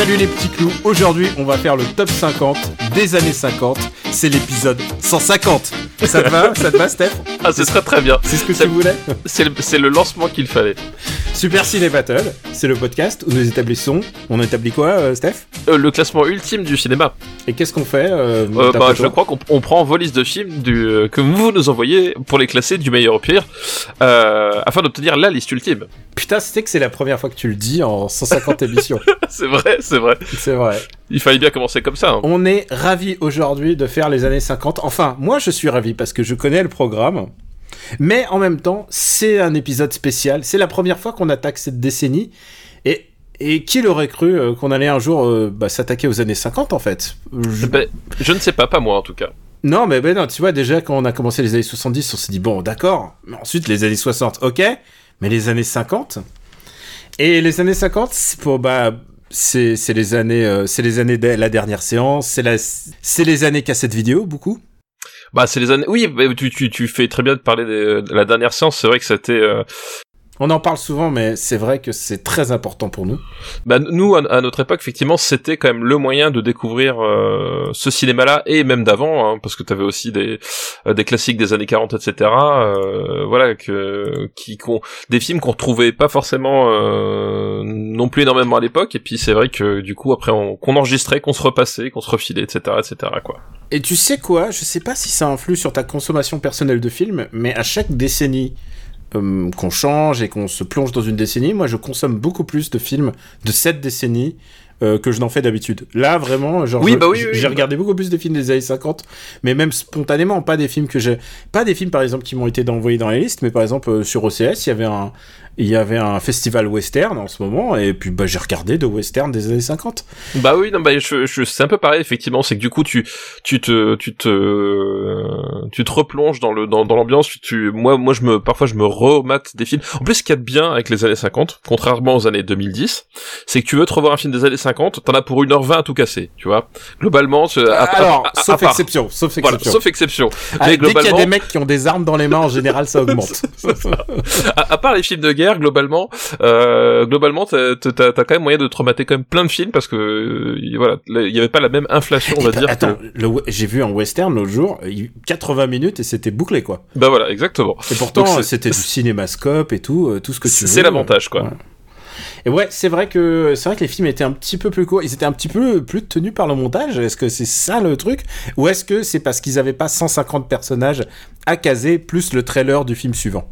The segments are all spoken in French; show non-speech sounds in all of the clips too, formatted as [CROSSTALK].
Salut les petits clous, aujourd'hui on va faire le top 50 des années 50, c'est l'épisode 150. Ça te va? Ça te va Steph? Ah, ce serait très bien. C'est ce que tu voulais? C'est le, c'est le lancement qu'il fallait. Super Ciné Battle, c'est le podcast où nous établissons, on établit quoi euh, Steph Euh, le classement ultime du cinéma. Et qu'est-ce qu'on fait euh, bah, je crois qu'on on prend vos listes de films du, que vous nous envoyez pour les classer du meilleur au pire, afin d'obtenir la liste ultime. Putain, c'était que c'est la première fois que tu le dis en 150 émissions. [LAUGHS] c'est vrai, c'est vrai. C'est vrai. Il fallait bien commencer comme ça. hein. On est ravis aujourd'hui de faire les années 50. Enfin, moi je suis ravi parce que je connais le programme. Mais en même temps, c'est un épisode spécial. C'est la première fois qu'on attaque cette décennie. Et, et qui l'aurait cru euh, qu'on allait un jour euh, bah, s'attaquer aux années 50 en fait? Je- Ben, je ne sais pas, pas moi en tout cas. Non, mais ben non, tu vois, déjà quand on a commencé les années 70, on s'est dit, bon, d'accord. Mais ensuite, les années 60, ok. Mais les années 50 Et les années 50, c'est pour, bah, c'est les années, euh, c'est les années de la dernière séance, c'est la, c'est les années cassette vidéo, beaucoup. Bah, c'est les années. Oui, tu, tu, tu fais très bien de parler de la dernière séance. C'est vrai que c'était. euh, On en parle souvent, mais c'est vrai que c'est très important pour nous. Bah, nous, à, à notre époque, effectivement, c'était quand même le moyen de découvrir euh, ce cinéma-là, et même d'avant, hein, parce que t'avais aussi des, euh, des classiques des années 40, etc. euh, voilà, que, qui, qu'on- des films qu'on retrouvait pas forcément euh, non plus énormément à l'époque, et puis c'est vrai que du coup, après, on, qu'on enregistrait, qu'on se repassait, qu'on se refilait, etc., etc. Quoi. Et tu sais quoi? Je sais pas si ça influe sur ta consommation personnelle de films, mais à chaque décennie euh, qu'on change et qu'on se plonge dans une décennie, moi je consomme beaucoup plus de films de cette décennie euh, que je n'en fais d'habitude. Là, vraiment, genre, Oui, je- bah oui, j'ai oui, j'ai oui. regardé beaucoup plus de films des années 50, mais même spontanément, pas des films que j'ai, pas des films par exemple qui m'ont été envoyés dans les listes, mais par exemple euh, sur OCS, il y avait un, il y avait un festival western en ce moment, et puis bah, j'ai regardé de western des années 50. Bah oui, non, bah je, je, c'est un peu pareil effectivement, c'est que du coup tu, tu te, tu te, tu te replonges dans le, dans, dans l'ambiance. Tu, tu- moi, moi je me, parfois je me remate des films. En plus, ce qu'il y a de bien avec les années 50, contrairement aux années 2010, c'est que tu veux te revoir un film des années 50, t'en as pour 1h20 à tout casser, tu vois. Globalement, tu- à- Alors, à- à sauf exception, sauf Voilà, exception. sauf exception. Ah, Mais dès qu'il y a globalement- des mecs qui ont des armes dans les mains, en général, ça augmente. [LAUGHS] à, à part les films de guerre, globalement, euh, globalement, t'as, t'as quand même moyen de te remater quand même plein de films parce que, euh, voilà, là, il y avait pas la même inflation, on va dire. Attends, que- j'ai vu un western l'autre jour, il- 80 minutes et c'était bouclé quoi. Bah voilà, exactement. Et pourtant, c'était du cinémascope et tout, euh, tout ce que tu. C'est l'avantage, quoi. Ouais. Et ouais, c'est vrai que c'est vrai que les films étaient un petit peu plus courts, ils étaient un petit peu plus tenus par le montage. Est-ce que c'est ça le truc? Ou est-ce que c'est parce qu'ils avaient pas 150 personnages à caser plus le trailer du film suivant?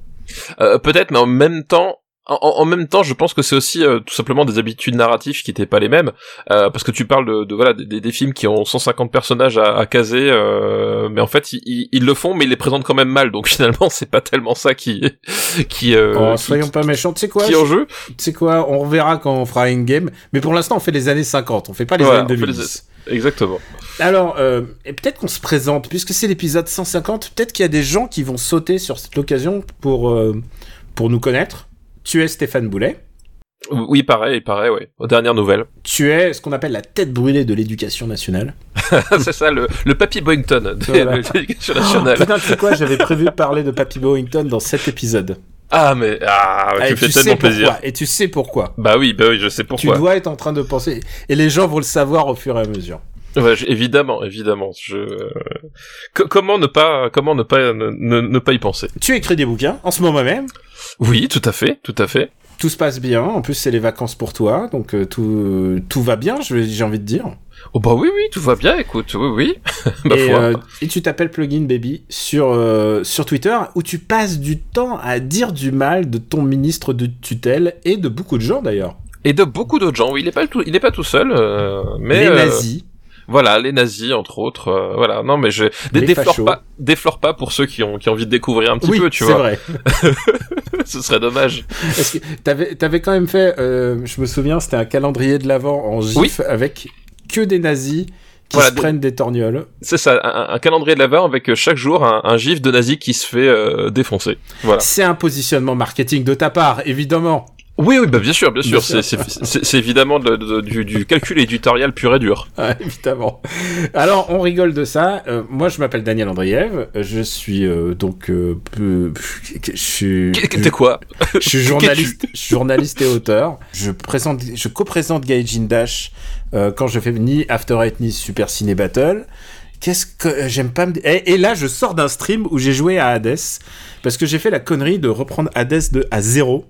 Euh, peut-être, mais en même temps, en, en même temps, je pense que c'est aussi euh, tout simplement des habitudes narratives qui n'étaient pas les mêmes, euh, parce que tu parles de, de voilà des, des films qui ont 150 personnages à, à caser, euh, mais en fait ils, ils- le font, mais ils les présentent quand même mal, donc [LAUGHS] finalement c'est pas tellement ça qui qui, euh, Oh, qui- soyons pas méchants, tu sais quoi qui en jeu? Tu sais quoi, on reverra quand on fera une game. Mais pour l'instant, on fait les années 50, on fait pas les années on fait les- 2010. Exactement. Alors, euh, peut-être qu'on se présente, puisque c'est l'épisode 150, peut-être qu'il y a des gens qui vont sauter sur cette occasion pour, euh, pour nous connaître. Tu es Stéphane Boulet. Oui, pareil, pareil, ouais. Aux dernières nouvelles. Tu es ce qu'on appelle la tête brûlée de l'éducation nationale. [LAUGHS] c'est ça, le, le Papy Boyington de, Voilà. l'éducation nationale. Putain, tu sais quoi, j'avais prévu de parler de Papy Boyington dans cet épisode. Ah, mais ah, tu fais sais tellement pourquoi, plaisir. Et tu sais pourquoi. Bah oui, bah oui, je sais Tu pourquoi. dois être en train de penser. Et les gens vont le savoir au fur et à mesure. Ouais, je- évidemment, évidemment. Je... euh, co- comment ne pas, comment ne pas, ne, ne- ne pas y penser? Tu écris des bouquins en ce moment même? Oui, tout à fait, tout à fait. Tout se passe bien. En plus, c'est les vacances pour toi. Donc, euh, tout, tout va bien, j'ai envie de dire. Oh bah oui, oui, tout va bien, écoute, oui, oui. [LAUGHS] Et, euh, et tu t'appelles Plugin Baby sur, euh, sur Twitter où tu passes du temps à dire du mal de ton ministre de tutelle et de beaucoup de gens d'ailleurs. Et de beaucoup d'autres gens, oui, il est pas tout, il est pas tout seul, euh, mais Les nazis. voilà, les nazis entre autres, euh, voilà. Non, mais je dé- déflore pas, déflore pas pour ceux qui ont qui ont envie de découvrir un petit oui, peu, tu c'est vois. vrai. [LAUGHS] Ce serait dommage. Que t'avais, t'avais quand même fait, euh, je me souviens, c'était un calendrier de l'avant en gif Oui. avec que des nazis qui Voilà, se des- prennent des torgnoles. C'est ça, un, un calendrier de l'avant avec euh, chaque jour un, un gif de nazi qui se fait euh, défoncer. Voilà. C'est un positionnement marketing de ta part, évidemment. Oui, oui, bah bien sûr, bien sûr. C'est, évidemment de- de- du, du calcul éditorial pur et dur. Ah, évidemment. Alors, on rigole de ça. Euh, moi, je m'appelle Daniel Andriev. Je suis euh, donc, euh, je suis, T'es quoi? je suis journaliste, journaliste et auteur. Je présente, je co-présente Gaijin Dash euh, quand je fais ni After Eight ni Super Ciné Battle. Qu'est-ce que euh, j'aime pas me et, et là, je sors d'un stream où j'ai joué à Hades parce que j'ai fait la connerie de reprendre Hades de à zéro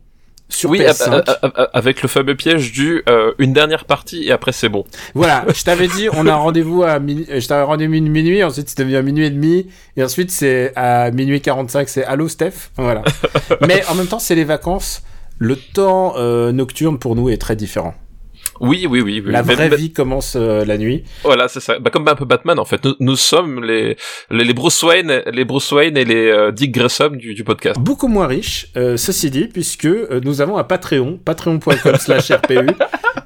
sur Oui, PS5. a- a- a- avec le fameux piège du euh, une dernière partie et après c'est bon. Voilà, [LAUGHS] je t'avais dit, on a rendez-vous à minuit, je t'avais rendez-vous minuit, ensuite c'est devenu à minuit et demi, et ensuite c'est à minuit 45, c'est Allô Steph, voilà. [LAUGHS] Mais en même temps, c'est les vacances, le temps euh, nocturne pour nous est très différent. Oui, oui, oui. oui. La vraie mais- vie commence euh, la nuit. Voilà, c'est ça. Bah, comme un peu Batman en fait. Nous, nous sommes les, les les Bruce Wayne, les Bruce Wayne et les euh, Dick Grayson du, du podcast. Beaucoup moins riche, euh, ceci dit, puisque euh, nous avons un Patreon, patreon.com [LAUGHS] slash RPU,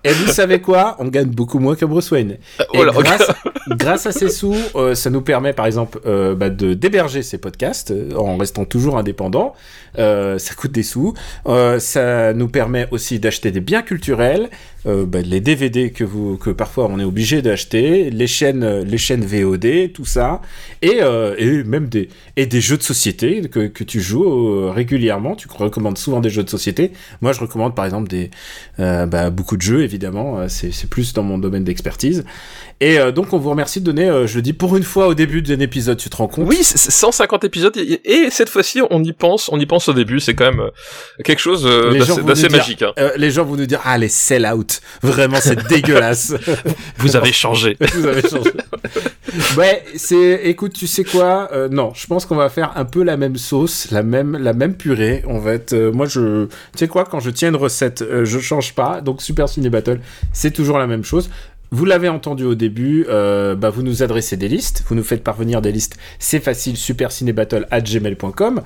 et vous savez quoi? On gagne beaucoup moins que Bruce Wayne. Et Voilà, ok. grâce, [LAUGHS] grâce à ces sous, euh, ça nous permet par exemple euh, bah, de d'héberger ces podcasts euh, en restant toujours indépendant. Euh, ça coûte des sous. Euh, ça nous permet aussi d'acheter des biens culturels, euh, bah, les DVD que vous que parfois on est obligé d'acheter, les chaînes euh, les chaînes VOD, tout ça, et, euh, et même des et des jeux de société que, que tu joues régulièrement. Tu recommandes souvent des jeux de société. Moi, je recommande par exemple des bah, beaucoup de jeux évidemment. C'est plus dans mon domaine d'expertise. Et euh, donc on vous remercie de donner, euh, je le dis pour une fois au début d'un épisode, tu te rends compte? Oui, c'est c'est 150 épisodes et, et cette fois-ci on y pense, on y pense au début. C'est quand même euh, quelque chose euh, d'assez dire- magique. Hein. Les gens vont nous dire ah les sell out vraiment c'est [LAUGHS] dégueulasse Vous avez changé. [LAUGHS] vous avez changé ouais c'est écoute tu sais quoi non je pense qu'on va faire un peu la même sauce la même la même purée on va être moi je tu sais quoi quand je tiens une recette je change pas donc Super Ciné Battle c'est toujours la même chose vous l'avez entendu au début, euh, bah vous nous adressez des listes, vous nous faites parvenir des listes, c'est facile, supercinébattle@gmail.com.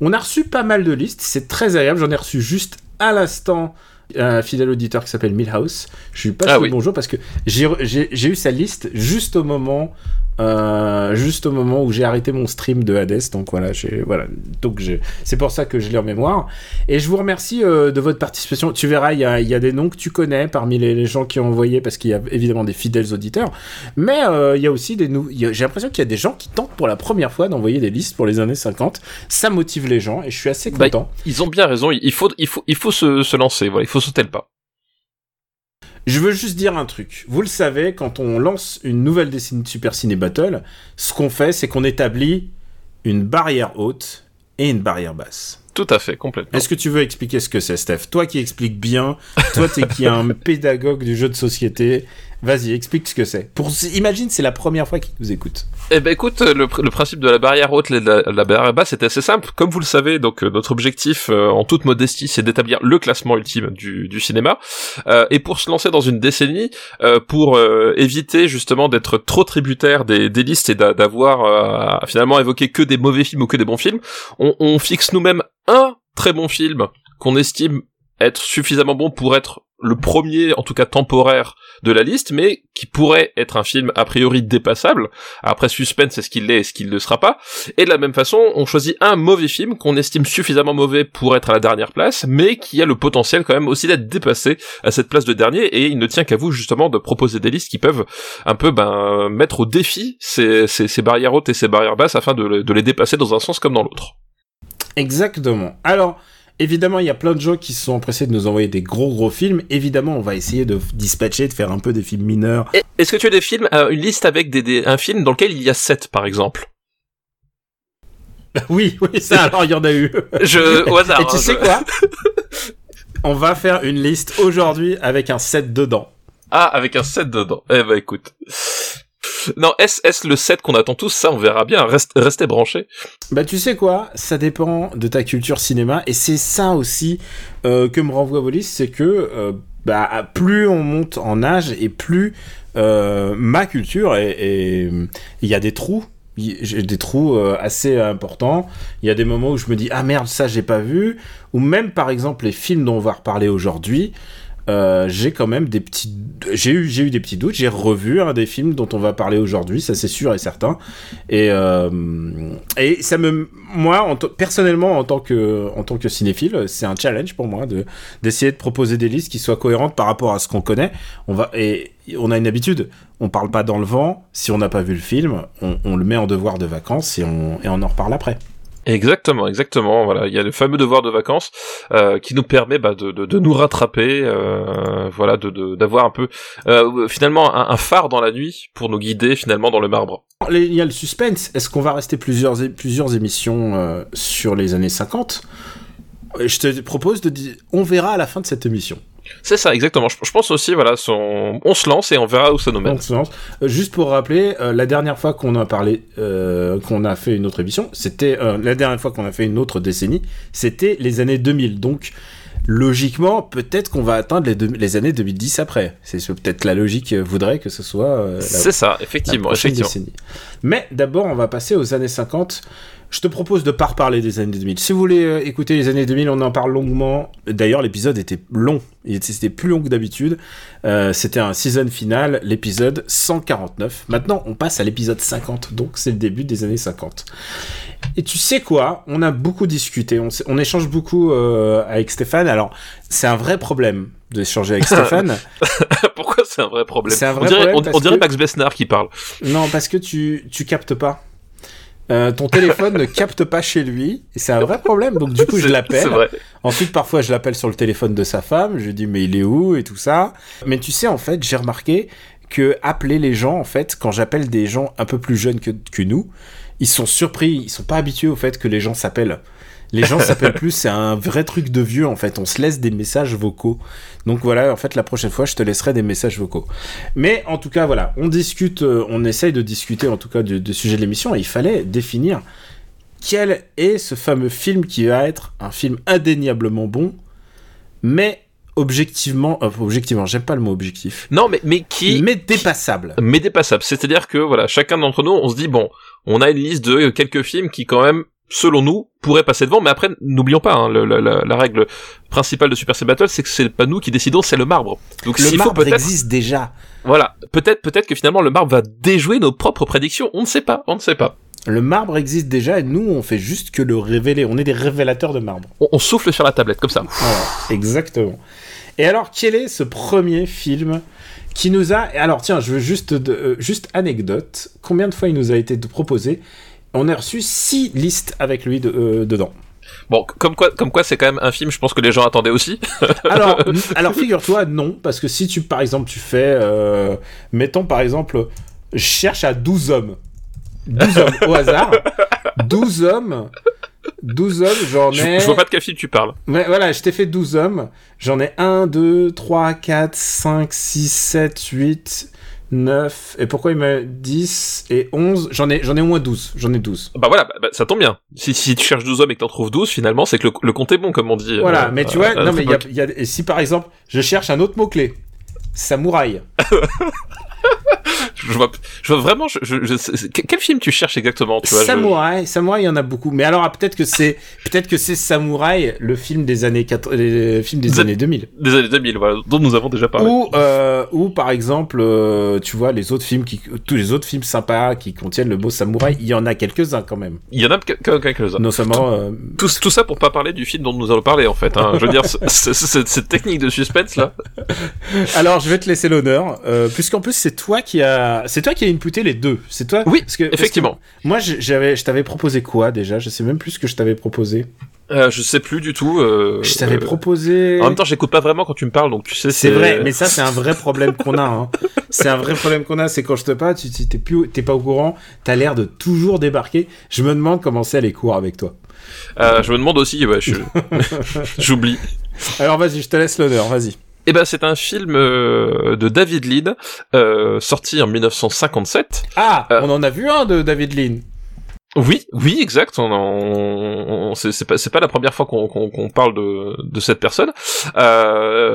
On a reçu pas mal de listes, c'est très agréable. J'en ai reçu juste à l'instant un fidèle auditeur qui s'appelle Milhouse. Je lui passe Ah oui. bonjour parce que j'ai eu sa liste juste au moment, euh, juste au moment où j'ai arrêté mon stream de Hades. Donc voilà, voilà. Donc c'est pour ça que je l'ai en mémoire. Et je vous remercie euh, de votre participation. Tu verras, il y a, y a des noms que tu connais parmi les, les gens qui ont envoyé parce qu'il y a évidemment des fidèles auditeurs. Mais euh, il y a aussi des nou- il y a- J'ai l'impression qu'il y a des gens qui tentent pour la première fois d'envoyer des listes pour les années 50. Ça motive les gens et je suis assez Bah, content. Ils ont bien raison. Il faut, il faut, il faut se, se lancer. Voilà, il faut sauter le pas. Je veux juste dire un truc. Vous le savez, quand on lance une nouvelle décennie de Super Ciné Battle, ce qu'on fait, c'est qu'on établit une barrière haute et une barrière basse. Tout à fait, complètement. Est-ce que tu veux expliquer ce que c'est, Steph? Toi qui expliques bien, toi t'es qui est un [LAUGHS] pédagogue du jeu de société, vas-y, explique ce que c'est. Pour imagine, c'est la première fois qu'ils nous écoutent. Eh ben écoute, le, le principe de la barrière haute et de la, barrière basse est assez simple. Comme vous le savez, donc euh, notre objectif, euh, en toute modestie, c'est d'établir le classement ultime du, du cinéma. Euh, et pour se lancer dans une décennie, euh, pour euh, éviter justement d'être trop tributaire des, des listes et d'a- d'avoir euh, finalement évoqué que des mauvais films ou que des bons films, on, on fixe nous-mêmes un très bon film qu'on estime être suffisamment bon pour être le premier, en tout cas temporaire, de la liste, mais qui pourrait être un film a priori dépassable. Après, suspense, est-ce qu'il l'est, est-ce qu'il ne sera pas? Et de la même façon, on choisit un mauvais film qu'on estime suffisamment mauvais pour être à la dernière place, mais qui a le potentiel quand même aussi d'être dépassé à cette place de dernier, et il ne tient qu'à vous justement de proposer des listes qui peuvent un peu ben, mettre au défi ces, barrières hautes et ces barrières basses afin de les dépasser dans un sens comme dans l'autre. Exactement. Alors, évidemment, il y a plein de gens qui se sont empressés de nous envoyer des gros gros films. Évidemment, on va essayer de dispatcher, de faire un peu des films mineurs. Est-ce que tu as des films, euh, une liste avec des, des- un film dans lequel il y a 7 par exemple? [LAUGHS] Oui, oui, ça, alors il y en a eu. Je, au hasard. Et tu hein, sais quoi? [LAUGHS] On va faire une liste aujourd'hui avec un set dedans. Ah, avec un 7 dedans. Eh ben écoute. Non, est-ce est le 7 qu'on attend tous Ça, on verra bien. Reste, restez branchés. Bah tu sais quoi, ça dépend de ta culture cinéma et c'est ça aussi euh, que me renvoie Wallis, c'est que euh, bah plus on monte en âge et plus euh, ma culture et il y a des trous j'ai des trous assez importants. Il y a des moments où je me dis ah merde ça j'ai pas vu ou même par exemple les films dont on va reparler aujourd'hui. Euh, j'ai quand même des petits j'ai eu j'ai eu des petits doutes. J'ai revu un des films dont on va parler aujourd'hui ça c'est sûr et certain. Et euh, et ça me moi en personnellement en tant que en tant que cinéphile c'est un challenge pour moi de d'essayer de proposer des listes qui soient cohérentes par rapport à ce qu'on connaît. On va et on a une habitude. On parle pas dans le vent. Si on n'a pas vu le film on, on, le met en devoir de vacances et on et on en reparle après Exactement, exactement. Voilà, il y a le fameux devoir de vacances euh, qui nous permet bah, de, de, de, nous rattraper, euh, voilà, de d'avoir un peu euh, finalement un, phare dans la nuit pour nous guider finalement dans le marbre. Il y a le suspense. Est-ce qu'on va rester plusieurs plusieurs émissions euh, sur les années 50 Je te propose de dire, on verra à la fin de cette émission. C'est ça, exactement. Je, pense aussi, voilà, son... on se lance et on verra où ça nous mène. On se lance. Euh, juste pour rappeler, euh, la dernière fois qu'on a parlé, euh, qu'on a fait une autre émission, c'était la dernière fois qu'on a fait une autre décennie, c'était les années 2000. Donc, logiquement, peut-être qu'on va atteindre les, les, années 2010 après. C'est peut-être la logique voudrait que ce soit. C'est ça, effectivement, effectivement. Décennie. Mais d'abord, on va passer aux années 50 je te propose de pas reparler des années 2000. Si vous voulez euh, écouter les années 2000, on en parle longuement. D'ailleurs, l'épisode était long. C'était plus long que d'habitude. Euh, c'était un season final, l'épisode 149. Maintenant, on passe à l'épisode 50. Donc, c'est le début des années 50. Et tu sais quoi? On a beaucoup discuté. On, échange beaucoup euh, avec Stéphane. Alors, c'est un vrai problème d'échanger avec Stéphane. [LAUGHS] Pourquoi c'est un vrai problème? Un vrai On dirait, on, dirait Max Besnard qui parle. Non, parce que tu, tu captes pas. Euh, ton téléphone ne capte pas chez lui, et c'est un vrai problème. Donc du coup, je l'appelle. Ensuite, parfois, je l'appelle sur le téléphone de sa femme. Je lui dis mais il est où et tout ça. Mais tu sais, en fait, j'ai remarqué que appeler les gens, en fait, quand j'appelle des gens un peu plus jeunes que, que nous, ils sont surpris, ils sont pas habitués au fait que les gens s'appellent. Les gens [LAUGHS] s'appellent plus, c'est un vrai truc de vieux en fait. On se laisse des messages vocaux. Donc voilà, en fait, la prochaine fois, je te laisserai des messages vocaux. Mais en tout cas, voilà, on discute, euh, on essaye de discuter en tout cas du, sujet de l'émission et il fallait définir quel est ce fameux film qui va être un film indéniablement bon, mais objectivement, euh, objectivement, j'aime pas le mot objectif. Non, mais mais qui mais dépassable. mais dépassable. C'est-à-dire que voilà, chacun d'entre nous, on se dit bon, on a une liste de quelques films qui quand même selon nous, pourrait passer devant. Mais après, n'oublions pas, hein, la, règle principale de Super C Battle, c'est que c'est pas nous qui décidons, c'est le marbre. Donc le marbre existe déjà. Voilà, peut-être, peut-être que finalement le marbre va déjouer nos propres prédictions. On ne sait pas, on ne sait pas. Le marbre existe déjà et nous, on fait juste que le révéler. On est des révélateurs de marbre. On, souffle sur la tablette comme ça. Voilà, exactement. Et alors, quel est ce premier film qui nous a... Alors tiens, je veux juste, euh, juste anecdote. Combien de fois il nous a été proposé on a reçu six listes avec lui euh, dedans. Bon, comme quoi, comme quoi, c'est quand même un film. Je pense que les gens attendaient aussi. [LAUGHS] alors, alors figure-toi, non, parce que si tu, par exemple, tu fais, euh, mettons par exemple, je cherche à 12 hommes, 12 hommes au hasard, 12 hommes, 12 hommes, j'en ai. Je, vois pas de quel film tu parles. Ouais, voilà, je t'ai fait 12 hommes. J'en ai 1, 2, 3, 4, 5, 6, 7, 8, 9, et pourquoi il met 10 et 11 J'en ai, j'en ai au moins 12, j'en ai 12. Bah voilà, bah, bah, ça tombe bien. Si, si tu cherches 12 hommes et que t'en trouves 12, finalement, c'est que le, compte est bon, comme on dit. Voilà, euh, mais tu vois, non mais y a, y a, et si par exemple, je cherche un autre mot-clé, samouraï. [LAUGHS] je vois, je vois vraiment. Je, je, quel film tu cherches exactement tu vois, Samouraï, Samouraï, il y en a beaucoup. Mais alors peut-être que c'est peut-être que c'est Samouraï, le film des années 4, les films des, années 2000. Des années 2000, voilà, dont nous avons déjà parlé. Ou euh, ou par exemple, euh, tu vois les autres films qui, tous les autres films sympas qui contiennent le mot samouraï, il y en a quelques uns quand même. Il y en a quelques-uns. Non seulement. Euh... Tout, tout, ça pour pas parler du film dont nous allons parler en fait. Hein. je veux dire, cette technique de suspense là. [LAUGHS] alors je vais te laisser l'honneur, euh, puisqu'en plus c'est toi qui a c'est toi qui as inputé les deux. C'est toi. Oui, parce que, effectivement. moi, j'avais, je t'avais proposé quoi déjà? Je sais même plus ce que je t'avais proposé. Euh, je sais plus du tout. Euh, je t'avais proposé. En même temps, j'écoute pas vraiment quand tu me parles, donc tu sais. C'est vrai, mais ça, c'est un vrai problème qu'on a. Hein. [LAUGHS] c'est un vrai problème qu'on a, c'est quand je te parle, tu t'es plus, t'es pas au courant, t'as l'air de toujours débarquer. Je me demande comment c'est les cours avec toi. Euh, je me demande aussi, ouais, [LAUGHS] [LAUGHS] j'oublie. Alors vas-y, je te laisse l'honneur, vas-y. Eh ben, c'est un film euh, de David Lean, euh, sorti en 1957. Ah, Euh. on en a vu un de David Lean. Oui, oui, exact. On, on- on- c'est pas, c'est pas la première fois qu'on qu'on- qu'on parle de, de cette personne.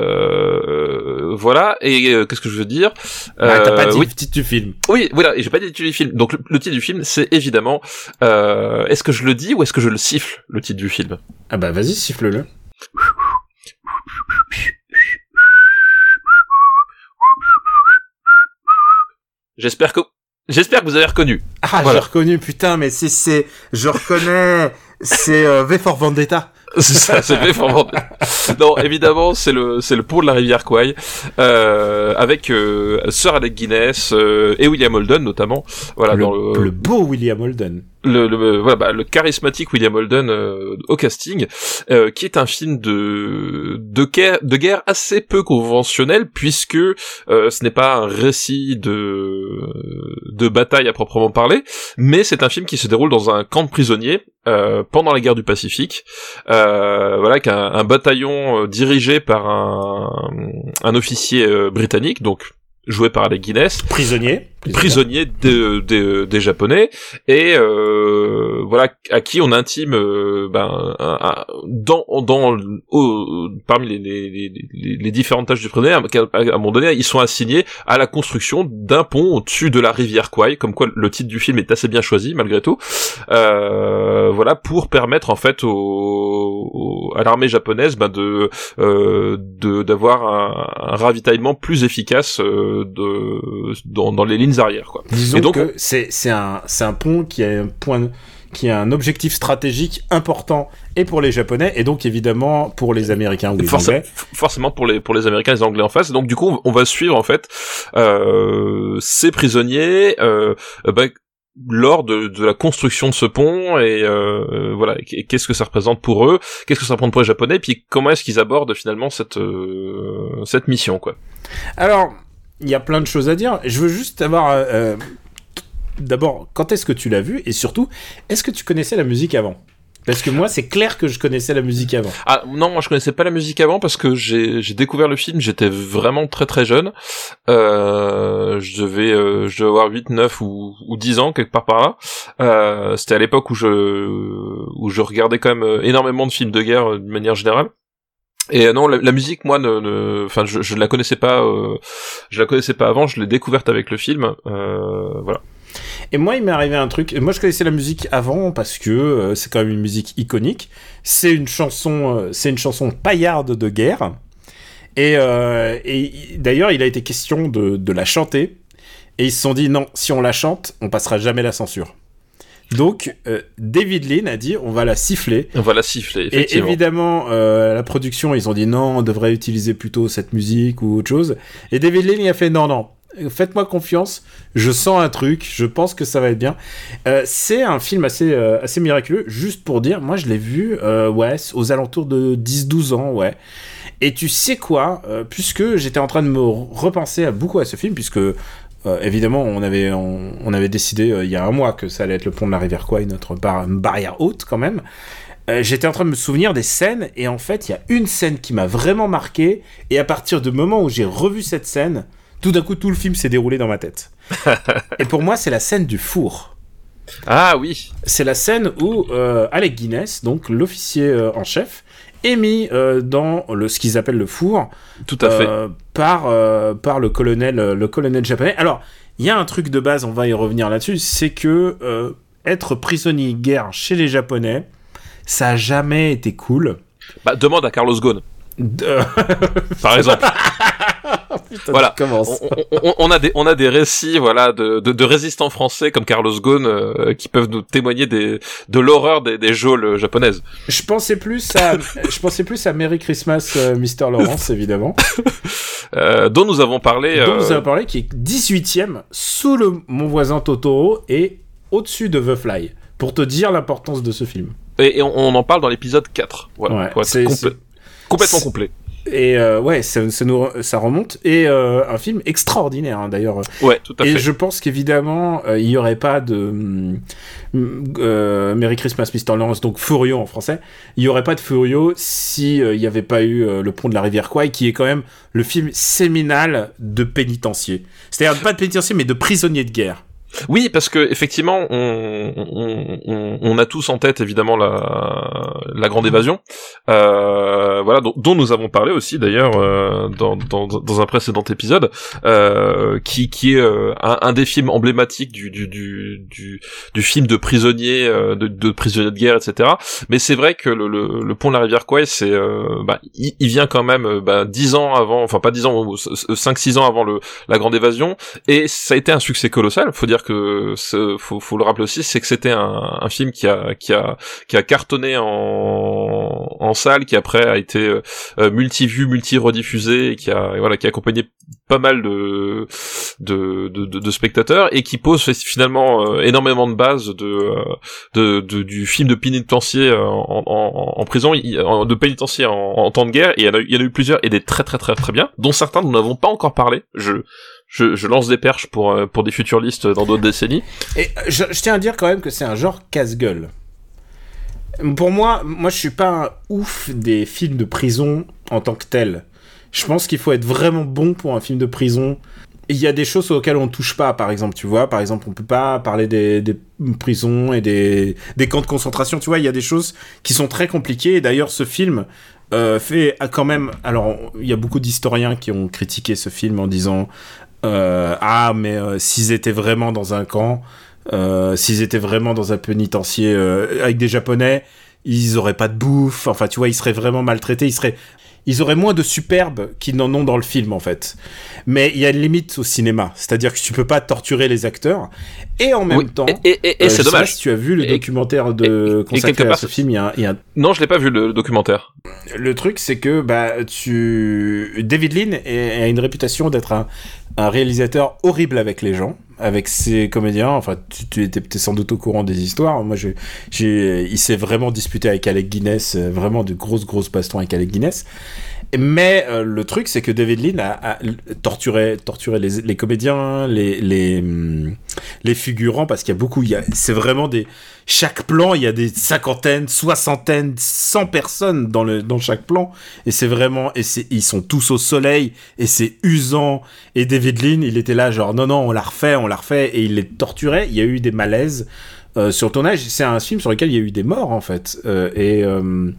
Euh, voilà. Et euh, qu'est-ce que je veux dire? Ah, T'as pas Euh, dit oui, le titre du film. oui, voilà. Et j'ai pas dit le titre du film. Donc le, le titre du film, c'est évidemment. euh, est-ce que je le dis ou est-ce que je le siffle le titre du film? Ah bah vas-y, siffle-le. J'espère que j'espère que vous avez reconnu. Ah, Voilà. j'ai reconnu, putain, mais c'est, c'est, je reconnais, c'est euh, V for Vendetta. C'est ça, [LAUGHS] c'est for Vendetta. Non, évidemment, c'est le c'est le pont de la rivière Kwai euh, avec euh, Sir Alec Guinness euh, et William Holden notamment. Voilà le, dans le le beau William Holden. le, le- voilà, bah, le charismatique William Holden euh, au casting, euh, qui est un film de de guerre, de guerre assez peu conventionnel puisque euh, ce n'est pas un récit de de bataille à proprement parler, mais c'est un film qui se déroule dans un camp de prisonniers euh, pendant la guerre du Pacifique. Euh, voilà, qu'un un bataillon euh, dirigé par un un officier euh, britannique, donc joué par Alec Guinness, Prisonnier. Prisonnier. Des, des, des japonais. Et euh, voilà à qui on intime euh, ben, dans dans au- parmi les, les, les, les- différentes tâches du prisonnier à, un moment donné ils sont assignés à la construction d'un pont au-dessus de la rivière Kwai comme quoi le titre du film est assez bien choisi malgré tout. Euh, voilà pour permettre en fait au- à l'armée japonaise ben, de euh, de d'avoir un, un ravitaillement plus efficace euh, de dans, dans les lignes arrière quoi. Disons Et donc, que c'est, un, pont qui a un point, qui a un objectif stratégique important et pour les Japonais et donc évidemment pour les Américains ou les Anglais. forcément pour les pour les Américains et les Anglais en face. Donc du coup, on va suivre en fait euh, ces prisonniers euh, bah, lors de, de la construction de ce pont et euh, voilà et qu'est-ce que ça représente pour eux, qu'est-ce que ça représente pour les Japonais, puis comment est-ce qu'ils abordent finalement cette euh, cette mission quoi. Alors, il y a plein de choses à dire. Je veux juste avoir. euh, euh, D'abord, quand est-ce que tu l'as vu? Et surtout, est-ce que tu connaissais la musique avant? Parce que moi, c'est clair que je connaissais la musique avant. Ah non, moi je connaissais pas la musique avant parce que j'ai découvert le film, j'étais vraiment très très jeune. Euh, je devais euh, je devais avoir 8 9 ou ou 10 ans quelque part par là. Euh, c'était à l'époque où je où je regardais quand même euh, énormément de films de guerre euh, de manière générale. Et euh, non, la, musique, moi, enfin, je, je la connaissais pas, euh, je la connaissais pas avant. Je l'ai découverte avec le film. Euh, voilà. Et moi, il m'est arrivé un truc. Moi, je connaissais la musique avant parce que c'est quand même une musique iconique. C'est une chanson, c'est une chanson paillarde de guerre. Et, et d'ailleurs, il a été question de, de la chanter. Et ils se sont dit non, si on la chante, on passera jamais la censure. Donc, euh, David Lean a dit on va la siffler. On va la siffler. Et Effectivement. évidemment, euh, la production, ils ont dit non, on devrait utiliser plutôt cette musique ou autre chose. Et David Lean, il a fait non, non, faites-moi confiance, je sens un truc, je pense que ça va être bien. Euh, c'est un film assez, euh, assez miraculeux, juste pour dire, moi je l'ai vu, euh, ouais, aux alentours de 10-12 ans, ouais. Et tu sais quoi, puisque j'étais en train de me repenser à beaucoup à ce film, puisque euh, évidemment, on avait, on, on avait décidé euh, il y a un mois que ça allait être le pont de la rivière Kwai, notre bar- barrière haute quand même. Euh, J'étais en train de me souvenir des scènes et en fait, il y a une scène qui m'a vraiment marqué et à partir du moment où j'ai revu cette scène, tout d'un coup, tout le film s'est déroulé dans ma tête. [LAUGHS] et pour moi, c'est la scène du four. Ah oui. C'est la scène où euh, Alec Guinness, donc l'officier euh, en chef, est mis euh, dans le, ce qu'ils appellent le four Tout à fait. euh, par, euh, par le colonel, le colonel japonais. Alors, il y a un truc de base, on va y revenir là-dessus, c'est que être prisonnier de guerre chez les Japonais, ça a jamais été cool. Bah, demande à Carlos Ghosn, De- [LAUGHS] par exemple. [LAUGHS] Putain, Voilà. on, on- on a des on a des récits voilà de, de, de résistants français comme Carlos Ghosn euh, qui peuvent nous témoigner des de l'horreur des, des geôles japonaises. Je pensais plus à, je pensais plus à Merry Christmas, euh, Mr. Lawrence, évidemment. [LAUGHS] Euh, dont nous avons parlé. dont euh, vous avez parlé, qui est 18ème sous le Mon voisin Totoro et au-dessus de The Fly. Pour te dire l'importance de ce film. et, et on, on en parle dans l'épisode 4. Voilà. Ouais, pour être c'est- complè- c'est- complètement complet. Et euh, ouais, ça, ça, nous, ça remonte. Et euh, un film extraordinaire, hein, d'ailleurs. Ouais, tout à Et fait. je pense qu'évidemment, euh, il n'y aurait pas de hum, euh, Merry Christmas, Mr. Lawrence, donc Furio en français. Il n'y aurait pas de Furio si il n'y avait pas eu Le Pont de la Rivière Kwai, qui est quand même le film séminal de pénitencier. C'est-à-dire pas de pénitencier, mais de prisonnier de guerre. Oui, parce que effectivement, on, on, on, a tous en tête évidemment la, la grande évasion, euh, voilà, dont, dont nous avons parlé aussi d'ailleurs euh, dans, dans, dans un précédent épisode, euh, qui, qui est euh, un, un des films emblématiques du, du, du, du, du film de prisonnier, euh, de, de prisonnier de guerre, etc. Mais c'est vrai que le, le, le pont de la rivière Kwai, c'est, euh, bah, il, il vient quand même bah, 10 ans avant, enfin pas 10 ans, 5-6 ans avant le, la grande évasion, et ça a été un succès colossal. Faut dire que faut, faut le rappeler aussi, c'est que c'était un, un film qui a qui a qui a cartonné en, en salle, qui après a été euh, multi-vu, multi-rediffusé, et qui a voilà qui a accompagné pas mal de de, de, de, spectateurs et qui pose finalement euh, énormément de bases de, euh, de, de du film de pénitencier en, en, en prison, de pénitencier en, en temps de guerre. Et il y, en a, eu- y en a eu plusieurs et des très très très très bien, dont certains nous n'avons pas encore parlé. Je je, lance des perches pour euh, pour des futures listes dans d'autres décennies. Et je, tiens à dire quand même que c'est un genre casse-gueule. Pour moi, moi je suis pas un ouf des films de prison en tant que tel. Je pense qu'il faut être vraiment bon pour un film de prison. Il y a des choses auxquelles on touche pas, par exemple, tu vois. Par exemple, on peut pas parler des, prisons et des, des camps de concentration, tu vois. Il y a des choses qui sont très compliquées. D'ailleurs, ce film euh, fait quand même. Alors, il y a beaucoup d'historiens qui ont critiqué ce film en disant ah, mais euh, s'ils étaient vraiment dans un camp, euh, s'ils étaient vraiment dans un pénitencier euh, avec des Japonais, ils auraient pas de bouffe. Enfin, tu vois, ils seraient vraiment maltraités. Ils seraient, ils auraient moins de superbe qu'ils n'en ont dans le film, en fait. Mais il y a une limite au cinéma, c'est-à-dire que tu peux pas torturer les acteurs. Et en même Oui, temps, et, et, et, et euh, c'est sais dommage. si tu as vu le documentaire de consacré à part, ce film. Il y a, un- il y a un Non, je l'ai pas vu le, le documentaire. le truc, c'est que bah, tu... David Lean a une réputation d'être un, un réalisateur horrible avec les gens, avec ses comédiens. Enfin, tu, tu étais peut-être sans doute au courant des histoires. Moi, j'ai, j'ai, il s'est vraiment disputé avec Alec Guinness, euh, vraiment de grosses, grosses bastons avec Alec Guinness. Mais euh, le truc, c'est que David Lean a, torturé, torturé les, comédiens, les, hum, les figurants, parce qu'il y a beaucoup, c'est vraiment des, chaque plan, il y a des cinquantaines, soixantaines, cent personnes dans le, dans chaque plan, et c'est vraiment, et ils sont tous au soleil, et c'est usant, et David Lean, il était là, genre, non, non, on l'a refait, on l'a refait, et il les torturait, il y a eu des malaises, euh, sur le tournage, c'est un film sur lequel il y a eu des morts en fait, Euh, et euh,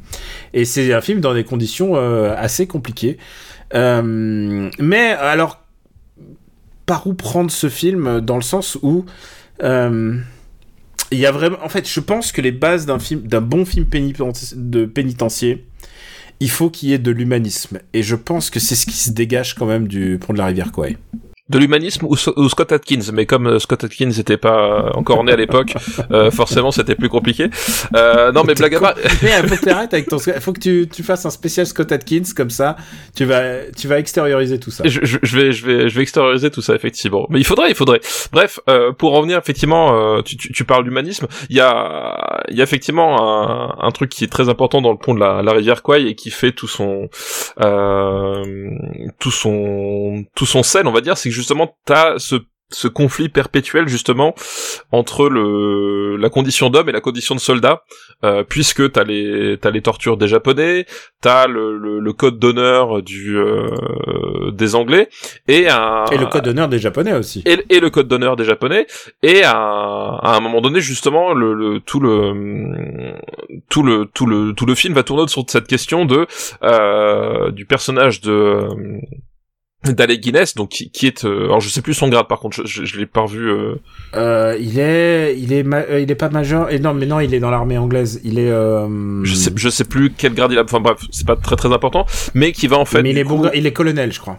et c'est un film dans des conditions assez compliquées. Mais alors, par où prendre ce film dans le sens où il y a vraiment, en fait, je pense que les bases d'un film, d'un bon film de pénitencier, il faut qu'il y ait de l'humanisme, et je pense que c'est ce qui se dégage quand même du pont de la rivière Kwai. De l'humanisme ou, ou Scott Atkins, mais comme euh, Scott Atkins n'était pas encore né à l'époque, [LAUGHS] euh, forcément c'était plus compliqué. Euh, non mais blague à part, Mais faut que [LAUGHS] tu arrêtes avec ton. Il faut que tu, tu fasses un spécial Scott Atkins comme ça. Tu vas, tu vas extérioriser tout ça. je, je, je vais, je vais, je vais extérioriser tout ça effectivement. Mais il faudrait, il faudrait. Bref, euh, pour revenir effectivement, euh, tu, tu, tu parles d'humanisme. Il y a, il y a effectivement un, un truc qui est très important dans le pont de la, la rivière Kwai et qui fait tout son, euh, tout son, tout son sel, on va dire, c'est que justement t'as ce ce conflit perpétuel justement entre le la condition d'homme et la condition de soldat euh, puisque t'as les t'as les tortures des japonais t'as le, le, le code d'honneur du euh, des anglais et un Et le code d'honneur des Japonais aussi. et, et le code d'honneur des japonais et à, à un moment donné justement le, le tout le tout le tout le tout le film va tourner autour de cette question de euh, du personnage de d'Alec Guinness donc qui, qui est euh, alors je sais plus son grade par contre je, je, je l'ai pas revu euh, Euh, il est, il est, ma- euh, il est pas major. Et non, mais non, il est dans l'armée anglaise. Il est. Euh... je sais je sais plus quel grade il a enfin bref c'est pas très très important mais qui va en fait mais il est bon, coup- gra- il est colonel, je crois.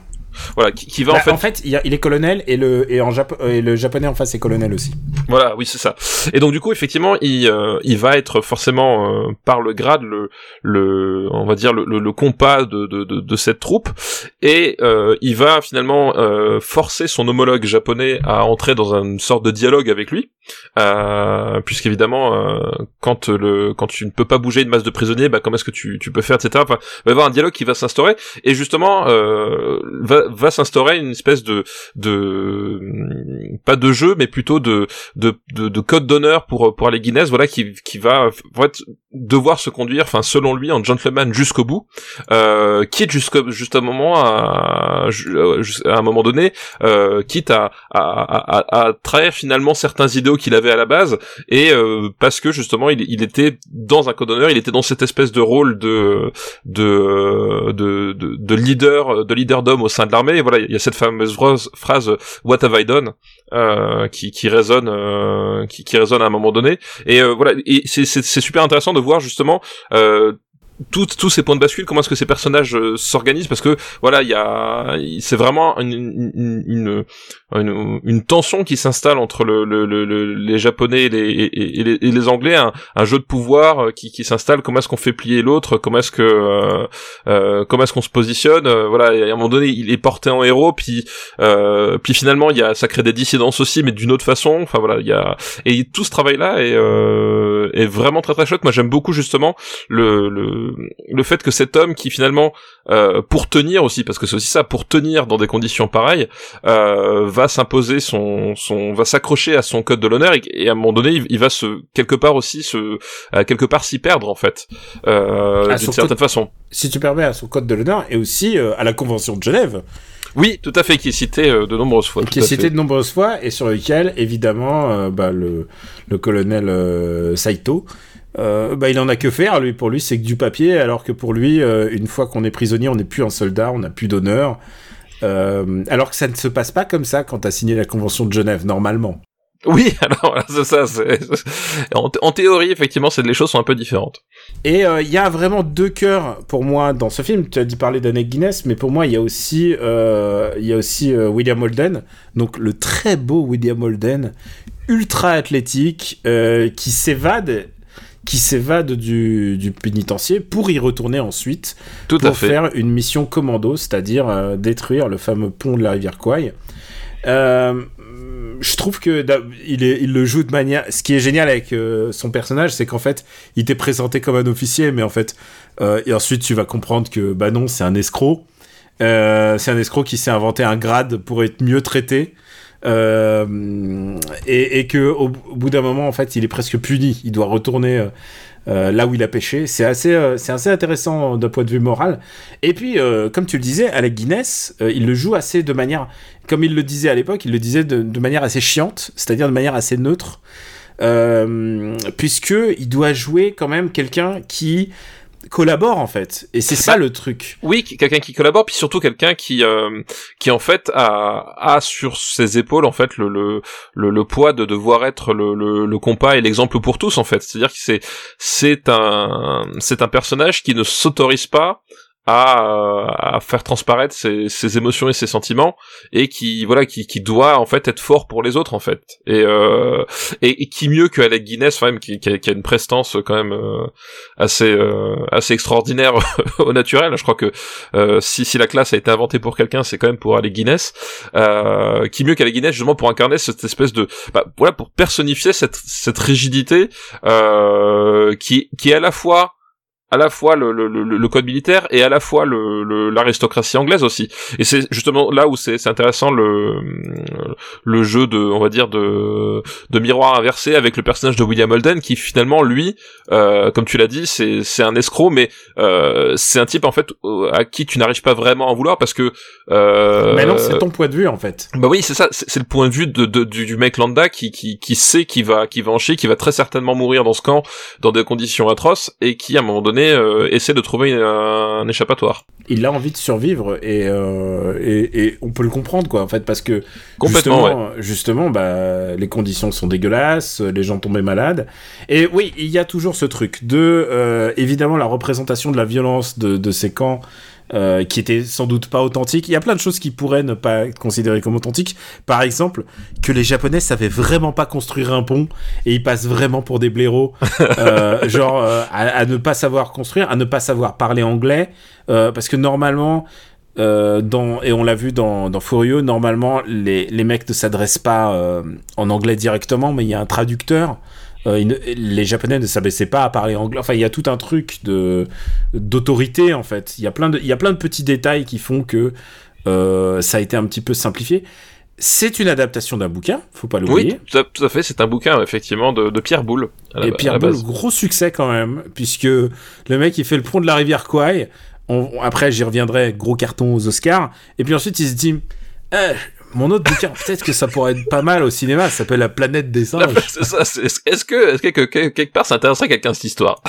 Voilà, qui, qui va Bah, en fait en fait, il, est colonel et le et en Jap- et le japonais en face est colonel aussi. Voilà, oui, c'est ça. Et donc du coup, effectivement, il, euh, il va être forcément euh, par le grade le, le, on va dire le, le, le compas de, de, de, de cette troupe, et euh, il va finalement euh, forcer son homologue japonais à entrer dans une sorte de dialogue avec lui, euh, puisqu'évidemment, euh, quand le, quand tu ne peux pas bouger une masse de prisonniers, bah comment est-ce que tu, tu peux faire, etc. Enfin, il va y avoir un dialogue qui va s'instaurer, et justement, euh, va, s'instaurer une espèce de, de, pas de jeu, mais plutôt de de, de, de code d'honneur pour pour les Guinness, voilà, qui qui va en devoir se conduire, enfin selon lui, en gentleman jusqu'au bout, euh, quitte jusqu'au juste un moment à, à un moment donné, euh, quitte à, à, à, à trahir finalement certains idéaux qu'il avait à la base, et euh, parce que justement il, il était dans un code d'honneur, il était dans cette espèce de rôle de de de, de, de leader de leader d'homme au sein de Et voilà, il y a cette fameuse phrase, What have I done? euh, qui, qui résonne euh, qui, qui résonne à un moment donné. Et euh, voilà et c'est super intéressant de voir justement euh, tous ces points de bascule comment est-ce que ces personnages euh, s'organisent? Parce que voilà il y a c'est vraiment une une, une une tension qui s'installe entre le, le, le, le- les japonais et les, et, les, et les anglais un, un jeu de pouvoir euh, qui, qui s'installe. Comment est-ce qu'on fait plier l'autre? Comment est-ce que euh, euh, comment est-ce qu'on se positionne? Euh, voilà et à un moment donné il est porté en héros puis puis finalement il y a ça crée des dissidences aussi mais d'une autre façon. Enfin voilà il y a et tout ce travail là est est vraiment très très chouette moi j'aime beaucoup justement le le le fait que cet homme qui finalement euh, pour tenir aussi parce que c'est aussi ça pour tenir dans des conditions pareilles euh, va s'imposer son son va s'accrocher à son code de l'honneur et, et à un moment donné il, il va se quelque part aussi se euh, quelque part s'y perdre en fait. Euh, d'une certaine code- façon. Si tu permets à son code de l'honneur et aussi euh, à la convention de Genève, oui tout à fait qui est cité euh, de nombreuses fois qui est à cité fait. de nombreuses fois et sur lequel évidemment euh, bah, le le colonel euh, Saito euh, bah, il en a que faire, lui. Pour lui, c'est que du papier, alors que pour lui, euh, une fois qu'on est prisonnier, on n'est plus un soldat, on n'a plus d'honneur. Euh, alors que ça ne se passe pas comme ça quand t'as signé la convention de Genève, normalement. oui [LAUGHS] alors c'est ça en, en théorie effectivement c'est les choses sont un peu différentes Et euh, il y a vraiment deux cœurs pour moi dans ce film. Tu as dit parler d'Annette Guinness, mais pour moi, il y a aussi, euh, y a aussi euh, William Holden, donc le très beau William Holden, ultra athlétique, qui s'évade qui s'évade du, du pénitencier pour y retourner ensuite tout à pour fait faire une mission commando, c'est-à-dire euh, détruire le fameux pont de la rivière Kwai. Euh, je trouve que il, est, il le joue de manière. Ce qui est génial avec euh, son personnage, c'est qu'en fait, il t'est présenté comme un officier, mais en fait, et ensuite tu vas comprendre que bah non, c'est un escroc. C'est un escroc qui s'est inventé un grade pour être mieux traité. Euh, et, et que au, bout d'un moment, en fait, il est presque puni. Il doit retourner euh, euh, là où il a pêché. C'est assez, c'est assez intéressant d'un point de vue moral. Et puis, comme tu le disais, Alec Guinness, il le joue assez de manière, comme il le disait à l'époque, il le disait de, de manière assez chiante, c'est-à-dire de manière assez neutre, puisque il doit jouer quand même quelqu'un qui collabore en fait. Et c'est ça Bah, le truc. Oui, quelqu'un qui collabore, puis surtout quelqu'un qui, euh, qui en fait a, a sur ses épaules en fait le, le, le, le poids de devoir être le, le, le compas et l'exemple pour tous en fait. C'est-à-dire que c'est, c'est un, c'est un personnage qui ne s'autorise pas à, à faire transparaître ses, ses émotions et ses sentiments et qui voilà qui, qui doit en fait être fort pour les autres en fait. Et euh, et, qui mieux que Alec Guinness quand même qui, qui, a, qui a une prestance quand même euh, assez euh, assez extraordinaire [LAUGHS] au naturel. Je crois que euh, si si la classe a été inventée pour quelqu'un c'est quand même pour Alec Guinness. Euh, qui mieux qu'Alec Guinness justement pour incarner cette espèce de bah, voilà pour personnifier cette cette rigidité euh, qui qui est à la fois à la fois le, le, le, le code militaire et à la fois le, le- l'aristocratie anglaise aussi. Et c'est justement là où c'est, c'est intéressant le, le jeu de, on va dire, de, de miroir inversé avec le personnage de William Holden qui finalement, lui, euh, comme tu l'as dit, c'est, c'est un escroc, mais euh, c'est un type en fait euh, à qui tu n'arrives pas vraiment à vouloir parce que... Euh, Mais non, c'est ton point de vue en fait. bah oui, c'est ça, c'est c'est le point de vue de, de- du, du mec lambda qui, qui, qui sait qu'il va, qui va en chier, qui va très certainement mourir dans ce camp dans des conditions atroces et qui à un moment donné euh, essaie de trouver un, un échappatoire. Il a envie de survivre et, euh, et, et on peut le comprendre quoi en fait parce que Complètement, justement, justement bah les conditions sont dégueulasses, les gens tombaient malades et oui il y a toujours ce truc de euh, évidemment la représentation de la violence de, de ces camps euh, qui était sans doute pas authentique. Il y a plein de choses qui pourraient ne pas être considérées comme authentiques. Par exemple, que les Japonais savaient vraiment pas construire un pont et ils passent vraiment pour des blaireaux, [LAUGHS] euh, genre euh, à, à ne pas savoir construire, à ne pas savoir parler anglais, parce que normalement. Dans, et on l'a vu dans, dans Furio, normalement les, les mecs ne s'adressent pas en anglais directement, mais il y a un traducteur. Euh, ne- les Japonais ne s'abaissaient pas à parler anglais. Enfin, il y a tout un truc de d'autorité en fait. Il y a plein de, il y a plein de petits détails qui font que euh, ça a été un petit peu simplifié. C'est une adaptation d'un bouquin, faut pas l'oublier. Oui, tout à, tout à fait. C'est un bouquin effectivement de, de Pierre Boulle. Et Pierre Boulle, gros succès quand même, puisque le mec il fait le pont de la rivière Kwai. On- après, j'y reviendrai, gros carton aux Oscars. Et puis ensuite, il se dit Eh, Mon autre bouquin, peut-être que ça pourrait être pas mal au cinéma, ça s'appelle La planète des singes. Est-ce que, quelque part, ça intéresserait quelqu'un cette histoire?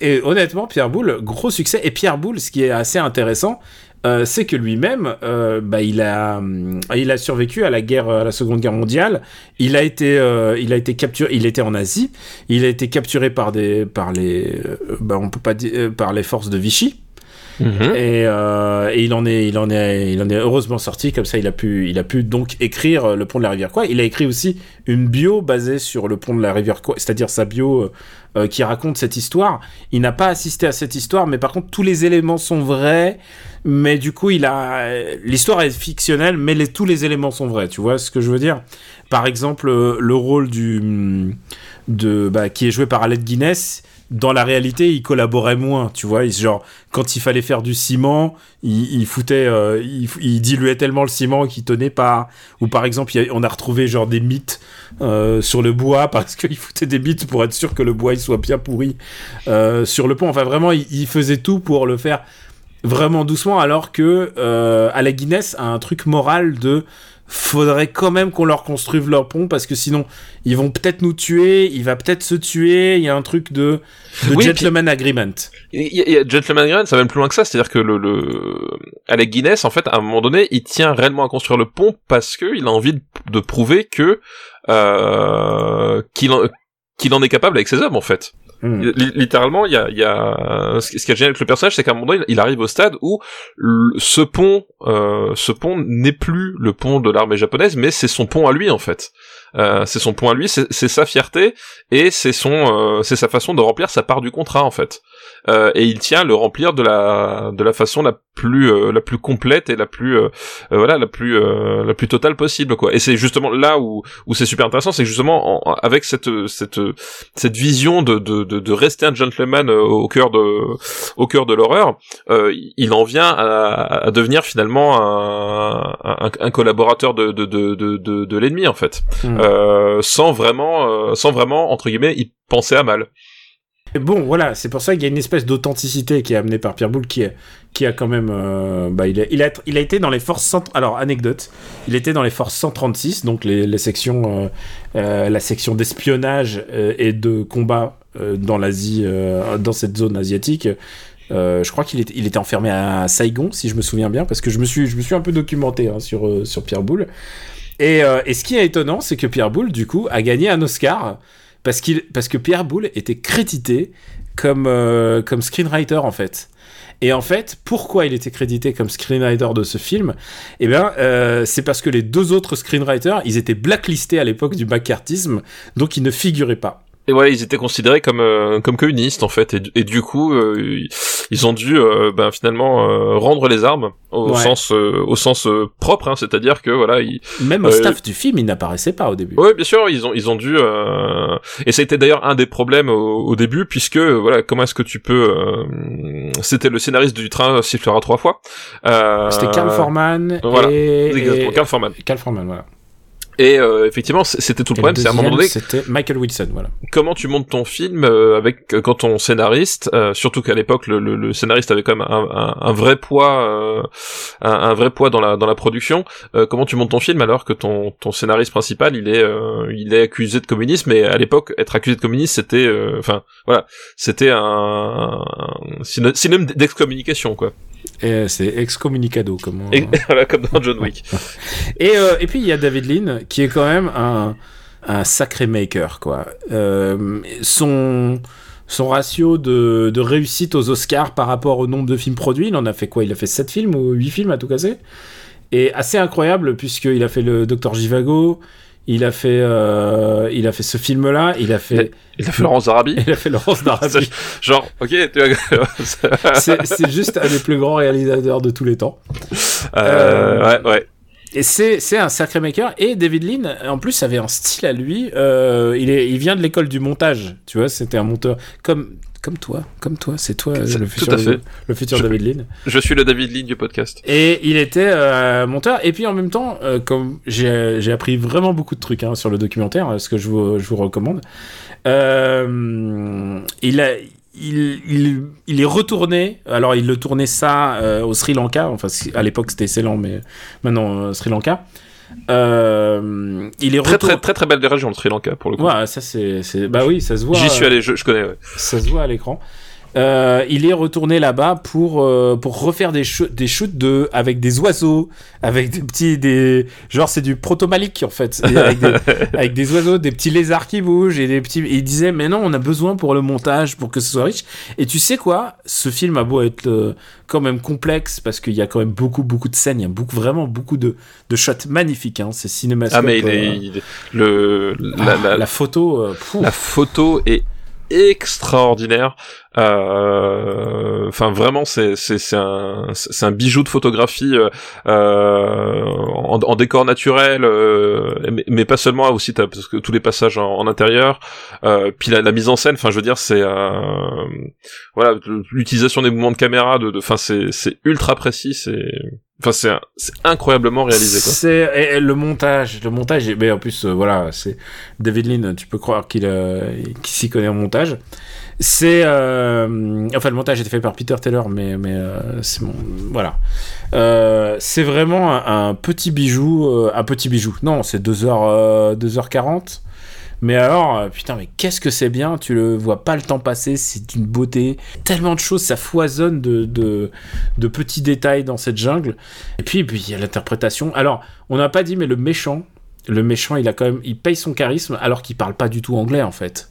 Et honnêtement, Pierre Boulle, gros succès. Et Pierre Boulle, ce qui est assez intéressant, euh, c'est que lui-même, euh, bah, il a, hum, il a survécu à la guerre, à la Seconde Guerre mondiale. Il a été, euh, il a été capturé. Il était en Asie. Il a été capturé par des, par les, euh, bah, on peut pas dire, euh, par les forces de Vichy. Et, euh, et il en est, il en est, il en est heureusement sorti. Comme ça, il a pu, il a pu donc écrire euh, le pont de la rivière quoi. Il a écrit aussi une bio basée sur le pont de la rivière quoi, c'est-à-dire sa bio euh, qui raconte cette histoire. Il n'a pas assisté à cette histoire, mais par contre tous les éléments sont vrais. Mais du coup, il a, l'histoire est fictionnelle, mais tous les éléments sont vrais. Tu vois ce que je veux dire? Par exemple, le rôle du, de, bah, qui est joué par Alec Guinness. Dans la réalité, il collaborait moins, tu vois. Il, genre, quand il fallait faire du ciment, il, il foutait, euh, il, il diluait tellement le ciment qu'il tenait pas. Ou par exemple, on a retrouvé genre des mythes euh, sur le bois [LAUGHS] parce qu'il foutait des mythes pour être sûr que le bois il soit bien pourri euh, sur le pont. Enfin, vraiment, il, il faisait tout pour le faire vraiment doucement, alors que euh, Alec Guinness un truc moral de faudrait quand même qu'on leur construise leur pont parce que sinon ils vont peut-être nous tuer, il va peut-être se tuer, il y a un truc de, de Oui, gentleman agreement. Il y a, y a Gentleman Agreement, ça va même plus loin que ça, c'est-à-dire que le, le Alec Guinness, en fait, à un moment donné, il tient réellement à construire le pont parce que il a envie de, de prouver que euh, qu'il en, qu'il en est capable avec ses hommes, en fait. Li- Littéralement, il y a, y a ce qui est génial avec le personnage, c'est qu'à un moment donné, il arrive au stade où ce pont, euh, ce pont n'est plus le pont de l'armée japonaise, mais c'est son pont à lui en fait. Euh, c'est son pont à lui, c'est sa fierté et c'est son, euh, c'est sa façon de remplir sa part du contrat en fait. Euh, et il tient à le remplir de la de la façon la plus euh, la plus complète et la plus euh, voilà la plus la plus totale possible quoi. Et c'est justement là où où c'est super intéressant, c'est justement en- avec cette cette cette vision de, de, de, de rester un gentleman au cœur de au cœur de l'horreur, il en vient à, à devenir finalement un, un, un collaborateur de, de, de, de, de, de l'ennemi en fait, Mm. Euh, sans vraiment euh, sans vraiment entre guillemets y penser à mal. Bon, voilà, c'est pour ça qu'il y a une espèce d'authenticité qui est amenée par Pierre Boulle, qui, est, qui a quand même, euh, bah, il a, a, a été dans les forces, cent- alors anecdote, il était dans les forces 136, donc les, sections, la section d'espionnage et de combat dans l'Asie, dans cette zone asiatique. Je crois qu'il était, enfermé à Saigon, si je me souviens bien, parce que je me suis, je me suis un peu documenté hein, sur, sur Pierre Boulle. Et, euh, et ce qui est étonnant, c'est que Pierre Boulle, du coup, a gagné un Oscar parce, que Pierre Boulle était crédité comme, euh, comme screenwriter, en fait. Et en fait, pourquoi il était crédité comme screenwriter de ce film? Eh bien, euh, c'est parce que les deux autres screenwriters, ils étaient blacklistés à l'époque du macartisme, donc ils ne figuraient pas. Et voilà, ils étaient considérés comme euh, comme communistes en fait, et, du- et du coup, euh, ils ont dû euh, ben, finalement euh, rendre les armes au Ouais. sens euh, au sens propre, hein, c'est-à-dire que voilà, ils, Même au staff du film, ils n'apparaissaient pas au début. Oui, bien sûr, ils ont ils ont dû euh... et ça a été d'ailleurs un des problèmes au, au début puisque voilà comment est-ce que tu peux euh... c'était le scénariste du train sifflera trois fois. Euh... C'était Carl Forman voilà. et... Exactement, Carl Forman. Carl Forman, voilà. Et euh, effectivement, c'était tout le Et problème, c'est à un moment donné C'était Michael Wilson, voilà. comment tu montes ton film euh, avec euh, quand ton scénariste, euh, surtout qu'à l'époque le, le, le scénariste avait quand même un, un, un vrai poids, euh, un, un vrai poids dans la dans la production. euh, comment tu montes ton film alors que ton ton scénariste principal il est euh, il est accusé de communisme et à l'époque être accusé de communisme c'était euh, enfin voilà c'était un, un syno- synonyme d'excommunication quoi. C'est excommunicado, comme on... Et, [LAUGHS] voilà comme dans John Wick. [LAUGHS] Et, euh, et puis il y a David Lean qui est quand même un, un sacré maker quoi. Euh, son son ratio de, de réussite aux Oscars par rapport au nombre de films produits. Il en a fait quoi? Il a fait 7 films ou 8 films à tout casser? Et assez incroyable, puisqu'il a fait le Docteur Jivago, il a fait, euh, il a fait ce film-là, il a fait, Il a fait Laurence d'Arabie. il a fait Laurence d'Arabie. [LAUGHS] [LAUGHS] Genre, ok, tu vois. c'est c'est juste un des plus grands réalisateurs de tous les temps. euh, ouais, ouais. Et c'est c'est un sacré maker. Et David Lean, en plus, avait un style à lui. Euh, il, est, il vient de l'école du montage. Tu vois, c'était un monteur comme, comme toi. Comme toi, c'est toi le tout futur, à fait. le futur Je- David Lean. Je suis le David Lean du podcast. Et il était euh, monteur. Et puis en même temps, euh, comme j'ai j'ai appris vraiment beaucoup de trucs hein, sur le documentaire, euh, ce que je vous, je vous recommande. Euh, il a. Il, il, il est retourné, alors il le tournait ça euh, au Sri Lanka, enfin à l'époque c'était Ceylan, mais maintenant euh, Sri Lanka. Euh, il est Très, retour- très, très, très belle région, le Sri Lanka, pour le coup. Ouais, ça c'est, bah oui, ça se voit. J'y suis euh, allé, je, je connais, ouais. ça se voit à l'écran. Euh, il est retourné là-bas pour euh, pour refaire des shoots des shoots de avec des oiseaux avec des petits des genre c'est du proto-malik en fait. Avec, des, [LAUGHS] avec des oiseaux des petits lézards qui bougent et des petits et il disait mais non on a besoin pour le montage pour que ce soit riche. Et tu sais quoi? Ce film a beau être euh, quand même complexe parce qu'il y a quand même beaucoup beaucoup de scènes il y a beaucoup vraiment beaucoup de de shots magnifiques hein, c'est cinémascope Ah, mais il euh, est, il est- le, la, ah, la, la photo euh, la photo est extraordinaire. Euh, Enfin, vraiment, c'est c'est un c'est un bijou de photographie euh, euh, en, en décor naturel, mais, mais pas seulement aussi parce que tous les passages en, en intérieur, puis la, la mise en scène. Enfin, je veux dire, c'est voilà l'utilisation des mouvements de caméra. De, enfin, c'est ultra précis. C'est enfin c'est incroyablement réalisé. C'est le montage, le montage. Mais en plus, voilà, c'est David Lean. Tu peux croire qu'il euh, qu'il s'y connaît en montage. C'est euh, enfin le montage était fait par Peter Taylor, mais mais euh, c'est mon voilà. Euh, c'est vraiment un, petit bijou, euh, un petit bijou. Non, c'est 2 h 2h40. Mais alors, euh, putain, mais qu'est-ce que c'est bien, tu le vois pas le temps passer, c'est une beauté, tellement de choses, ça foisonne de, de, de petits détails dans cette jungle. Et puis, puis il y a l'interprétation. Alors, on n'a pas dit, mais le méchant, le méchant, il a quand même, il paye son charisme alors qu'il parle pas du tout anglais en fait.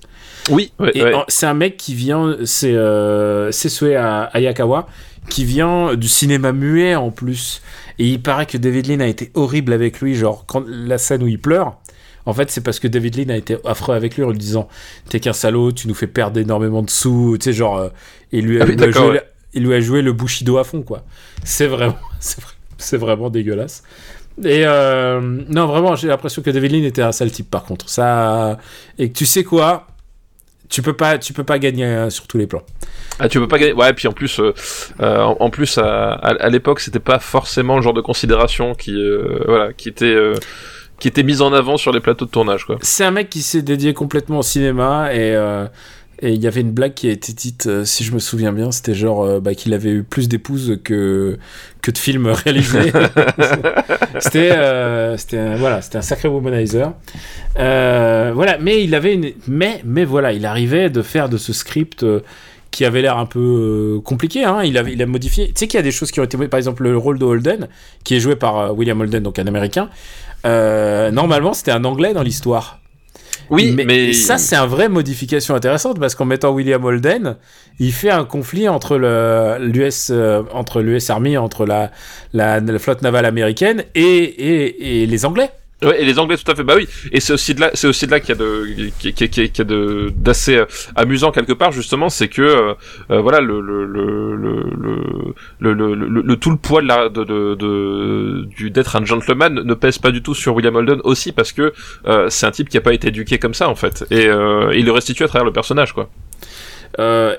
Oui, ouais, Et ouais. en- c'est un mec qui vient, c'est euh, Sesue Ayakawa, qui vient du cinéma muet en plus. Et il paraît que David Lean a été horrible avec lui, genre quand la scène où il pleure. En fait, c'est parce que David Lean a été affreux avec lui en lui disant T'es qu'un salaud, tu nous fais perdre énormément de sous. Tu sais, genre, euh, il, lui a, Ah oui, il lui a d'accord, joué, ouais. il lui a joué le Bushido à fond, quoi. C'est vraiment, [LAUGHS] c'est vra- c'est vraiment dégueulasse. Et euh, non, vraiment, j'ai l'impression que David Lean était un sale type, par contre. Ça, et tu sais quoi? Tu peux pas, tu peux pas gagner euh, sur tous les plans. Ah, tu peux pas gagner. Ouais, puis en plus, euh, euh, en, en plus, à, à, à l'époque, c'était pas forcément le genre de considération qui, voilà, qui était, qui était mise en avant sur les plateaux de tournage, quoi. C'est un mec qui s'est dédié complètement au cinéma et et il y avait une blague qui a été dite, euh, si je me souviens bien, c'était genre euh, bah, qu'il avait eu plus d'épouses que que de films [LAUGHS] réalisés. [LAUGHS] c'était euh, voilà, c'était un sacré womanizer. Euh, voilà, mais il avait une mais mais voilà, il arrivait de faire de ce script qui avait l'air un peu compliqué. Hein. Il, avait, il a modifié. Tu sais qu'il y a des choses qui ont été. Par exemple, le rôle de Holden, qui est joué par William Holden, donc un américain. Euh, normalement, c'était un anglais dans l'histoire. Oui, mais, ça, c'est une vraie modification intéressante parce qu'en mettant William Holden, il fait un conflit entre le l'US euh, entre l'US Army, entre la, la la flotte navale américaine et et, et les Anglais. Ouais, et les Anglais tout à fait. Bah oui. Et c'est aussi de là, c'est aussi de là qu'il y a de, qui, qui, qui, qui de d'assez euh, amusant quelque part justement, c'est que euh, euh, voilà le le le le le, le, le, tout le poids de la de de, du d'être un gentleman ne pèse pas du tout sur William Holden aussi parce que euh, c'est un type qui a pas été éduqué comme ça en fait et il le restitue à travers le personnage quoi.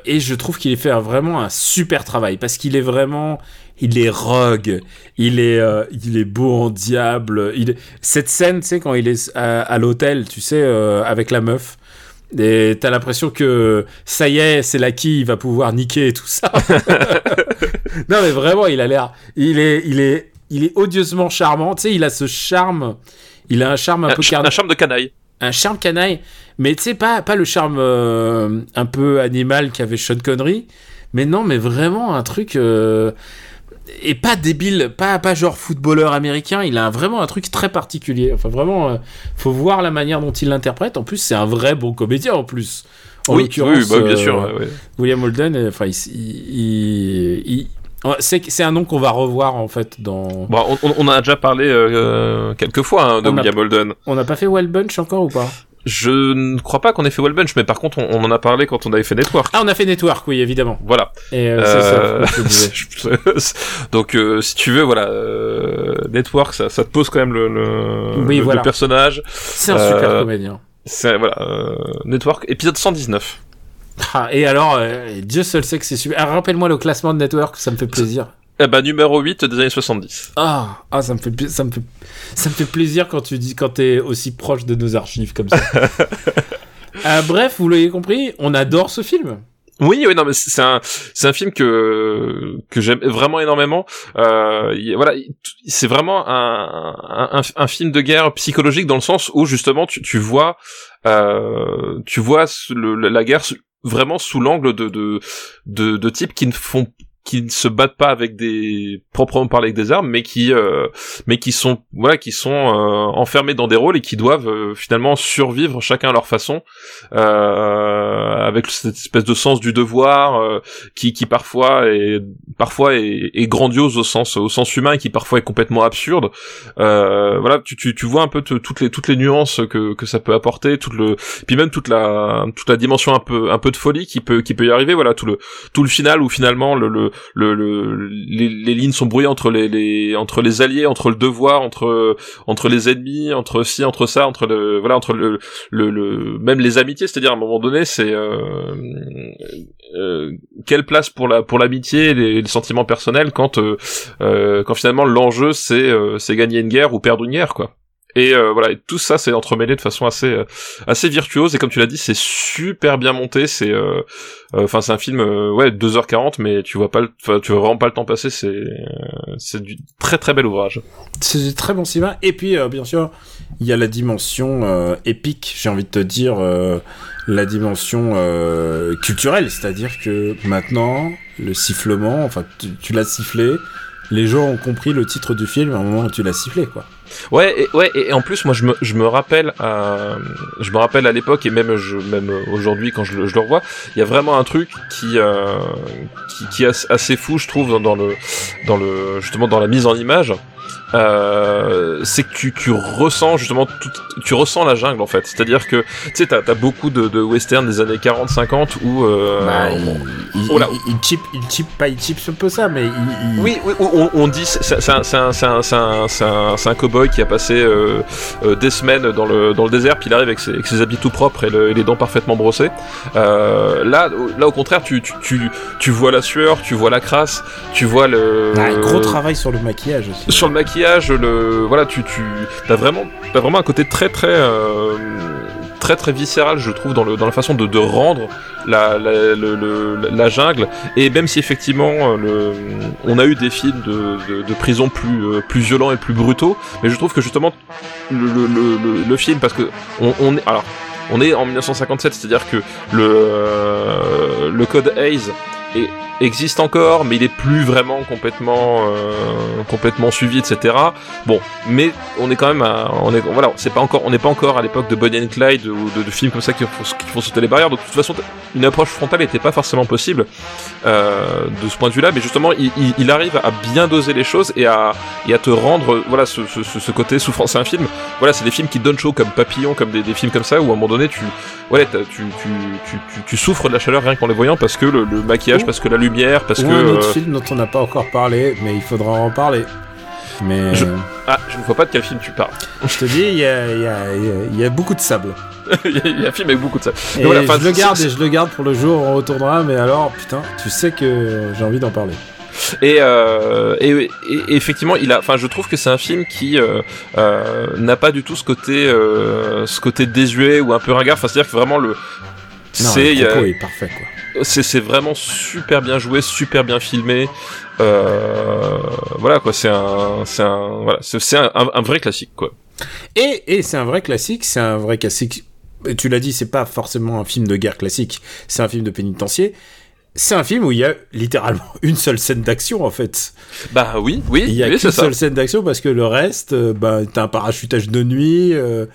Et je trouve qu'il fait vraiment un super travail parce qu'il est vraiment il est rogue. Il est euh, il est beau en diable. Il est- cette scène tu sais quand il est à, à l'hôtel tu sais euh, avec la meuf et t'as l'impression que ça y est c'est là qui il va pouvoir niquer et tout ça. [LAUGHS] Non mais vraiment il a l'air il est il est il est odieusement charmant. Tu sais il a ce charme il a un charme un, Un, peu ch- un charme de canaille. un charme canaille, mais tu sais, pas, pas le charme euh, un peu animal qu'avait Sean Connery, mais non, mais vraiment un truc. euh, et pas débile, pas, pas genre footballeur américain, il a vraiment un truc très particulier. Enfin, vraiment, euh, faut voir la manière dont il l'interprète. En plus, c'est un vrai bon comédien en plus. En oui, bah, bien euh, sûr. ouais. William Holden, euh, enfin, il, il- il- il- c'est un nom qu'on va revoir en fait dans. Bon, on, a déjà parlé euh, quelques fois hein, de On a- William Holden. On n'a pas fait Wild Bunch encore ou pas? Je ne crois pas qu'on ait fait Well Bunch, mais par contre, on, on en a parlé quand on avait fait Network. Ah, on a fait Network, oui, évidemment. Voilà. Et euh, Euh, ça. disais. [LAUGHS] Donc, euh, si tu veux, voilà, euh, Network, ça, ça te pose quand même le, le, Oui, le- voilà. le personnage. C'est un super euh, comédien. C'est voilà, euh, Network, épisode 119. Ah, et alors, euh, Dieu seul sait que c'est super. Ah, Rappelle-moi le classement de Network, ça me fait plaisir. Eh ben, numéro 8 des années 70. Ah, ah, ça me fait, ça me fait, ça me fait plaisir quand tu dis, quand t'es aussi proche de nos archives comme ça. [LAUGHS] Euh, bref, vous l'avez compris, on adore ce film. Oui, oui, non, mais c'est un, c'est un film que que j'aime vraiment énormément. Euh, il- voilà, il- c'est vraiment un, un, un film de guerre psychologique dans le sens où justement tu, tu vois, euh, tu vois le- la guerre vraiment sous l'angle de, de de de types qui ne font qui ne se battent pas avec des proprement parler avec des armes mais qui euh, mais qui sont voilà qui sont euh, enfermés dans des rôles et qui doivent euh, finalement survivre chacun à leur façon euh, avec cette espèce de sens du devoir qui qui parfois est parfois est, est grandiose au sens au sens humain et qui parfois est complètement absurde. Voilà tu, tu tu vois un peu te- toutes les toutes les nuances que que ça peut apporter toute le puis même toute la toute la dimension un peu un peu de folie qui peut qui peut y arriver. Voilà tout le tout le final où finalement le le, le, le- les, les lignes sont brouillées entre les, les entre les alliés entre le devoir entre entre les ennemis entre ci entre ça entre le voilà entre le le, le même les amitiés. C'est-à-dire à un moment donné c'est euh, euh, quelle place pour la pour l'amitié et les, les sentiments personnels quand euh, euh, quand finalement l'enjeu c'est euh, c'est gagner une guerre ou perdre une guerre quoi et euh, voilà, et tout ça c'est entremêlé de façon assez euh, assez virtuose et comme tu l'as dit, c'est super bien monté, c'est euh, euh, enfin c'est un film euh, ouais 2h40 mais tu vois pas le tu vois vraiment pas le temps passer, c'est euh, c'est du très très bel ouvrage. C'est du très bon cinéma. Et puis, euh, bien sûr, il y a la dimension euh, épique, j'ai envie de te dire, euh, la dimension euh, culturelle. C'est-à-dire que maintenant, le sifflement, enfin, tu, l'as sifflé, les gens ont compris le titre du film à un moment tu l'as sifflé, quoi. Ouais, et, ouais, et en plus, moi, je me, je me rappelle, rappelle à l'époque et même, aujourd'hui quand je le, revois, il y a vraiment un truc qui, euh, est assez fou, je trouve, le, dans le, justement, dans la mise en image. Euh, c'est que tu, tu ressens justement tout, tu ressens la jungle en fait. C'est-à-dire que tu sais, t'as as beaucoup de, de westerns des années 40-50 où euh, Bah, il, il, Oh là. il, il chip, il chip, pas il chip un peu ça, mais il, Oui, oui, on, on dit c'est c'est un, c'est un, c'est un, c'est un, c'est un, c'est cowboy qui a passé euh, euh, des semaines dans le, dans le désert, puis il arrive avec ses, avec ses habits tout propres et, le- et les dents parfaitement brossées. Euh, là, là, au contraire, tu, tu, tu, tu vois la sueur, tu vois la crasse, tu vois le Ah, un gros travail sur le maquillage aussi. sur le maquillage, le voilà, tu tu t'as vraiment t'as vraiment un côté très très euh, très très viscéral, je trouve, dans le dans la façon de, de rendre la la, la jungle. Et même si effectivement euh, le on a eu des films de, de, prison plus euh, plus violents et plus brutaux, mais je trouve que justement le le, le, le- film parce que on, on est alors on est en 1957, c'est-à-dire que le le code Hayes est- existe encore, mais il est plus vraiment complètement euh, complètement suivi, etc. Bon, mais on est quand même, à, on est voilà, c'est pas encore, on n'est pas encore à l'époque de Bonnie and Clyde ou de, films comme ça qui font, sauter les barrières. Donc de toute façon, une approche frontale n'était pas forcément possible euh, de ce point de vue-là, mais justement, il, arrive à bien doser les choses et à et à te rendre, voilà, ce, côté souffrance. C'est un film, voilà, c'est des films qui donnent chaud comme Papillon, comme des, films comme ça où à un moment donné, tu, ouais, tu, tu, tu, souffres de la chaleur rien qu'en les voyant parce que le maquillage, Parce que la lumière, parce Ou que un autre euh, film dont on n'a pas encore parlé, mais il faudra en parler. Mais Je- je, ah, je ne vois pas de quel film tu parles. te dis, il y y, y y a beaucoup de sable. [LAUGHS] il y a- un film avec beaucoup de ça. Et voilà, enfin, je le garde et je le garde pour le jour où on retournera, mais alors, putain, tu sais que j'ai envie d'en parler. Et, euh, et, effectivement, il a, enfin, je trouve que c'est un film qui euh, euh, n'a pas du tout ce côté, euh, ce côté désuet ou un peu ringard. Enfin, c'est-à-dire que vraiment le, c'est, parfait, quoi. c'est, vraiment super bien joué, super bien filmé. Euh, voilà quoi, c'est un, c'est un, voilà, c'est, un, un- un vrai classique quoi. Et, et c'est un vrai classique, c'est un vrai classique. Tu l'as dit, c'est pas forcément un film de guerre classique, c'est un film de pénitencier. C'est un film où il y a littéralement [LAUGHS] une seule scène d'action en fait. Bah oui, oui, Il y a oui, ça. seule scène d'action parce que le reste, euh, bah, t'as un parachutage de nuit. euh,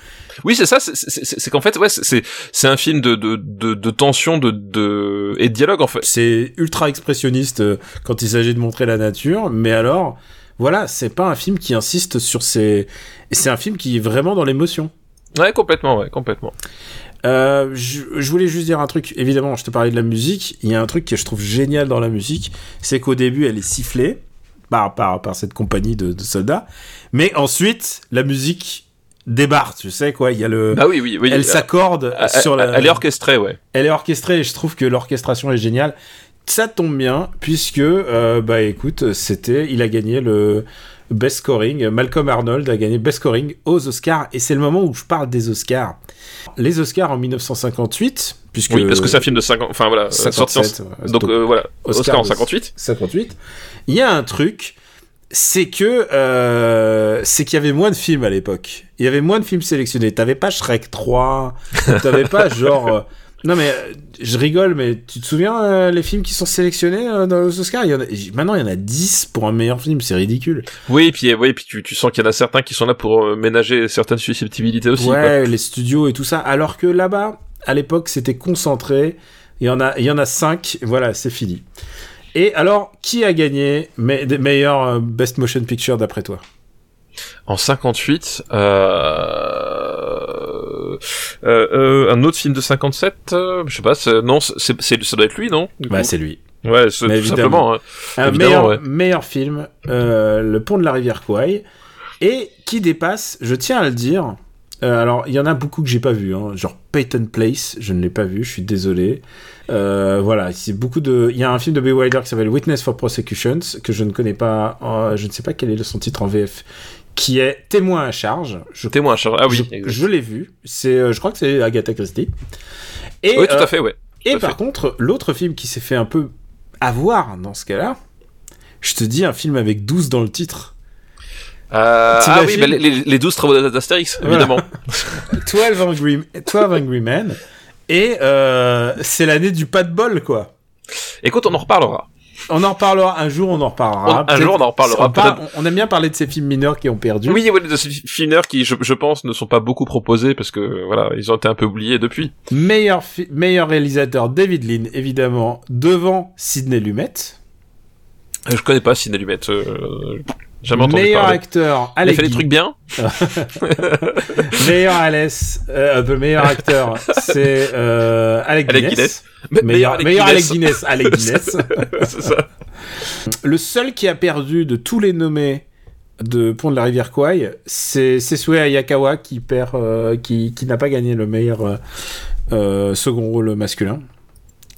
Oui, c'est ça. c'est- qu'en fait, ouais, c'est- c'est un film de de de, de tension, de de et de dialogue en fait. c'est ultra expressionniste euh, quand il s'agit de montrer la nature, mais alors, voilà, c'est pas un film qui insiste sur ses. C'est un film qui est vraiment dans l'émotion. Ouais, complètement, ouais, complètement. Euh, je, je voulais juste dire un truc. Évidemment, je te parlais de la musique. Il y a un truc que je trouve génial dans la musique, c'est qu'au début, elle est sifflée par, par, par cette compagnie de, de soldats, mais ensuite, la musique débarque. Tu sais quoi? Il y a le. Bah oui, oui, oui. elle s'accorde euh, sur la. Elle est orchestrée, ouais. Elle est orchestrée et je trouve que l'orchestration est géniale. Ça tombe bien puisque euh, bah écoute, c'était il a gagné le best scoring. Malcolm Arnold a gagné best scoring aux Oscars et c'est le moment où je parle des Oscars. Les Oscars en 1958 puisque Oui, parce que c'est un film de 50, enfin voilà, sorti en- 57, ouais. donc euh, voilà, Oscar Oscar en de- 58. 58. Il y a un truc, c'est que euh, c'est qu'il y avait moins de films à l'époque. Il y avait moins de films sélectionnés. T'avais pas Shrek 3, t'avais pas genre. [LAUGHS] Non mais euh, je rigole, mais tu te souviens euh, les films qui sont sélectionnés euh, dans les Oscars? Il y en a... Maintenant il y en a 10 pour un meilleur film, c'est ridicule. Oui, et puis oui, et puis tu, tu sens qu'il y en a certains qui sont là pour euh, ménager certaines susceptibilités aussi. quoi. ouais, les studios et tout ça. Alors que là-bas, à l'époque, c'était concentré. Il y en a, il y en a 5, voilà, c'est fini. Et alors, qui a gagné me- des meilleurs Best Motion Picture d'après toi? En 58, euh... Euh, euh, un autre film de 57, euh, je sais pas, c'est- non, c'est, ça doit être lui, non Bah, c'est lui. Ouais, tout évidemment. simplement. hein. Un meilleur, ouais. meilleur film, euh, Le Pont de la rivière Kwai, et qui dépasse, je tiens à le dire, euh, alors il y en a beaucoup que j'ai pas vu, hein, genre Peyton Place, je ne l'ai pas vu, je suis désolé. Euh, voilà, c'est beaucoup de. Il y a un film de Bill Wilder qui s'appelle Witness for Prosecutions que je ne connais pas, euh, je ne sais pas quel est son titre en VF, qui est Témoin à charge. Je, Témoin, Charles. Ah oui, je, l'ai vu. C'est, euh, je crois que c'est Agatha Christie. Et, oui, tout euh, à fait, ouais. et Tout à par fait. contre, l'autre film qui s'est fait un peu avoir dans ce cas-là, je te dis un film avec 12 dans le titre. Euh, ah oui, bah, les, les, les 12 travaux d'Astérix, Voilà. évidemment. [LAUGHS] 12 Angry, 12 Angry Men. Et euh, c'est l'année du pas de bol, quoi. Écoute, on en reparlera. On en reparlera un jour, on en reparlera. On- un jour, on en reparlera, On, peut-être. on aime bien parler de ces films mineurs qui ont perdu. Oui, ouais, de ces films qui, je, je pense, ne sont pas beaucoup proposés parce que, voilà, ils ont été un peu oubliés depuis. Meilleur réalisateur, David Lean, évidemment, devant Sidney Lumet. Euh, Je connais pas Sidney Lumet, euh, jamais entendu Meilleur parler. acteur, Il Alec fait des trucs bien [LAUGHS] meilleur Alès, euh, meilleur acteur, c'est euh, Alec, Alec Guinness. Guinness. Me- Meilleur, meilleur Alec Guinness, Alec Guinness. [LAUGHS] C'est ça. [LAUGHS] Le seul qui a perdu de tous les nommés de Pont de la Rivière Kwai, c'est Sesue Ayakawa qui perd, euh, qui, qui n'a pas gagné le meilleur euh, euh, second rôle masculin.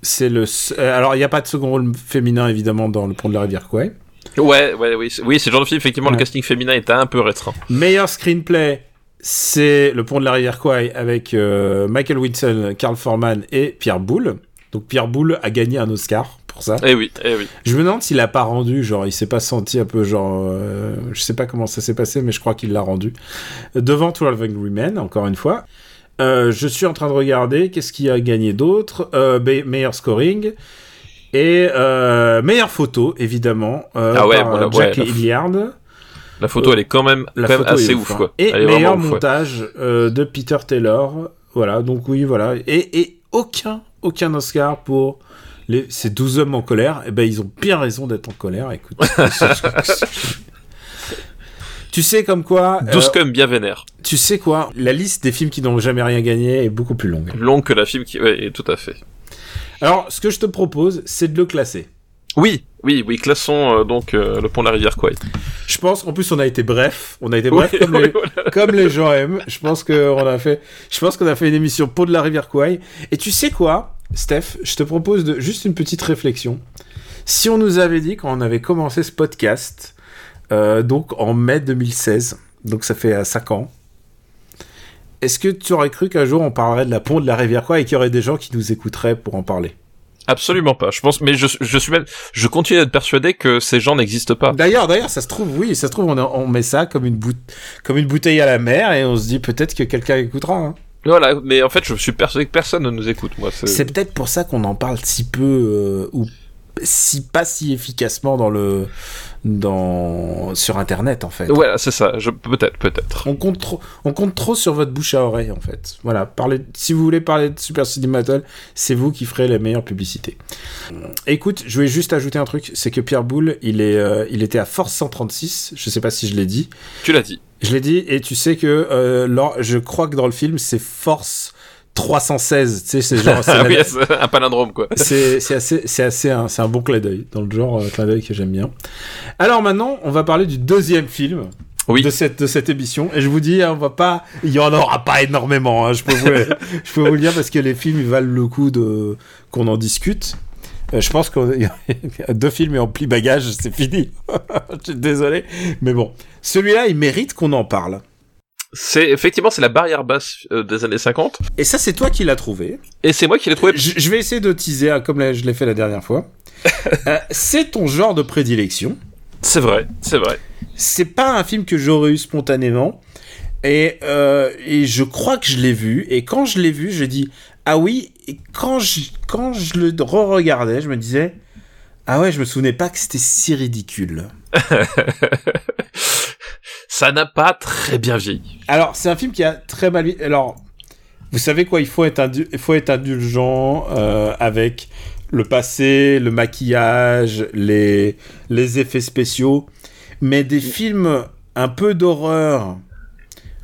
C'est le. alors il n'y a pas de second rôle féminin évidemment dans le Pont de la Rivière Kwai. Ouais, ouais, oui, oui, c'est le genre de film, effectivement, Ouais. le casting féminin était un peu restreint. Meilleur screenplay, c'est Le Pont de la Rivière Kwai avec euh, Michael Winston, Carl Forman et Pierre Boulle. Donc Pierre Boulle a gagné un Oscar pour ça. Eh oui, eh oui. Je me demande s'il a pas rendu, genre il s'est pas senti un peu genre, euh, je sais pas comment ça s'est passé, mais je crois qu'il l'a rendu devant 12 Angry Men, encore une fois. Euh, je suis en train de regarder qu'est-ce qui a gagné d'autre? Euh, meilleur scoring et euh, meilleure photo évidemment euh, Ah ouais, par voilà, euh, Jack ouais, Hilliard. La photo, elle est quand même, La quand même assez ouf, hein. quoi. Et Elle meilleur ouais. montage euh, de Peter Taylor. Voilà, donc oui, voilà. Et, et aucun, aucun Oscar pour les, ces 12 hommes en colère. Et ben, ils ont bien raison d'être en colère, écoute. [LAUGHS] tu sais comme quoi, euh, 12 comme bien vénère. tu sais quoi, la liste des films qui n'ont jamais rien gagné est beaucoup plus longue. Longue que la film qui, ouais, tout à fait. Alors, ce que je te propose, c'est de le classer. Oui, oui, oui, classons euh, donc euh, le pont de la rivière Kwai. Je pense, en plus, on a été bref. On a été bref Oui, comme, oui, les, voilà. comme les gens aiment. Je pense qu'on a fait, je pense qu'on a fait une émission Pau de la rivière Kouai. Et tu sais quoi, Steph, je te propose de, juste une petite réflexion. Si on nous avait dit quand on avait commencé ce podcast, euh, donc en mai 2016, donc ça fait 5 ans, est-ce que tu aurais cru qu'un jour on parlerait de la pont de la rivière Kouai et qu'il y aurait des gens qui nous écouteraient pour en parler? Absolument pas. Je pense, mais je, je suis même, je continue d'être persuadé que ces gens n'existent pas. D'ailleurs, d'ailleurs, ça se trouve, oui, ça se trouve, on, on met ça comme une, bout- comme une bouteille à la mer et on se dit peut-être que quelqu'un écoutera. hein. Voilà, mais en fait, je suis persuadé que personne ne nous écoute, moi. C'est peut-être pour ça qu'on en parle si peu euh, ou si pas si efficacement dans le dans sur internet en fait. Voilà, c'est ça. Je... Peut-être, peut-être. On compte trop, on compte trop sur votre bouche à oreille en fait. Voilà, parlez, si vous voulez parler de Super Cinématol, c'est vous qui ferez la meilleure publicité. Écoute, je voulais juste ajouter un truc, c'est que Pierre Boulle, il est, euh, il était à Force 136. Je sais pas si je l'ai dit. Tu l'as dit. Je l'ai dit et tu sais que euh, je crois que dans le film c'est Force 316. Tu sais, c'est genre [LAUGHS] Ah oui, un palindrome, quoi. c'est assez, c'est assez, un, c'est un bon clin d'œil, dans le genre euh, clin d'œil que j'aime bien. Alors maintenant, on va parler du deuxième film Oui. de cette de cette émission, et je vous dis, hein, on va pas, il y en aura pas énormément, hein, je peux vous, le- [LAUGHS] je peux vous le dire parce que les films ils valent le coup de qu'on en discute. Euh, je pense qu'il [LAUGHS] y a deux films et en pli bagage, c'est fini. je suis désolé, mais bon, celui-là, il mérite qu'on en parle. C'est effectivement c'est la barrière basse euh, des années 50 Et ça, c'est toi qui l'as trouvé. et c'est moi qui l'ai trouvé. Je, je vais essayer de teaser hein, comme la- je l'ai fait la dernière fois. [LAUGHS] Euh, c'est ton genre de prédilection. C'est vrai, c'est vrai. C'est pas un film que j'aurais eu spontanément. Et, euh, et je crois que je l'ai vu. Et quand je l'ai vu, je dis ah oui. Et quand je, quand je le re-regardais, je me disais ah ouais, je me souvenais pas que c'était si ridicule. [LAUGHS] Ça n'a pas très bien vieilli. Alors, c'est un film qui a très mal. vie- Alors, vous savez quoi Il faut être, indu- il faut être indulgent euh, avec le passé, le maquillage, les, les effets spéciaux. Mais des films un peu d'horreur,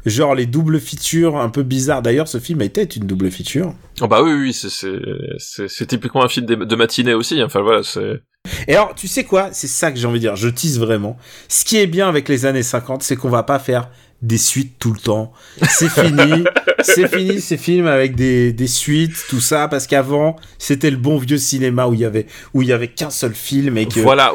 genre les doubles features un peu bizarres. D'ailleurs, ce film était une double feature. Oh bah oui, oui, c'est c'est c'est c'est typiquement un film de, de matinée aussi. Enfin voilà, c'est. Et alors, tu sais quoi? C'est ça que j'ai envie de dire. Je tease vraiment. Ce qui est bien avec les années 50, c'est qu'on va pas faire des suites tout le temps. C'est fini. [LAUGHS] c'est fini ces films avec des, des suites, tout ça, parce qu'avant, c'était le bon vieux cinéma où il y avait, où il y avait qu'un seul film et que. Voilà,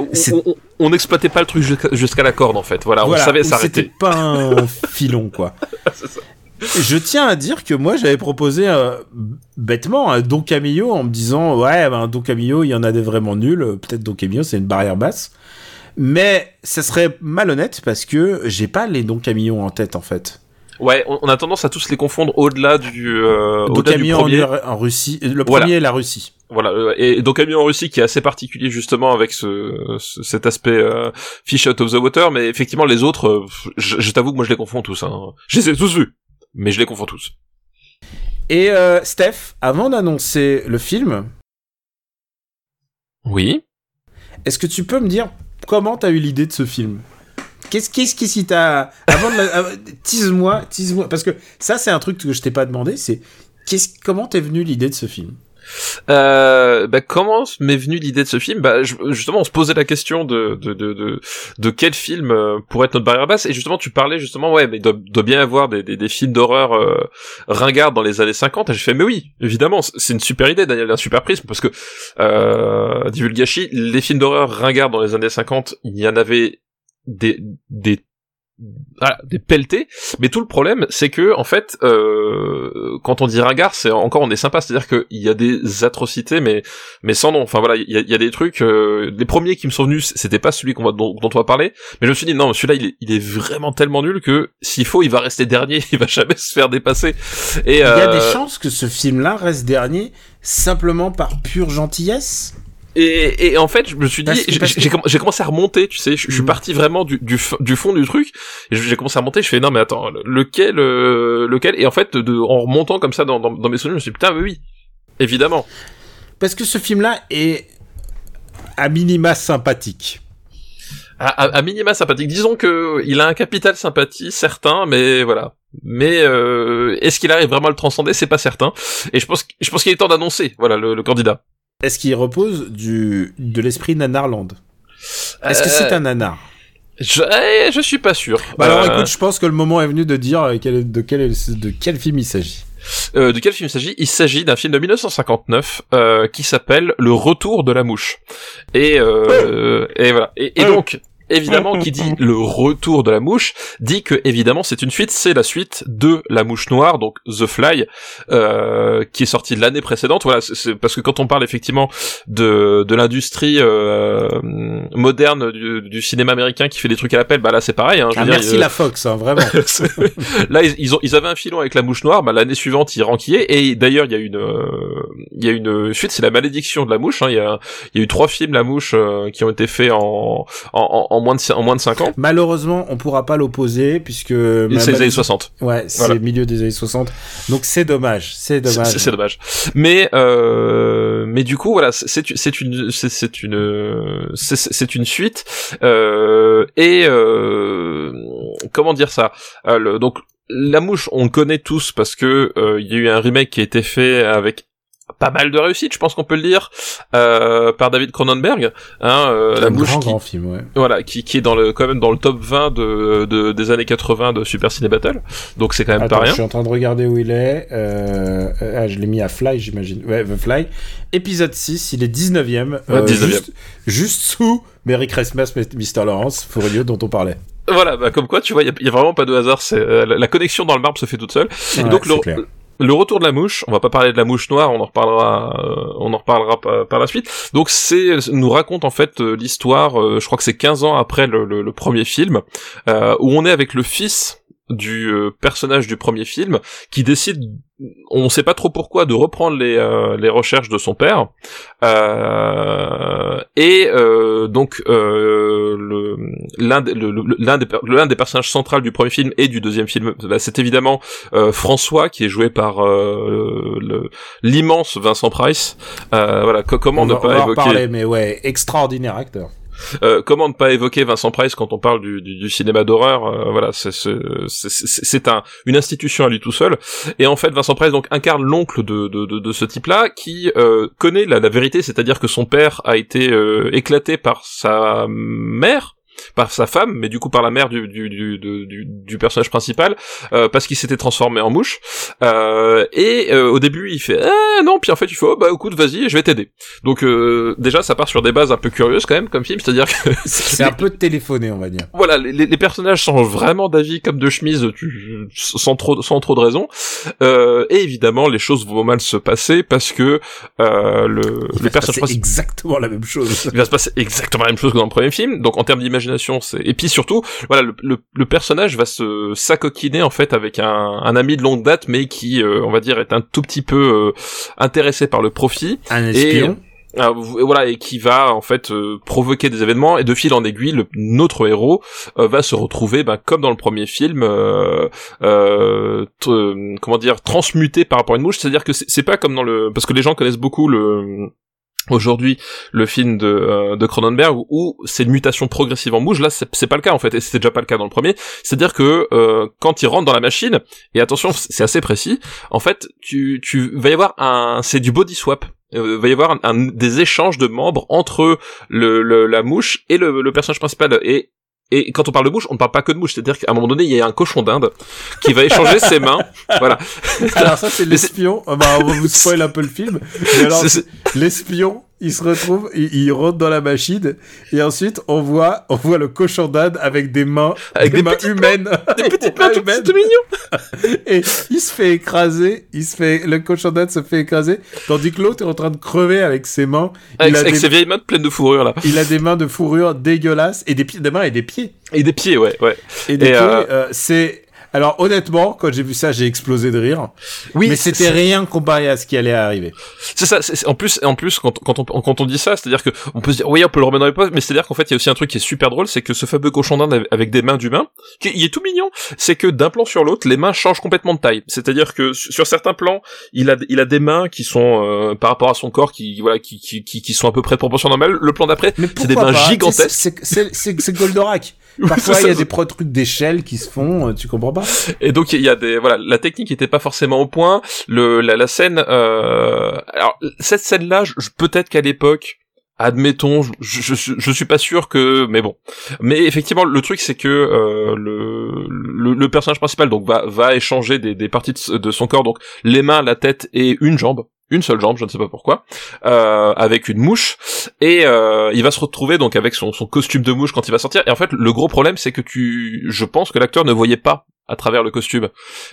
on, n'exploitait pas le truc jusqu'à la corde en fait. Voilà, Voilà, on savait où C'était s'arrêter. pas un filon, quoi. [LAUGHS] C'est ça. Je tiens à dire que moi, j'avais proposé euh, bêtement un Don Camillo en me disant ouais, ben, Don Camillo, il y en a des vraiment nuls. Peut-être Don Camillo, c'est une barrière basse. Mais ça serait malhonnête parce que j'ai pas les Don Camillo en tête en fait. Ouais, on, on a tendance à tous les confondre au-delà du euh, Don Camillo en, premier. en Russie. Le Voilà. premier est la Russie. Voilà, euh, et donc Camille en Russie qui est assez particulier justement avec ce, ce- cet aspect euh, fish out of the water, mais effectivement les autres, euh, je, je t'avoue que moi je les confonds tous. Hein. Je les ai tous vus, mais je les confonds tous. Et euh, Steph, avant d'annoncer le film, Oui. est-ce que tu peux me dire comment t'as eu l'idée de ce film? Qu'est-ce qu'est-ce qui si t'as avant de la... euh, tease-moi tease-moi parce que ça c'est un truc que je t'ai pas demandé c'est qu'est-ce comment t'es venu l'idée de ce film? Euh, bah, comment m'est venue l'idée de ce film? Bah, Justement, on se posait la question de de de de, de quel film euh, pourrait être notre barrière basse. Et justement, tu parlais justement, ouais, mais il doit, bien avoir des, des, des films d'horreur euh, ringards dans les années 50. Et j'ai fait, mais oui, évidemment, c'est une super idée, Daniel, un super prisme, parce que euh, divulgachi, les films d'horreur ringards dans les années 50, il y en avait des des voilà, des pelletés, mais tout le problème, c'est que en fait, euh, quand on dit ringard, c'est encore on est sympa, c'est-à-dire qu'il y a des atrocités, mais mais sans nom. Enfin voilà, il y a, y a des trucs. euh, les premiers qui me sont venus, c'était pas celui qu'on va dont, dont on va parler, mais je me suis dit non, celui-là, il est, il est vraiment tellement nul que s'il faut, il va rester dernier, [LAUGHS] il va jamais se faire dépasser. Et Il y a euh, des chances que ce film-là reste dernier simplement par pure gentillesse? Et, et en fait, je me suis dit, Parce que- j'ai comm- commencé à remonter, tu sais, je, je suis Mhm. parti vraiment du, du, du fond du truc, et j'ai commencé à remonter, je fais, non mais attends, lequel, euh, lequel, et en fait, de, en remontant comme ça dans, dans, dans mes souvenirs, je me suis dit, putain, mais oui, évidemment. Parce que ce film-là est à minima sympathique. À, à, à minima sympathique, disons que il a un capital sympathie, certain, mais voilà. Mais euh, est-ce qu'il arrive vraiment à le transcender? C'est pas certain. Et je pense, je pense qu'il est temps d'annoncer, voilà, le, le candidat. Est-ce qu'il repose du, de l'esprit nanarland? Est-ce que c'est Euh, un nanar? je, eh, je suis pas sûr. Bah alors Euh, écoute, je pense que le moment est venu de dire euh, quel- de, quel, de quel film il s'agit. Euh, de quel film il s'agit? Il s'agit d'un film de 1959 euh, qui s'appelle Le Retour de la mouche. Et euh, et voilà. Et, et Euh. donc évidemment, qui dit le retour de la mouche, dit que évidemment c'est une suite, c'est la suite de la mouche noire, donc The Fly, euh, qui est sorti de l'année précédente. Voilà, c'est parce que quand on parle effectivement de de l'industrie euh, moderne du, du, cinéma américain qui fait des trucs à l'appel, bah là c'est pareil. Hein, je ah, merci la Fox, hein, vraiment. [LAUGHS] là ils, ils, ont ils avaient un filon avec la mouche noire, bah l'année suivante ils renquillaient et d'ailleurs il y a une il y a une suite, c'est la malédiction de la mouche. Hein. Il y a il y a eu trois films la mouche qui ont été faits en en, en, moins de en moins de 5 ans. Malheureusement, on pourra pas l'opposer puisque c'est les années 60. Ouais, c'est le milieu des années 60. Donc c'est dommage, c'est dommage. C'est dommage. Mais euh, mais du coup voilà, c'est c'est une c'est une c'est une suite euh, et euh, comment dire ça? Euh, le, donc la mouche, on le connaît tous parce que euh, il y a eu un remake qui a été fait avec pas mal de réussite, je pense qu'on peut le dire, euh, par David Cronenberg, hein, euh, la mouche qui, film, ouais. voilà, qui, qui est dans le quand même dans le top 20 de, de des années 80 de Super Ciné Battle, donc c'est quand même pas rien. Je suis en train de regarder où il est. Euh, ah, je l'ai mis à Fly, j'imagine. Ouais, The Fly. Épisode 6, il est 19ème, ouais, 19e. Euh, juste, juste sous Merry Christmas, Mr. Lawrence, Furieux dont on parlait. Voilà, bah comme quoi, tu vois, il y, a vraiment pas de hasard. C'est euh, la, connexion dans le marbre se fait toute seule. et donc le, clair le retour de la mouche, on va pas parler de la mouche noire, on en reparlera, euh, on en reparlera par, la suite. Donc c'est nous raconte en fait euh, l'histoire, euh, je crois que c'est 15 ans après le, le premier film, où on est avec le fils du personnage du premier film qui décide on sait pas trop pourquoi de reprendre les, euh, les recherches de son père. Euh, et euh, donc le l'un des l'un des l'un des personnages centraux du premier film et du deuxième film bah, c'est évidemment François qui est joué par l'immense Vincent Price. Voilà comment on ne pas on va évoquer parler, mais ouais extraordinaire acteur euh, comment ne pas évoquer Vincent Price quand on parle du, cinéma d'horreur euh, Voilà, c'est un, une institution à lui tout seul. Et en fait, Vincent Price donc incarne l'oncle de, ce type-là qui euh, connaît la, la vérité, c'est-à-dire que son père a été euh, éclaté par sa mère par sa femme, mais du coup par la mère du, du, du, du, du personnage principal, euh, parce qu'il s'était transformé en mouche. Euh, et euh, au début, il fait ah non, puis en fait, il fait oh bah écoute, vas-y, je vais t'aider. Donc euh, déjà, ça part sur des bases un peu curieuses quand même comme film, c'est-à-dire que [LAUGHS] c'est un peu téléphoné, on va dire. Voilà, les, les personnages changent vraiment d'avis comme de chemise, tu, sans trop sans trop de raison. Euh, et évidemment, les choses vont mal se passer parce que euh, le, il le personnage exactement la même chose. Il va se passer exactement la même chose que dans le premier film. Donc en termes d'imagination c'est et puis surtout voilà le, le, personnage va se s'acoquiner en fait avec un, un, ami de longue date mais qui euh, on va dire est un tout petit peu euh, intéressé par le profit. Un espion. et, voilà et qui va en fait euh, provoquer des événements. Et de fil en aiguille le, notre héros va se retrouver ben, comme dans le premier film comment dire transmuté par rapport à une mouche. C'est à dire que c'est pas comme dans le parce que les gens connaissent beaucoup le aujourd'hui le film de, euh, de Cronenberg où, c'est une mutation progressive en mouche là c'est pas le cas en fait et c'était déjà pas le cas dans le premier. C'est à dire que euh, quand il rentre dans la machine et attention c'est assez précis en fait tu tu y avoir un c'est du body swap. Euh, va y avoir un, des échanges de membres entre le, le la mouche et le, le personnage principal. Et et quand on parle de mouche, on ne parle pas que de mouche, c'est-à-dire qu'à un moment donné, il y a un cochon d'Inde qui va échanger ses mains. [LAUGHS] Voilà. Alors ça, c'est l'espion. Ah bah, on va vous spoil un peu le film. Mais alors, l'espion, il se retrouve, il, rentre dans la machine, et ensuite, on voit, on voit le cochon d'Inde avec des mains, avec des, mains humaines. Des petites mains humaines. Tout mignon. [LAUGHS] et il se fait écraser, il se fait, le cochon d'Inde se fait écraser, tandis que l'autre est en train de crever avec ses mains. Avec, avec ses vieilles mains pleines de fourrure, là. Il a des mains de fourrure dégueulasses, et des, pieds, des mains et des pieds et des pieds, ouais, ouais. Et des pieds, euh, euh... c'est alors honnêtement, quand j'ai vu ça, j'ai explosé de rire. Oui, mais c'était rien comparé à ce qui allait arriver. C'est ça. En plus, en plus, quand, quand, on, quand on dit ça, c'est-à-dire que on peut se dire, oui, on peut le remettre dans les poches, mais c'est-à-dire qu'en fait, il y a aussi un truc qui est super drôle, c'est que ce fameux cochon d'Inde avec des mains d'humain, qui il est tout mignon, c'est que d'un plan sur l'autre, les mains changent complètement de taille. C'est-à-dire que sur certains plans, il a, il a des mains qui sont euh, par rapport à son corps, qui voilà, qui, qui, qui, sont à peu près de proportion normale. Le plan d'après, c'est des mains gigantesques. C'est Goldorak. Parfois, il y a des trucs d'échelle qui se font, euh, tu comprends pas? Et donc, il y a des voilà, la technique était pas forcément au point. Le la, la scène, euh... alors cette scène-là, peut-être qu'à l'époque, admettons, je, je, je, suis pas sûr que, mais bon. Mais effectivement, le truc c'est que euh, le, le, personnage principal donc va va échanger des, des parties de, de, son corps, donc les mains, la tête et une jambe. Une seule jambe, je ne sais pas pourquoi, euh, avec une mouche, et euh, il va se retrouver donc avec son, son costume de mouche quand il va sortir. Et en fait, le gros problème, c'est que tu, je pense que l'acteur ne voyait pas à travers le costume,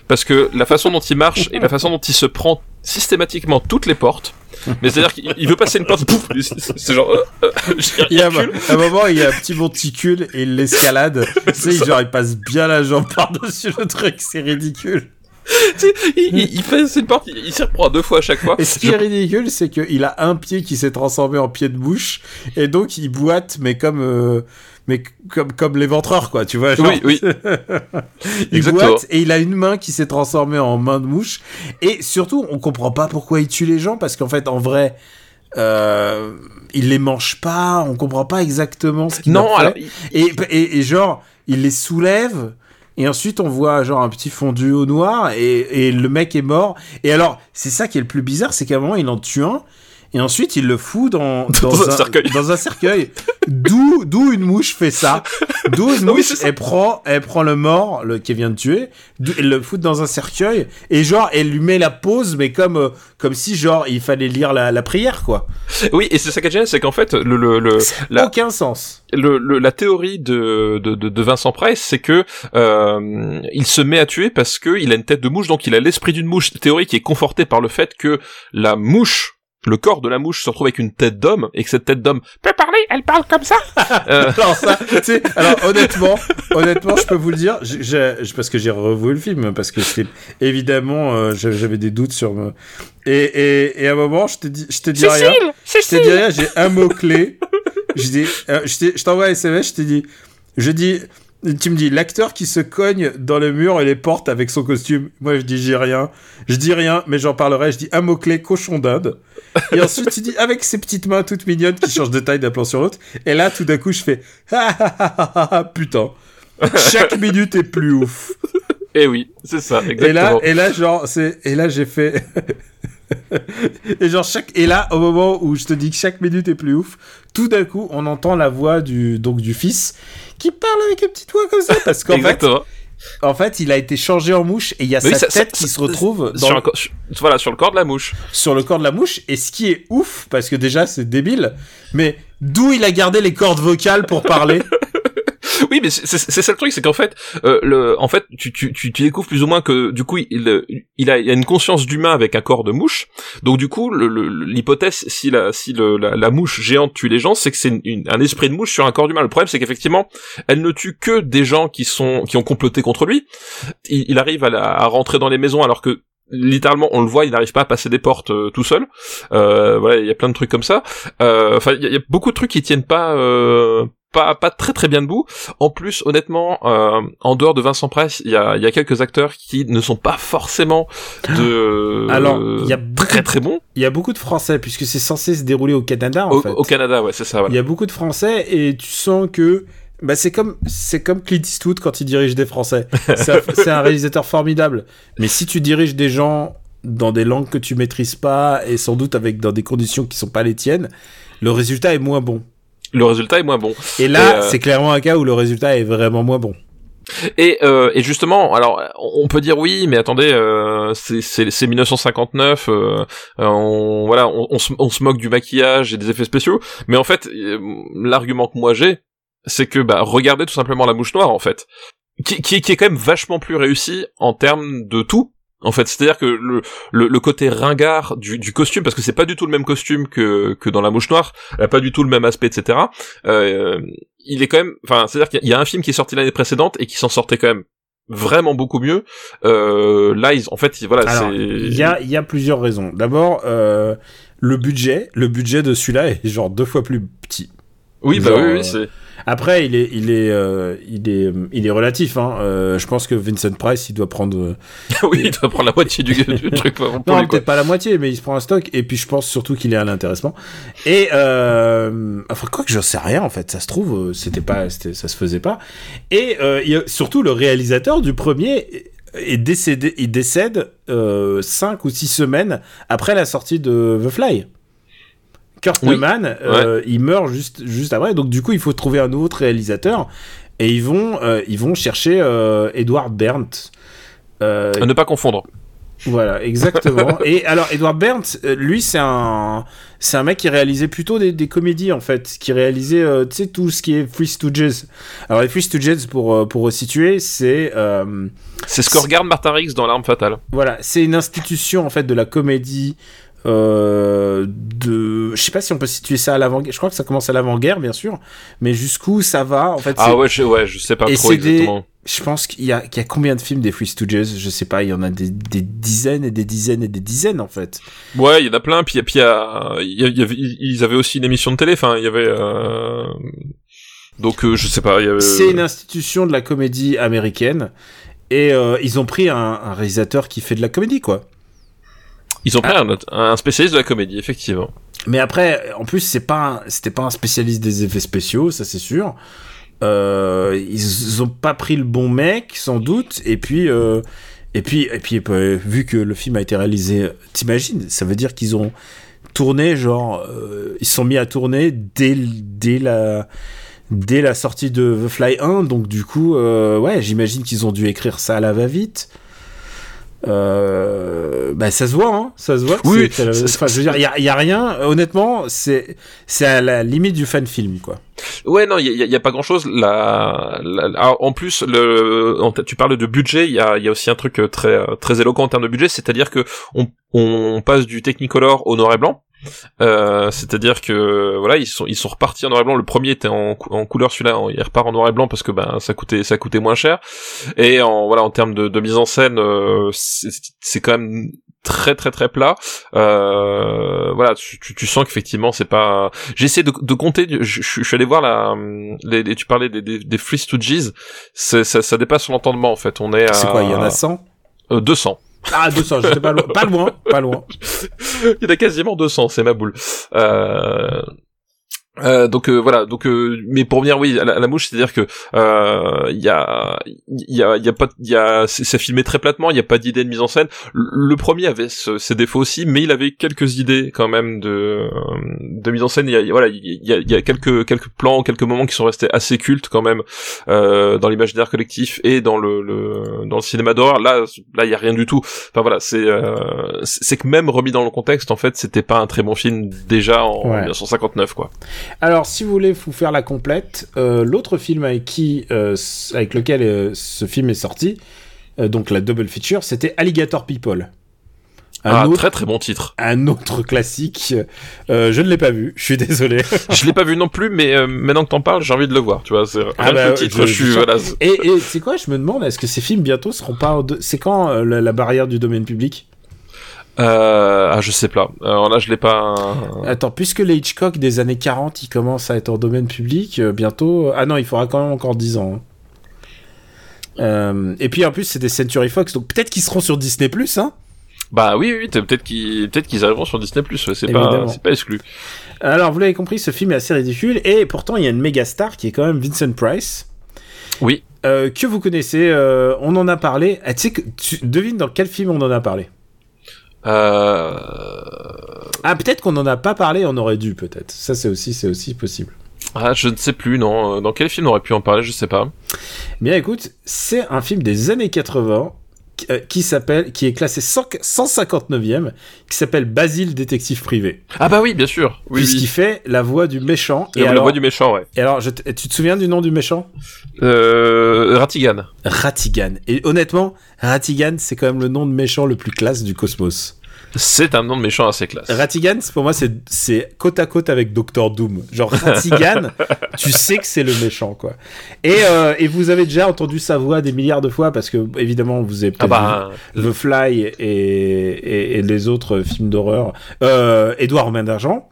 parce que la façon dont il marche et la façon dont il se prend systématiquement toutes les portes. Mais c'est-à-dire qu'il veut passer une porte, pouf, c'est genre. euh, euh, Il y a un moment, il y a un petit monticule et il l'escalade. [LAUGHS] tu sais, genre, il passe bien la jambe par-dessus le truc, c'est ridicule. [LAUGHS] Il, il, fait une porte, il, s'y reprend deux fois à chaque fois. Et ce qui est ridicule, c'est qu'il a un pied qui s'est transformé en pied de bouche, et donc il boite, mais comme, euh, mais comme, comme l'éventreur, quoi, tu vois. genre. Oui, oui. [LAUGHS] il Exactement. boite, et il a une main qui s'est transformée en main de mouche. Et surtout, on comprend pas pourquoi il tue les gens, parce qu'en fait, en vrai, euh, il les mange pas, on comprend pas exactement ce qu'il a Non, fait. alors, Et, et, et genre, il les soulève. Et ensuite, on voit genre un petit fondu au noir et, et le mec est mort. Et alors, c'est ça qui est le plus bizarre, c'est qu'à un moment, il en tue un. Et ensuite, il le fout dans, [LAUGHS] Dans un cercueil. Dans un cercueil. D'où, d'où une mouche fait ça. D'où une [LAUGHS] Oui, mouche, elle prend, elle prend le mort, le, qui vient de tuer, elle le fout dans un cercueil. Et genre, elle lui met la pause, mais comme, euh, comme si genre, il fallait lire la, la prière, quoi. oui, et c'est ça qui est génial, c'est qu'en fait, le, le, le, la, Aucun sens. le, le- la théorie de, de, de, de Vincent Price, c'est que euh, il se met à tuer parce que il a une tête de mouche, donc il a l'esprit d'une mouche. Théorie qui est confortée par le fait que la mouche, le corps de la mouche, se retrouve avec une tête d'homme et que cette tête d'homme peut parler. Elle parle comme ça. Euh, [LAUGHS] Alors ça, tu sais, alors honnêtement, honnêtement, je peux vous le dire, j'ai- j'ai- parce que j'ai revu le film, parce que c'était évidemment, euh, j'a- j'avais des doutes sur me. Et, et, et à un moment, je te dis, je te dis rien. Je te dis rien, j'ai un mot clé. Je dis, euh, je t'envoie un SMS, je te dis, je dis, tu me dis l'acteur qui se cogne dans le mur et les portes avec son costume. Moi, je dis j'ai rien, je dis rien, mais j'en parlerai. Je dis un mot clé cochon d'Inde. Et ensuite, tu dis avec ses petites mains toutes mignonnes qui changent de taille d'un plan sur l'autre. Et là, tout d'un coup, je fais ah, ah, ah, ah, putain. Chaque minute est plus ouf. et oui, c'est ça, Et là, exactement. et là, genre, c'est, et là, j'ai fait. [LAUGHS] [LAUGHS] et genre, chaque, et là, au moment où je te dis que chaque minute est plus ouf, tout d'un coup, on entend la voix du, donc, du fils qui parle avec une petite voix comme ça, parce qu'en [LAUGHS] fait, en fait, il a été changé en mouche et il y a Oui, sa ça- tête ça- qui se retrouve dans Sur, le- sur- voilà, sur le corps de la mouche. sur le corps de la mouche. Et ce qui est ouf, parce que déjà, c'est débile, mais d'où il a gardé les cordes vocales pour parler [LAUGHS] [LAUGHS] Oui, mais c'est ça le truc, c'est qu'en fait, euh, le, en fait, tu, tu, tu, tu découvres plus ou moins que du coup, il, il a, il a une conscience d'humain avec un corps de mouche. Donc du coup, l'hypothèse, si la, si le, la, mouche géante tue les gens, c'est que c'est un esprit de mouche sur un corps d'humain. Le problème, c'est qu'effectivement, elle ne tue que des gens qui sont, qui ont comploté contre lui. Il, il arrive à, la- à rentrer dans les maisons alors que littéralement on le voit il n'arrive pas à passer des portes euh, tout seul euh, voilà il y a plein de trucs comme ça Euh, enfin il y, y a beaucoup de trucs qui tiennent pas euh, pas pas très très bien debout en plus honnêtement euh, en dehors de Vincent Price il y a, il y a quelques acteurs qui ne sont pas forcément de Alors, il y a beaucoup très de- très bons Il y a beaucoup de Français, puisque c'est censé se dérouler au Canada, en au, fait. au Canada ouais c'est ça Il voilà. y a beaucoup de Français et tu sens que bah c'est comme c'est comme Clint Eastwood quand il dirige des Français. [LAUGHS] C'est un, un réalisateur formidable. Mais si tu diriges des gens dans des langues que tu maîtrises pas et sans doute avec dans des conditions qui sont pas les tiennes, le résultat est moins bon. Le résultat est moins bon Et là, euh, c'est clairement un cas où le résultat est vraiment moins bon. Et, euh, et justement, alors on peut dire oui, mais attendez, euh, c'est- c'est c'est 1959, euh, euh, on, voilà, on, on, se, on se moque du maquillage et des effets spéciaux, mais en fait, euh, l'argument que moi j'ai, c'est que bah regardez tout simplement la mouche noire en fait, qui, qui, qui est quand même vachement plus réussi en termes de tout. En fait, c'est-à-dire que le, le, le côté ringard du, du costume, parce que c'est pas du tout le même costume que, que dans La Mouche Noire, elle a pas du tout le même aspect, etc. Euh, il est quand même, enfin, c'est-à-dire qu'il y a un film qui est sorti l'année précédente et qui s'en sortait quand même vraiment beaucoup mieux. Euh, là, ils, en fait, voilà, c'est. il y a, y a plusieurs raisons. D'abord, euh, le budget, le budget de celui-là est genre deux fois plus petit. Oui, bah genre, oui, euh, oui, c'est. Après, il est, il est, euh, il est, il est relatif. Hein. Euh, je pense que Vincent Price, il doit prendre. euh, [LAUGHS] oui, il doit prendre la moitié du, du [LAUGHS] truc pour non, quoi. peut-être pas la moitié, mais il se prend un stock. Et puis, je pense surtout qu'il est à l'intéressement. Et euh, enfin, quoi que je sais rien en fait. Ça se trouve, euh, c'était pas, c'était, ça se faisait pas. Et euh, il a surtout le réalisateur du premier est décédé, il décède euh, cinq ou six semaines après la sortie de The Fly. Kurt Oui. Neumann, euh, il meurt juste juste après. Donc du coup, il faut trouver un autre réalisateur. Et ils vont, euh, ils vont chercher euh, Edward Berndt. À ne pas confondre. Voilà, exactement. [LAUGHS] et alors, Edward Berndt, lui, c'est un, c'est un mec qui réalisait plutôt des, des comédies en fait, qui réalisait, euh, tu sais, tout ce qui est Free Stooges. Alors les Free Stooges, pour pour resituer, c'est euh, C'est ce que regarde Martin Riggs dans L'arme fatale. voilà, c'est une institution en fait de la comédie. Euh, de, je sais pas si on peut situer ça à l'avant. Je crois que ça commence à l'avant-guerre, bien sûr, mais jusqu'où ça va en fait. Ah ouais, je, ouais, je sais pas Et trop des- exactement. Je pense qu'il y a, qu'il y a combien de films des Free Stooges? Je sais pas, il y en a des, des dizaines et des dizaines et des dizaines en fait. Ouais, il y en a plein. Puis, puis il y a- il y a- il y avait- ils avaient aussi une émission de télé. Enfin, il y avait. euh, Donc, euh, je sais pas. il y avait- C'est une institution de la comédie américaine et euh, ils ont pris un, un réalisateur qui fait de la comédie quoi. Ils ont pris un, spécialiste de la comédie, effectivement. Mais après, en plus, c'est pas, c'était pas un spécialiste des effets spéciaux, ça c'est sûr. Euh, ils ont pas pris le bon mec, sans doute. Et puis, euh, et puis, et puis, euh, vu que le film a été réalisé, t'imagines, ça veut dire qu'ils ont tourné, genre, euh, ils sont mis à tourner dès, dès la, dès la sortie de The Fly 1. Donc du coup, ouais, j'imagine qu'ils ont dû écrire ça à la va-vite. Euh, bah ça se voit, hein, ça se voit. Oui, c'est- enfin, je veux dire, il y a, y a rien. Honnêtement, c'est c'est à la limite du fan film, quoi. Ouais, non, il y a, y a pas grand chose. La, la- alors, en plus, le, en- tu parles de budget. Il y a, il y a aussi un truc euh, très, euh, très éloquent en termes de budget, c'est-à-dire que on, on passe du Technicolor au noir et blanc. Euh, c'est-à-dire que voilà, ils sont ils sont repartis en noir et blanc. Le premier était en, cou- en couleur, celui-là, il repart en noir et blanc parce que ben ça coûtait ça coûtait moins cher. Et en voilà, en termes de, de mise en scène, euh, c'est c'est quand même très très très plat. Euh, voilà, tu, tu, tu sens qu'effectivement c'est pas. J'essaie de, de compter. Je, je, je suis allé voir la. Les, les- tu parlais des, des, des Free Stooges. Ça, ça dépasse son entendement en fait. On est à. C'est quoi Il y en a 100 euh, 200. Ah, 200, j'étais pas loin. Pas loin, pas loin. [LAUGHS] Il y en a quasiment 200, c'est ma boule. Euh... euh, donc euh, voilà, donc euh, mais pour venir oui à la, à la mouche, c'est-à-dire que euh, il y a il y a il y a pas il y a c'est c'est filmé très platement, il y a pas d'idée de mise en scène. Le, le premier avait ce- ses défauts aussi, mais il avait quelques idées quand même de de mise en scène. Il y a voilà, il y a, il y a quelques quelques plans, quelques moments qui sont restés assez cultes quand même euh, dans l'imaginaire collectif et dans le, le dans le cinéma d'horreur. Là là il y a rien du tout. Enfin voilà, c'est euh, c'est c'est que même remis dans le contexte, en fait, c'était pas un très bon film déjà en Ouais. 1959 quoi. Alors, si vous voulez vous faire la complète, euh, l'autre film avec qui, euh, avec lequel euh, ce film est sorti, donc la double feature, c'était Alligator People. Un, ah, autre, très très bon titre. un autre classique. Euh, je ne l'ai pas vu, je suis désolé. [LAUGHS] Je l'ai pas vu non plus, mais euh, maintenant que t'en parles, j'ai envie de le voir. Tu vois, c'est Ah bah, le titre, je- je, suis je- voilà. Et, et c'est quoi Je me demande, est-ce que ces films bientôt seront pas. C'est quand euh, la, la barrière du domaine public? Euh, ah, je sais pas. Alors là, je l'ai pas. Attends, puisque les Hitchcock des années 40, ils commencent à être en domaine public, euh, bientôt. Ah non, il faudra quand même encore 10 ans. hein. Euh, et puis en plus, c'est des Century Fox, donc peut-être qu'ils seront sur Disney Plus, hein. Bah oui, oui, peut-être qu'ils qu'ils arriveront sur Disney Plus. C'est pas pas exclu. Alors, vous l'avez compris, ce film est assez ridicule, et pourtant, il y a une méga star qui est quand même Vincent Price. Oui. euh, que vous connaissez, euh, on en a parlé. Ah, tu sais que tu devines dans quel film on en a parlé? Euh... Ah, peut-être qu'on en a pas parlé, on aurait dû, peut-être. Ça, c'est aussi, c'est aussi possible. Ah, je ne sais plus, non. Euh, Dans quel film on aurait pu en parler, je sais pas. Bien écoute, c'est un film des années 80 qui, euh, qui s'appelle, qui est classé 100 159e, qui s'appelle Basile détective privé, Ah bah oui, bien sûr. Oui, puisqu'il oui. fait la voix du méchant. Et Et la voix du méchant, ouais. et alors je tu te souviens du nom du méchant? Euh, Ratigan. Ratigan. Et honnêtement, Ratigan, c'est quand même le nom de méchant le plus classe du cosmos. C'est un nom de méchant assez classe. Ratigan, pour moi, c'est c'est côte à côte avec Doctor Doom. Genre Ratigan, [LAUGHS] tu sais que c'est le méchant, quoi. Et, euh, et vous avez déjà entendu sa voix des milliards de fois parce que évidemment vous avez Ah peut-être bah, vu The Fly et, et, et les autres films d'horreur. Euh, Edouard Romain d'argent.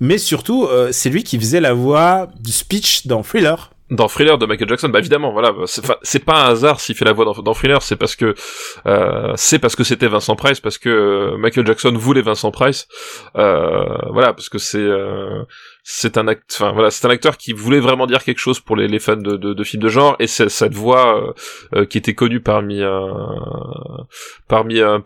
Mais surtout, euh, c'est lui qui faisait la voix du speech dans Thriller. Dans Thriller de Michael Jackson, bah évidemment, voilà, c'est enfin, c'est pas un hasard s'il fait la voix dans, dans Thriller, c'est parce que euh, c'est parce que c'était Vincent Price, parce que euh, Michael Jackson voulait Vincent Price, euh, voilà, parce que c'est c'est un act, enfin voilà, c'est un acteur qui voulait vraiment dire quelque chose pour les, fans de, de, de films de genre, et cette voix euh, euh, qui était connue parmi euh, parmi euh,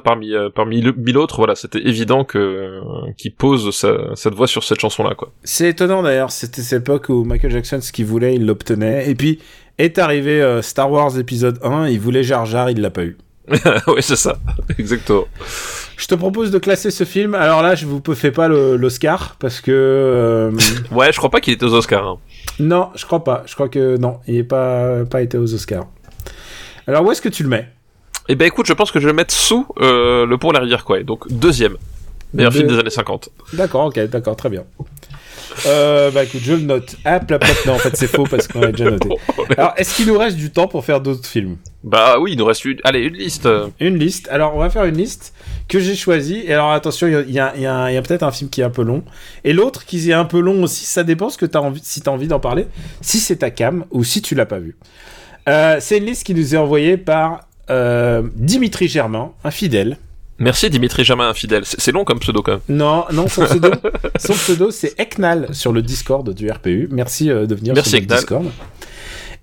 parmi euh, parmi le- mille autres, voilà, c'était évident que euh, qu'il pose sa- cette voix sur cette chanson là, quoi. C'est étonnant d'ailleurs, c'était cette époque où Michael Jackson, ce qu'il voulait, il l'obtenait. Et puis est arrivé Star Wars épisode 1, il voulait Jar Jar, il l'a pas eu. [LAUGHS] oui, c'est ça, exactement. Je te propose de classer ce film. Alors là, je vous fais pas l'Oscar parce que euh, Ouais, je crois pas qu'il était aux Oscars. hein. non, je crois pas. Je crois que non, il n'est pas pas été aux Oscars. Alors où est-ce que tu le mets? Eh ben écoute, je pense que je vais le mettre sous euh, le pont de la rivière Kwai, donc deuxième. Meilleur Deux- film des années 50. D'accord, ok, d'accord, très bien. Euh, bah écoute, je le note. Ah, plap, plap. Non, en fait, c'est faux parce qu'on l'a déjà noté. [LAUGHS] Alors, est-ce qu'il nous reste du temps pour faire d'autres films Bah oui, il nous reste une... Allez, une liste. Une liste. Alors, on va faire une liste que j'ai choisie. Et alors, attention, il y a, il y a- il y a- il y a peut-être un film qui est un peu long. Et l'autre qui est un peu long aussi. Ça dépend ce que as envie, si tu as envie d'en parler. Si c'est ta cam ou si tu l'as pas vu. Euh, c'est une liste qui nous est envoyée par euh, Dimitri Germain, un fidèle. Merci Dimitri Germain infidèle. C'est long comme pseudo quand même. Non, non, son pseudo, [LAUGHS] son pseudo c'est Eknal sur le Discord du RPU. Merci euh, de venir Merci, sur le. Discord.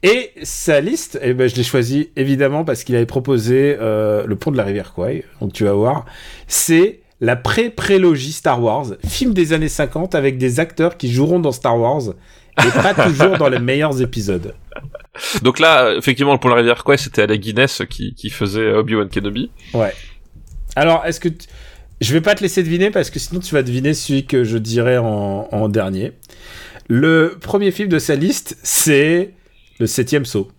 Et sa liste, eh ben, je l'ai choisi évidemment parce qu'il avait proposé euh, le pont de la rivière Kwai. Donc tu vas voir, c'est la pré-prélogie Star Wars, film des années 50 avec des acteurs qui joueront dans Star Wars et pas toujours dans les meilleurs épisodes. Donc là, euh, effectivement, le pont de la rivière Kwai, c'était Alec Guinness qui, qui faisait Obi-Wan Kenobi. Ouais. Alors, est-ce que tu- je vais pas te laisser deviner parce que sinon tu vas deviner celui que je dirais en, en dernier. Le premier film de sa liste, c'est le septième saut.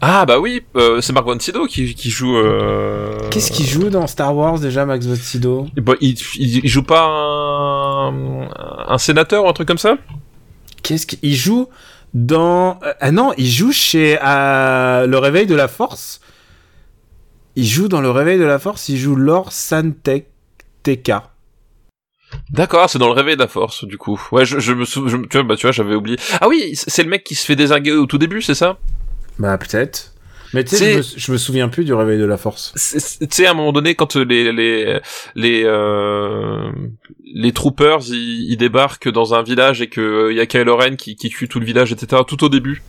Ah bah oui, euh, c'est Mark von Sydow qui, qui joue... Euh... Qu'est-ce qu'il joue dans Star Wars déjà, Max von Sydow? Bah, il, joue pas un, un sénateur ou un truc comme ça? Qu'est-ce qu'il joue dans euh, Ah non, il joue chez euh, Le Réveil de la Force. Il joue dans Le Réveil de la Force. Il joue Lord Santek Teka. D'accord, c'est dans le réveil de la force, du coup. Ouais, je, je me souviens, tu vois, bah, tu vois, j'avais oublié. Ah oui, c'est le mec qui se fait désinguer au tout début, c'est ça? Bah peut-être. Mais tu sais, je, me- je me souviens plus du Réveil de la Force. Tu sais, à un moment donné, quand les les les euh, les troopers ils, ils débarquent dans un village et que euh, y a Kylo Ren qui, qui tue tout le village, etc. Tout au début.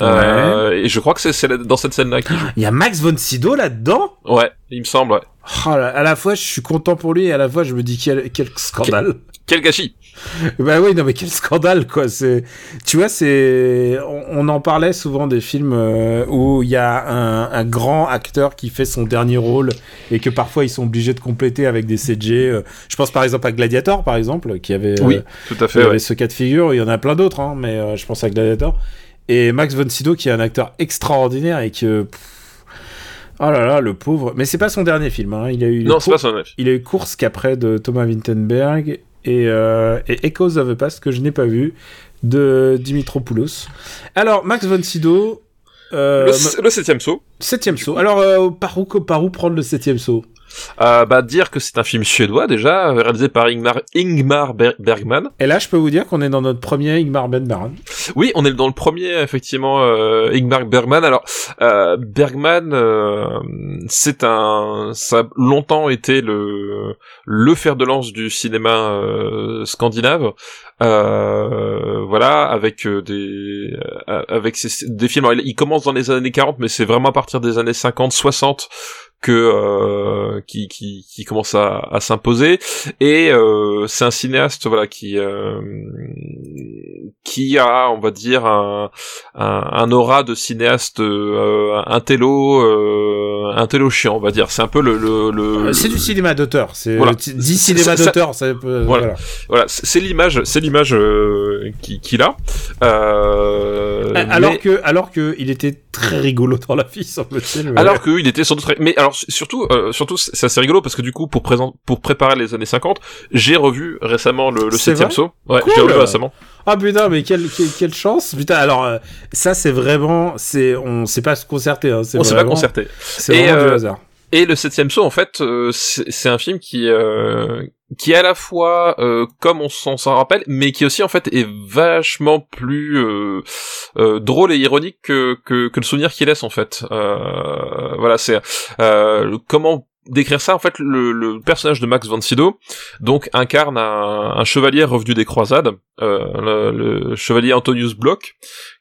Euh, et je crois que c'est- dans cette scène-là qu'il joue. Il y a Max von Sydow là-dedans? Ouais, il me semble. Ouais. Oh à la fois, je suis content pour lui et à la fois, je me dis quel, quel scandale. Quel gâchis [LAUGHS] bah oui, non mais quel scandale quoi. C'est, tu vois, c'est, on, on en parlait souvent des films euh, où il y a un, un grand acteur qui fait son dernier rôle et que parfois ils sont obligés de compléter avec des CG. euh. Je pense par exemple à Gladiator, par exemple, qui avait, euh, Oui, tout à fait. avait ce cas de figure. Il y en a plein d'autres, hein, mais euh, je pense à Gladiator. Et Max von Sydow qui est un acteur extraordinaire et que, pff, oh là là, le pauvre. Mais c'est pas son dernier film. Hein. Il a eu Non, c'est pas son il a eu Course qu'après de Thomas Vinterberg et, euh, et Echoes of the Past que je n'ai pas vu de Dimitropoulos. Alors Alors, Max von Sydow, euh, Le, le septième saut. Septième saut. Alors, euh, par, où, par où prendre le septième saut? Euh, bah dire que c'est un film suédois déjà, réalisé par Ingmar, Ingmar Ber- Bergman. Et là, je peux vous dire qu'on est dans notre premier Ingmar Bergman. Oui, on est dans le premier effectivement euh, Ingmar Bergman. Alors euh, Bergman, c'est un, ça a longtemps été le le fer de lance du cinéma scandinave. Voilà, avec des avec ses- des films. Alors, il commence dans les années 40, mais c'est vraiment à partir des années 50, 60 que euh, qui, qui qui commence à, à s'imposer et euh, c'est un cinéaste voilà qui euh, qui a on va dire un un, un aura de cinéaste euh, un télo euh, un télo chiant on va dire c'est un peu le le, le Euh, c'est du cinéma d'auteur. C'est Voilà. dit cinéma d'auteur. ça Voilà. voilà. voilà c'est l'image c'est l'image euh, qui- qu'il a Alors mais- que, alors que, il était très rigolo dans la vie, semble-t-il. mais- Alors qu'il était sans doute, très- mais alors surtout, euh, surtout c'est assez rigolo parce que du coup pour présent, pour préparer les années 50, j'ai revu récemment le, le C'est septième vrai saut. Ouais, Cool. j'ai revu récemment. Ah putain, mais quelle, quelle, quelle chance Putain, alors euh, ça c'est vraiment, c'est, on s'est pas concerté. Hein, On s'est pas concerté. C'est vraiment du euh, hasard. Et le septième saut, en fait, euh, c'est c'est un film qui euh, qui à la fois euh, comme on s'en rappelle, mais qui aussi en fait est vachement plus euh, euh, drôle et ironique que, le souvenir qu'il laisse en fait. Euh, voilà, c'est euh, comment décrire ça? En fait le, le personnage de Max von Sydow donc incarne un, un chevalier revenu des croisades euh, le, le chevalier Antonius Bloch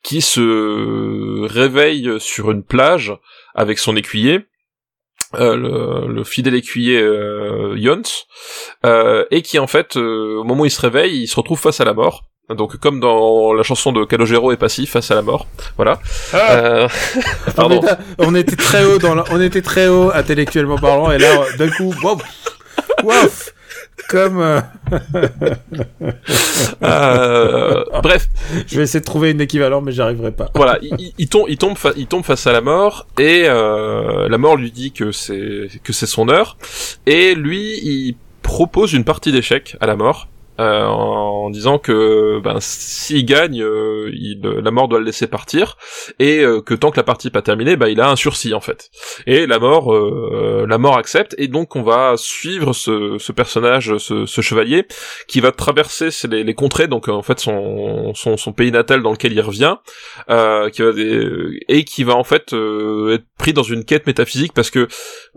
qui se réveille sur une plage avec son écuyer euh, le, le fidèle écuyer euh, Jons, euh, et qui en fait, euh, au moment où il se réveille, il se retrouve face à la mort, Donc comme dans la chanson de Calogero et passif face à la mort, voilà. Ah. Euh, [LAUGHS] Pardon. putain, on était très haut dans la- on était très haut intellectuellement parlant et là d'un coup wow, wow, comme euh, [LAUGHS] Euh, bref, je vais essayer de trouver une équivalent mais j'arriverai pas. voilà, il, tombe, il tombe, fa- il tombe face à la mort et euh, la mort lui dit que c'est que c'est son heure et lui il propose une partie d'échecs à la mort. Euh, en disant que ben s'il gagne, euh, il, la mort doit le laisser partir et euh, que tant que la partie n'est pas terminée, ben il a un sursis en fait. Et la mort, euh, la mort accepte et donc on va suivre ce, ce personnage, ce, ce chevalier qui va traverser les, les contrées, donc euh, en fait son, son, son pays natal dans lequel il revient, euh, qui va et qui va en fait être pris dans une quête métaphysique parce que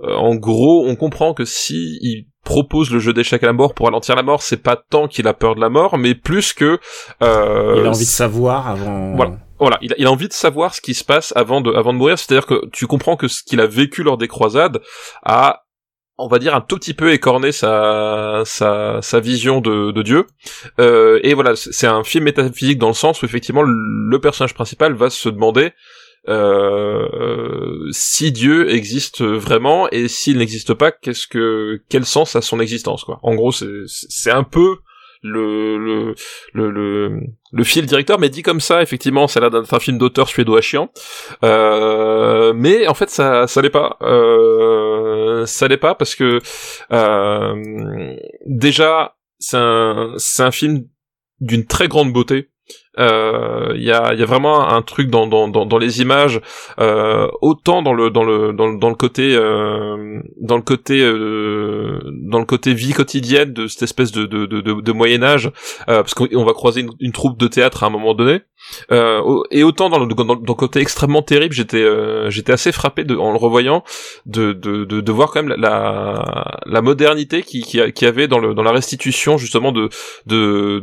en gros on comprend que si il propose le jeu d'échecs à la mort pour ralentir la mort, c'est pas tant qu'il a peur de la mort, mais plus que euh, Il a envie de savoir avant. Voilà. voilà, il a, il a envie de savoir ce qui se passe avant de, avant de mourir. C'est-à-dire que tu comprends que ce qu'il a vécu lors des croisades a, on va dire, un tout petit peu écorné sa, sa, sa vision de, de Dieu. Euh, et voilà, c'est c'est un film métaphysique dans le sens où effectivement le personnage principal va se demander euh, si Dieu existe vraiment et s'il n'existe pas, qu'est-ce que quel sens a son existence quoi? En gros, c'est un peu le le le le, fil directeur, mais dit comme ça, effectivement, ça a l'air d'être un film d'auteur suédois chiant. Euh, mais en fait, ça ça l'est pas. Euh, ça l'est pas parce que euh, déjà, c'est un un film d'une très grande beauté. Euh, Il y, a, il y a vraiment un truc dans, les images, euh, autant dans le côté euh, euh, vie quotidienne de cette espèce de Moyen Âge, euh, parce qu'on on va croiser une troupe de théâtre à un moment donné, euh, et autant dans le, dans, dans le côté extrêmement terrible, j'étais euh, j'étais assez frappé de, en le revoyant de, de, de, de voir quand même la, la modernité qui, qui, a- qui avait dans, le, dans la restitution justement de de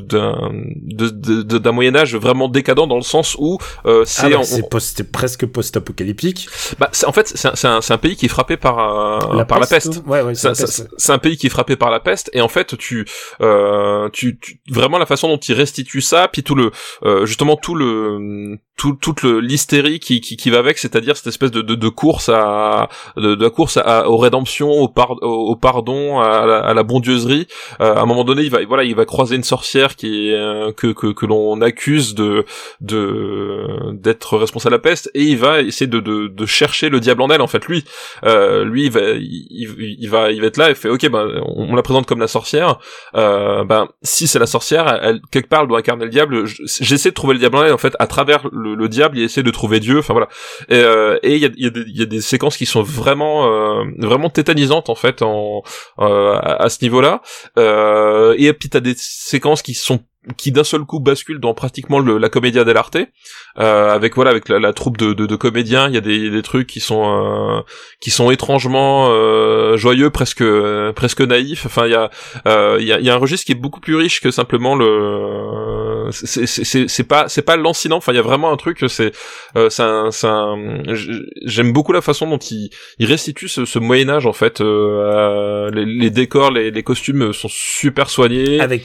d'un de, d'un Moyen Âge vraiment décadent dans le sens où euh, Ah c'est bah, post- c'est presque post-apocalyptique. bah, c'est- en fait c'est un, c'est un, pays qui est frappé par euh, par la peste. Ouais, ouais, c'est la un- peste. un pays qui est frappé par la peste et en fait tu euh, tu, tu- vraiment la façon dont il restitue ça puis tout le euh, justement tout le tout toute l'hystérie qui, qui qui va avec c'est-à-dire cette espèce de, de, de course à de, de course à, aux rédemptions au, par, au, pardon à la, à la bondieuserie. Euh, à un moment donné il va voilà il va croiser une sorcière qui euh, que que que l'on accuse de de d'être responsable de la peste et il va essayer de de, de chercher le diable en elle en fait lui. Euh, lui il va il, il- va il va être là et fait ok ben on, on la présente comme la sorcière. Euh, ben si c'est la sorcière elle, quelque part elle doit incarner le diable. Je- j'essaie de trouver le diable en elle en fait à travers le diable il essaie de trouver Dieu enfin voilà. Et euh, il y a, y, a des- séquences qui sont vraiment euh, vraiment tétanisantes en fait en euh, à, à ce niveau là euh, et puis t'as des séquences qui sont qui d'un seul coup basculent dans pratiquement le, la comédia dell'arte euh, avec voilà avec la, la troupe de, de, de comédiens il y a des, des trucs qui sont euh, qui sont étrangement euh, joyeux presque euh, presque naïfs. Enfin il y a euh, il y, a, y a un registre qui est beaucoup plus riche que simplement le c'est pas c'est pas lancinant. Enfin il y a vraiment un truc c'est euh, c'est un- j'aime beaucoup la façon dont il il restitue ce, ce Moyen Âge en fait euh, les, les décors les, les costumes sont super soignés. Avec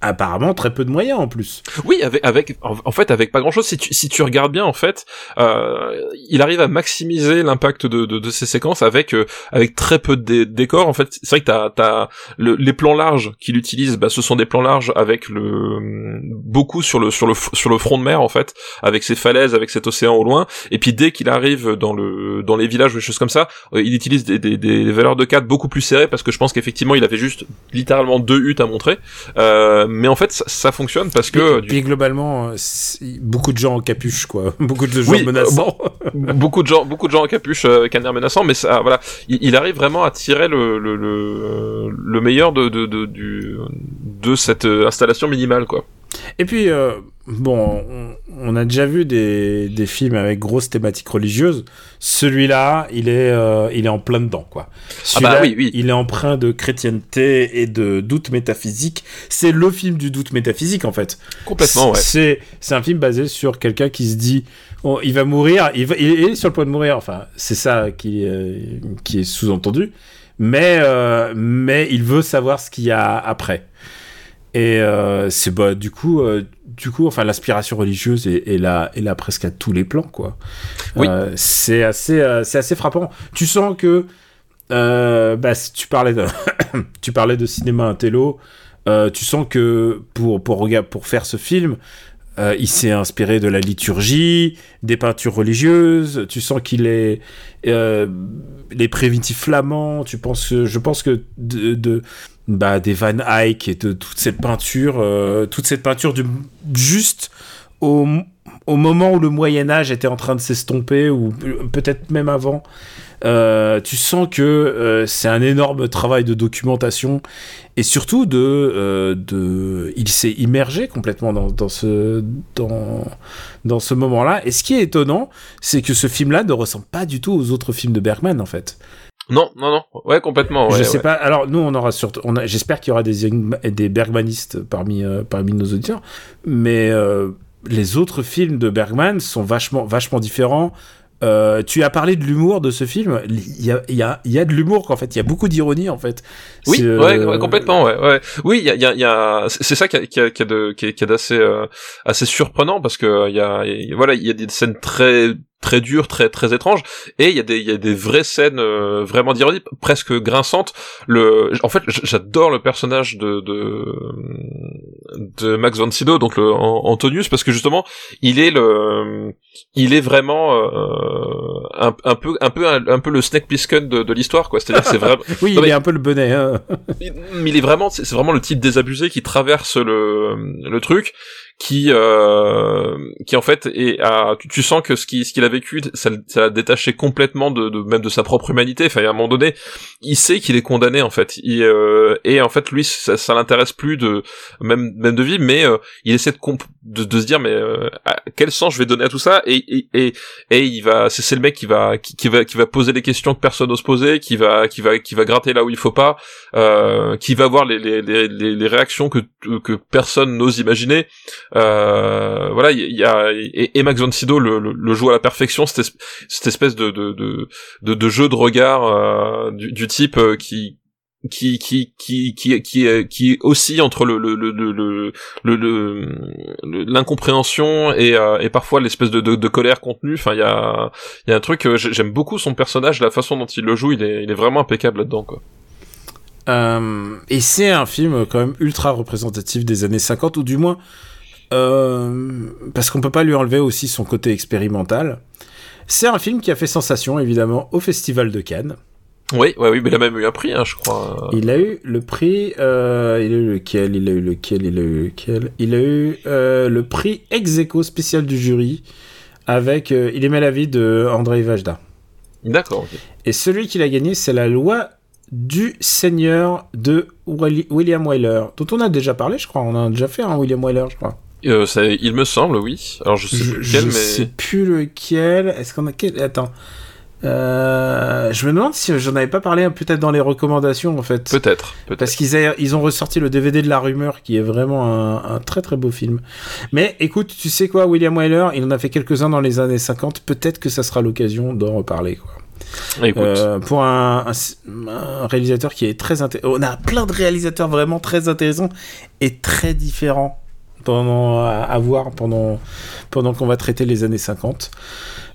apparemment très peu de moyens en plus. oui, avec, avec en, fait, avec pas grand chose. Si tu, si tu regardes bien, en fait, euh, il arrive à maximiser l'impact de, de, de ces séquences avec euh, avec très peu de dé- décors. En fait, c'est vrai que t'as t'as le, les plans larges qu'il utilise. Bah, ce sont des plans larges avec le beaucoup sur le sur le sur le front de mer en fait, avec ces falaises, avec cet océan au loin. Et puis dès qu'il arrive dans le dans les villages ou des choses comme ça, euh, il utilise des, des, des valeurs de cadre beaucoup plus serrées parce que je pense qu'effectivement il avait juste littéralement deux huttes à montrer. Euh, mais en fait, ça, ça fonctionne parce que Et du puis globalement, euh, beaucoup de gens en capuche, quoi. [LAUGHS] Beaucoup de gens Oui, menaçants. [LAUGHS] beaucoup de gens, beaucoup de gens en capuche euh, avec un air menaçant, mais ça, voilà, il, il arrive vraiment à tirer le le, le, le meilleur de de de, du, de cette euh, installation minimale, quoi. Et puis, euh, bon, on, on a déjà vu des, des films avec grosses thématiques religieuses. Celui-là, il est, euh, il est en plein dedans, quoi. Celui-là, bah oui, oui. Il est empreint de chrétienté et de doute métaphysique. C'est le film du doute métaphysique, en fait. Complètement, ouais. C'est, c'est un film basé sur quelqu'un qui se dit, oh, il va mourir, il, va, il est sur le point de mourir. Enfin, c'est ça qui, euh, qui est sous-entendu. Mais, mais il veut savoir ce qu'il y a après. Et euh, c'est bah, du coup, euh, du coup, enfin, l'aspiration religieuse est, est, là, est là presque à tous les plans, quoi. Oui. Euh, c'est assez, c'est assez frappant. Tu sens que, bah, si tu parlais de, [COUGHS] tu parlais de cinéma intello. Tu sens que pour pour faire ce film, euh, il s'est inspiré de la liturgie, des peintures religieuses. Tu sens qu'il est euh, les primitifs flamands. Tu penses que je pense que de, de bah, des Van Eyck et de toute cette peinture, euh, toute cette peinture du juste au, au moment où le Moyen Âge était en train de s'estomper ou peut-être même avant. Euh, tu sens que euh, c'est un énorme travail de documentation et surtout de, de il s'est immergé complètement dans, dans ce dans dans ce moment-là. Et ce qui est étonnant, c'est que ce film-là ne ressemble pas du tout aux autres films de Bergman en fait. Non, non, non, ouais, complètement. Ouais, je sais ouais. pas. Alors nous, on aura surtout, on a, j'espère qu'il y aura des des Bergmanistes parmi euh, parmi nos auditeurs, mais euh, les autres films de Bergman sont vachement vachement différents. Euh, tu as parlé de l'humour de ce film. Il y a, il y a, il y a de l'humour, en fait. Il y a beaucoup d'ironie, en fait. Oui, ouais, euh, ouais, complètement, ouais, ouais. Oui, il y a, il y a, il y a c'est ça qui a, qui a, qui qui est, qui est d'assez, euh, assez surprenant parce que a, il y a- voilà, il y a des scènes très très dures, très très étranges, et il y a des il y a des vraies scènes euh, vraiment d'ironie, presque grinçantes. Le, en fait, j'adore le personnage de de de Max von Sydow, donc le An- Antonius, parce que justement, il est le, il est vraiment euh, un, un peu un peu un, un peu le Snake Plissken de, de l'histoire, quoi. C'est-à-dire, c'est vraiment [LAUGHS] Oui, Non, il mais- est un peu le bonnet. Hein. mais il est vraiment c'est c'est vraiment le type désabusé qui traverse le le truc qui euh, qui en fait est à, tu, tu sens que ce qui ce qu'il a vécu ça ça l'a détaché complètement de, de même de sa propre humanité. Enfin à un moment donné il sait qu'il est condamné en fait. Il, euh, et en fait lui ça, ça l'intéresse plus de même même de vivre mais euh, il essaie de, comp- de de se dire mais euh, à quel sens je vais donner à tout ça? Et et et, et il va c'est le mec qui va qui, va qui va poser les questions que personne n'ose poser qui va qui va qui va gratter là où il faut pas euh, qui va avoir les, les, les, les les réactions que, que personne n'ose imaginer. Euh, voilà, il y, a et, et Max von Sydow le, le, le joue à la perfection cette, cette espèce de de, de, de, jeu de regard euh, du, du type euh, qui qui qui qui qui qui qui oscille entre le le le le l'incompréhension et et parfois l'espèce de, de de colère contenue. Enfin il y a il y a un truc j'ai- j'aime beaucoup son personnage la façon dont il le joue il est il est vraiment impeccable là-dedans quoi. Euh, et c'est un film quand même ultra représentatif des années 50, ou du moins, euh, parce qu'on peut pas lui enlever aussi son côté expérimental. C'est un film qui a fait sensation, évidemment, au Festival de Cannes. Oui, ouais, oui, mais il a même eu un prix, hein, je crois. Il a eu le prix. Euh, il a eu lequel Il a eu lequel Il a eu lequel? Il a eu euh, le prix ex aequo spécial du jury avec euh, Il aimait la vie de André Vajda. D'accord. Et celui qui l'a gagné, c'est la loi du Seigneur de William Wyler, dont on a déjà parlé, je crois. On a déjà fait un William Wyler, je crois. Euh, ça, il me semble, oui. Alors je sais Je, plus lequel, je mais sais plus lequel. Est-ce qu'on a Attends. Euh, je me demande si j'en avais pas parlé peut-être dans les recommandations en fait. peut-être. Parce qu'ils a- ils ont ressorti le DVD de la rumeur qui est vraiment un, un très très beau film. Mais écoute, tu sais quoi, William Wyler, il en a fait quelques-uns dans les années 50. Peut-être que ça sera l'occasion d'en reparler. Quoi. Euh, pour un, un- un réalisateur qui est très intéressant. On a plein de réalisateurs vraiment très intéressants et très différents pendant, à, à voir pendant, pendant qu'on va traiter les années 50.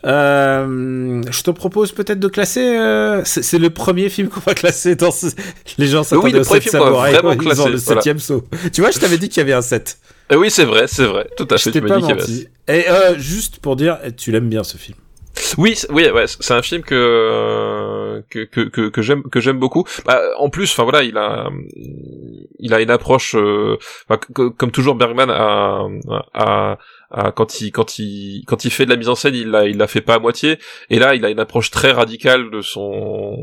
Euh, je te propose peut-être de classer. euh, c'est le premier film qu'on va classer dans ce... Les gens s'attendaient le au premier 7 film qu'on va samouraïs, vraiment classer, le voilà. septième saut. Tu vois, je t'avais dit qu'il y avait un 7. euh, oui, c'est vrai, c'est vrai. Tout à Je fait. t'ai tu m'as pas menti. Et euh, juste pour dire, tu l'aimes bien ce film. Oui, oui, ouais, c'est un film que que que que, j'aime que j'aime beaucoup. Bah, en plus, enfin voilà, il a il a une approche, bah, comme toujours Bergman a, a, a- quand il quand il quand il fait de la mise en scène, il la il la fait pas à moitié. Et là, il a une approche très radicale de son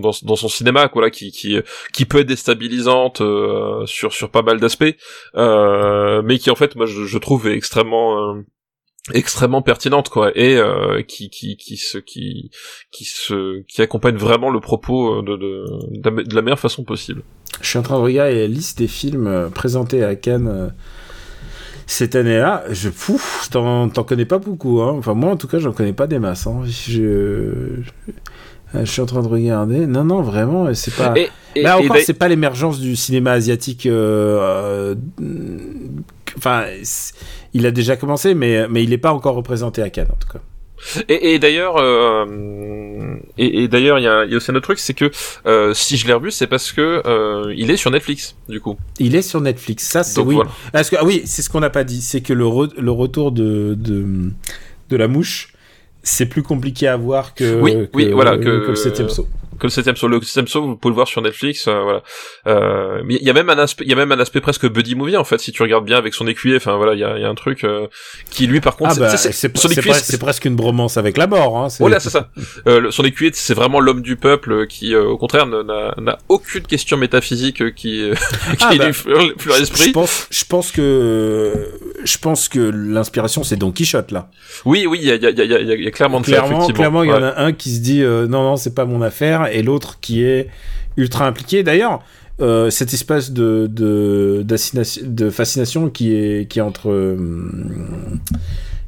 dans, dans son cinéma, quoi, là, qui qui qui peut être déstabilisante euh, sur sur pas mal d'aspects, euh, mais qui en fait, moi, je, je trouve est extrêmement euh, extrêmement pertinente quoi et euh, qui qui qui se qui qui se qui accompagne vraiment le propos de de, de, la, de la meilleure façon possible. Je suis en train de regarder la liste des films euh, présentés à Cannes euh, cette année-là. Je, pouf, t'en, t'en connais pas beaucoup. Hein. Enfin, moi, en tout cas, j'en connais pas des masses. Hein. Je... Euh, je suis en train de regarder. Non, non, vraiment, euh, c'est pas. Et, et- Là et encore, c'est pas l'émergence du cinéma asiatique. euh, euh, Enfin, il a déjà commencé, mais, mais il n'est pas encore représenté à Cannes, en tout cas. Et, et d'ailleurs, euh, et, d'ailleurs, il y a, il y a aussi un autre truc, c'est que euh, si je l'ai revu, c'est parce que euh, il est sur Netflix, du coup. Il est sur Netflix. Ça, c'est oui. voilà. Parce que, ah oui, c'est ce qu'on n'a pas dit. C'est que le, re- le retour de, de, de la mouche, c'est plus compliqué à voir que, Oui, que, oui, voilà, que- que le septième saut. Septième saut, le septième saut, vous pouvez le voir sur Netflix, euh, voilà. Euh, mais il y a même un aspect, il y a même un aspect presque buddy movie en fait, si tu regardes bien avec son écuyer. Enfin voilà, il y a, y a un truc euh, qui lui, par contre, Ah c'est- bah, c'est c'est presque une bromance avec la mort. Hein, Voilà, c'est ça. Euh, le- son écuyer, c'est vraiment l'homme du peuple qui, euh, au contraire, n'a aucune question métaphysique euh, qui, euh, qui Ah, bah, lui fleur fleur Je l'esprit. pense, je pense que, je pense que l'inspiration c'est Don Quichotte là. Oui, oui, il y a, y, a, y, a, y a- clairement de ça, Clairement, effectivement. clairement, il y en a un qui se dit euh, non, non, c'est pas mon affaire, et l'autre qui est ultra impliqué. D'ailleurs, euh, cette espèce de de, d'assina- de fascination qui est qui est entre hum,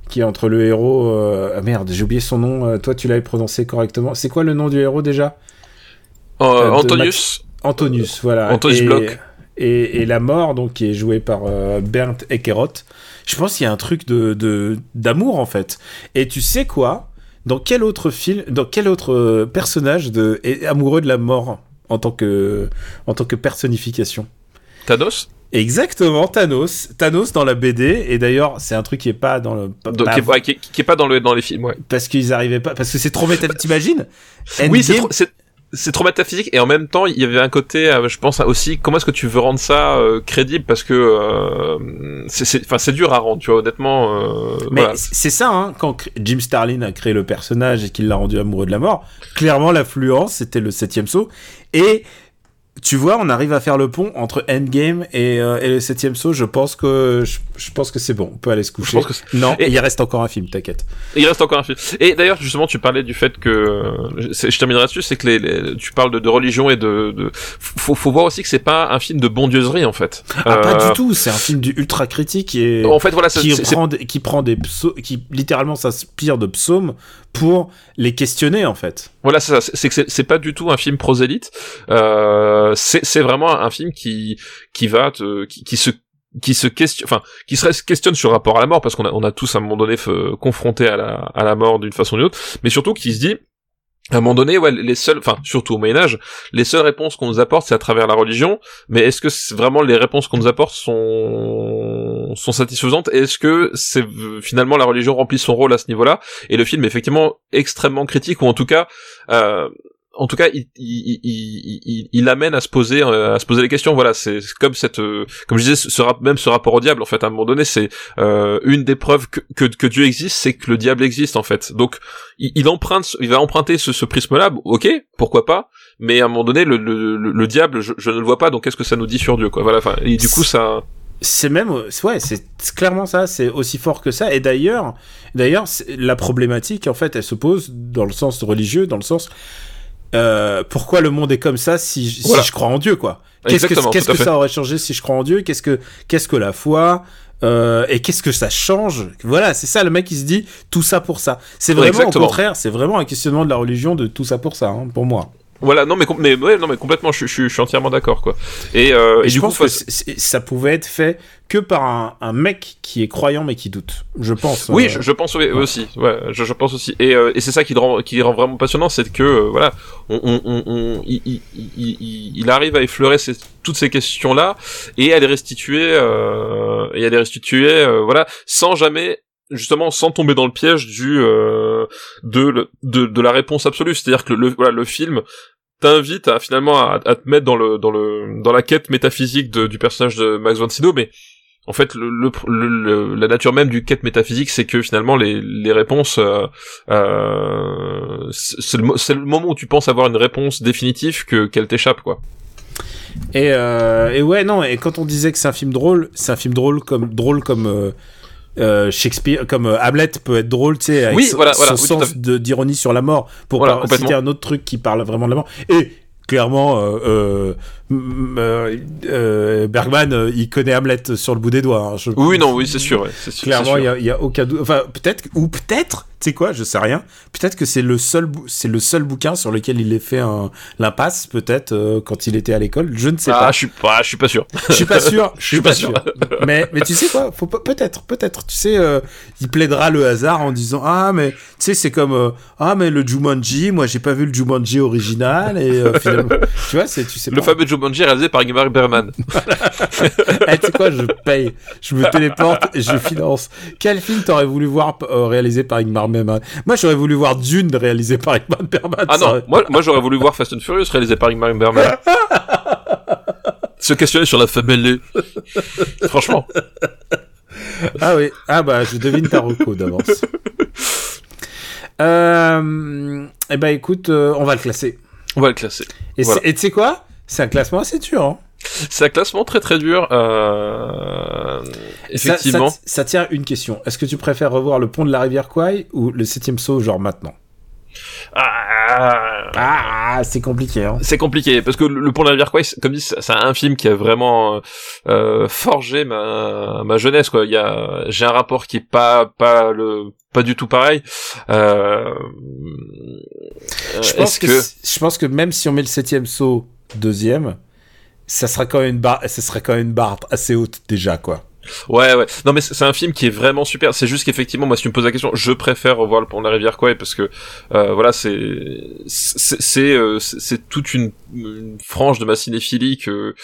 qui est entre le héros. euh, ah merde, j'ai oublié son nom. euh, toi, tu l'avais prononcé correctement. C'est quoi le nom du héros déjà? Euh, Euh, Antonius, Antonius, voilà. Antonius et, Bloch. Et, et la mort, donc, qui est jouée par euh, Bernd Eckerath. Je pense qu'il y a un truc de- d'amour en fait. Et tu sais quoi? Dans quel autre film, dans quel autre euh, personnage de, est amoureux de la mort en tant que en tant que personnification? Thanos, Exactement, Thanos. Thanos dans la BD. Et d'ailleurs, c'est un truc qui est pas dans le. pas- donc, qui, est, ouais, qui, est- qui est pas dans, le, dans les films, ouais. parce qu'ils arrivaient pas. Parce que c'est trop méta. T'imagines? Oui, c'est trop, c'est, trop métaphysique et en même temps, il y avait un côté, euh, je pense aussi, comment est-ce que tu veux rendre ça euh, crédible? Parce que euh, c'est, enfin, c'est dur à rendre, tu vois, honnêtement. Euh, Mais voilà. c'est ça, hein, quand Jim Starlin a créé le personnage et qu'il l'a rendu amoureux de la mort, clairement l'affluence c'était le septième saut. Et tu vois, on arrive à faire le pont entre Endgame et, euh, et le septième saut. Je pense que je, je pense que c'est bon, on peut aller se coucher. pense que c'est- non, Et- il reste encore un film, t'inquiète. Il reste encore un film. Et d'ailleurs, justement, tu parlais du fait que, euh, je terminerai dessus, c'est que les, les- tu parles de, de religion et de, de faut, faut voir aussi que c'est pas un film de bondieuserie en fait. Ah, pas Euh, du tout, c'est un film du ultra critique et En fait, voilà, qui prend des, qui prend des psaumes, qui littéralement s'inspire de psaumes pour les questionner en fait. Voilà, c'est ça. C'est que c'est- pas du tout un film prosélyte. Euh, c'est vraiment un film qui qui va te qui, se qui se questionne, enfin, qui se questionne sur rapport à la mort, parce qu'on a, on a tous à un moment donné confronté à la, à la mort d'une façon ou d'une autre, mais surtout qui se dit, à un moment donné, ouais, les seules, enfin, surtout au Moyen Âge, les seules réponses qu'on nous apporte, c'est à travers la religion. Mais est-ce que vraiment les réponses qu'on nous apporte sont sont satisfaisantes? Est-ce que c'est finalement la religion remplit son rôle à ce niveau-là? Et le film est effectivement extrêmement critique, ou en tout cas, euh, en tout cas, il, il, il, il, amène à se poser, euh, à se poser les questions. Voilà, c'est comme cette, euh, comme je disais, ce, même ce rapport au diable. En fait, à un moment donné, c'est euh, une des preuves que, que, que Dieu existe, c'est que le diable existe en fait. Donc, il, emprunte, il va emprunter ce, ce prisme-là. Ok, pourquoi pas Mais à un moment donné, le, le, le, le diable, je, je ne le vois pas. Donc, qu'est-ce que ça nous dit sur Dieu, quoi Voilà. Enfin, et du coup, ça. C'est même, ouais, c'est clairement ça, c'est aussi fort que ça. Et d'ailleurs, d'ailleurs, la problématique, en fait, elle se pose dans le sens religieux, dans le sens, euh, pourquoi le monde est comme ça si, si Voilà. je crois en Dieu, quoi? Qu'est-ce que, ça aurait changé si je crois en Dieu? Qu'est-ce que, qu'est-ce que la foi euh, et qu'est-ce que ça change? Voilà, c'est ça, le mec, il se dit tout ça pour ça. C'est vraiment, au contraire, c'est vraiment un questionnement de la religion de tout ça pour ça, hein, pour moi. Voilà, non mais, mais ouais, non mais complètement, je, je, je suis entièrement d'accord quoi. Et, euh, Et, et je du coup, pense que c'est- c'est- ça pouvait être fait que par un, un mec qui est croyant mais qui doute. Je pense. Oui, euh, je, je pense oui, aussi. Ouais, je, je pense aussi. Et, euh, et c'est ça qui le rend, qui le rend vraiment passionnant, c'est que euh, voilà, on, on, on, il, il, il, il- arrive à effleurer ces, toutes ces questions-là et à les restituer, euh, et à les restituer, voilà, sans jamais justement sans tomber dans le piège du euh, de, le- de de la réponse absolue. C'est-à-dire que le voilà le film t'invite à finalement à, à te mettre dans le dans le dans la quête métaphysique de- du personnage de Max von Sydow, mais en fait, le, le, le- la nature même du quête métaphysique, c'est que finalement les, les réponses, euh, euh, c'est le, moment où tu penses avoir une réponse définitive que qu'elle t'échappe, quoi. Et, euh, et ouais, non, et quand on disait que c'est un film drôle, c'est un film drôle comme, drôle comme euh, Shakespeare, comme euh, Hamlet peut être drôle, tu sais, avec Oui, son, voilà, voilà, son oui, sens d'ironie sur la mort, pour Voilà, par- citer un autre truc qui parle vraiment de la mort. Et clairement, euh, Bergman, il connaît Hamlet sur le bout des doigts. hein, je- Oui, non, oui, c'est sûr, ouais, c'est sûr. Clairement, il sûr. y a, a aucun doute. Enfin, peut-être, ou peut-être, tu sais quoi, je sais rien. Peut-être que c'est le seul, c'est le seul bouquin sur lequel il ait fait un l'impasse, peut-être euh, quand il était à l'école. Je ne sais Ah, pas. je suis pas, je suis pas sûr. Je suis pas [LAUGHS] sûr. Je suis pas sûr. mais mais tu sais quoi, faut pas- peut-être, peut-être. Tu sais, euh, il plaidera le hasard en disant ah mais tu sais c'est comme euh, ah mais le Jumanji, moi j'ai pas vu le Jumanji original et euh, finalement, [LAUGHS] tu vois, c'est tu sais Le pas. fameux Jumanji réalisé par Ingmar Bergman. [LAUGHS] Eh, tu sais quoi, je paye, je me téléporte et je finance. Quel film t'aurais voulu voir réalisé par Ingmar Bergman Moi, j'aurais voulu voir Dune réalisé par Ingmar Bergman. Ah non, moi, moi j'aurais voulu voir Fast and Furious réalisé par Ingmar Bergman. [LAUGHS] Se questionner sur la famille. Franchement. Ah oui, ah bah je devine ta reco d'avance. Euh, eh ben écoute, euh, on va le classer. On va le classer. Et Voilà. tu sais quoi? C'est un classement assez dur. Hein C'est un classement très très dur. Euh... Effectivement. Ça, ça, ça tient une question. Est-ce que tu préfères revoir le pont de la rivière Kwai ou le septième saut, genre maintenant? Ah, Ah, c'est compliqué. Hein. c'est compliqué parce que le Pont de la Rivière Kwai, comme dit, c'est un film qui a vraiment euh, forgé ma, ma jeunesse. Quoi, il y a, j'ai un rapport qui est pas pas le pas du tout pareil. Euh, Je pense que, que je pense que même si on met le septième saut deuxième, ça sera quand même une barre, ça serait quand même une barre assez haute déjà quoi. Ouais, ouais. Non, mais c'est un film qui est vraiment super. C'est juste qu'effectivement, moi, si tu me poses la question, je préfère revoir le Pont de la Rivière Kwai parce que, euh, voilà, c'est, c'est, c'est, euh, toute une, une frange de ma cinéphilie que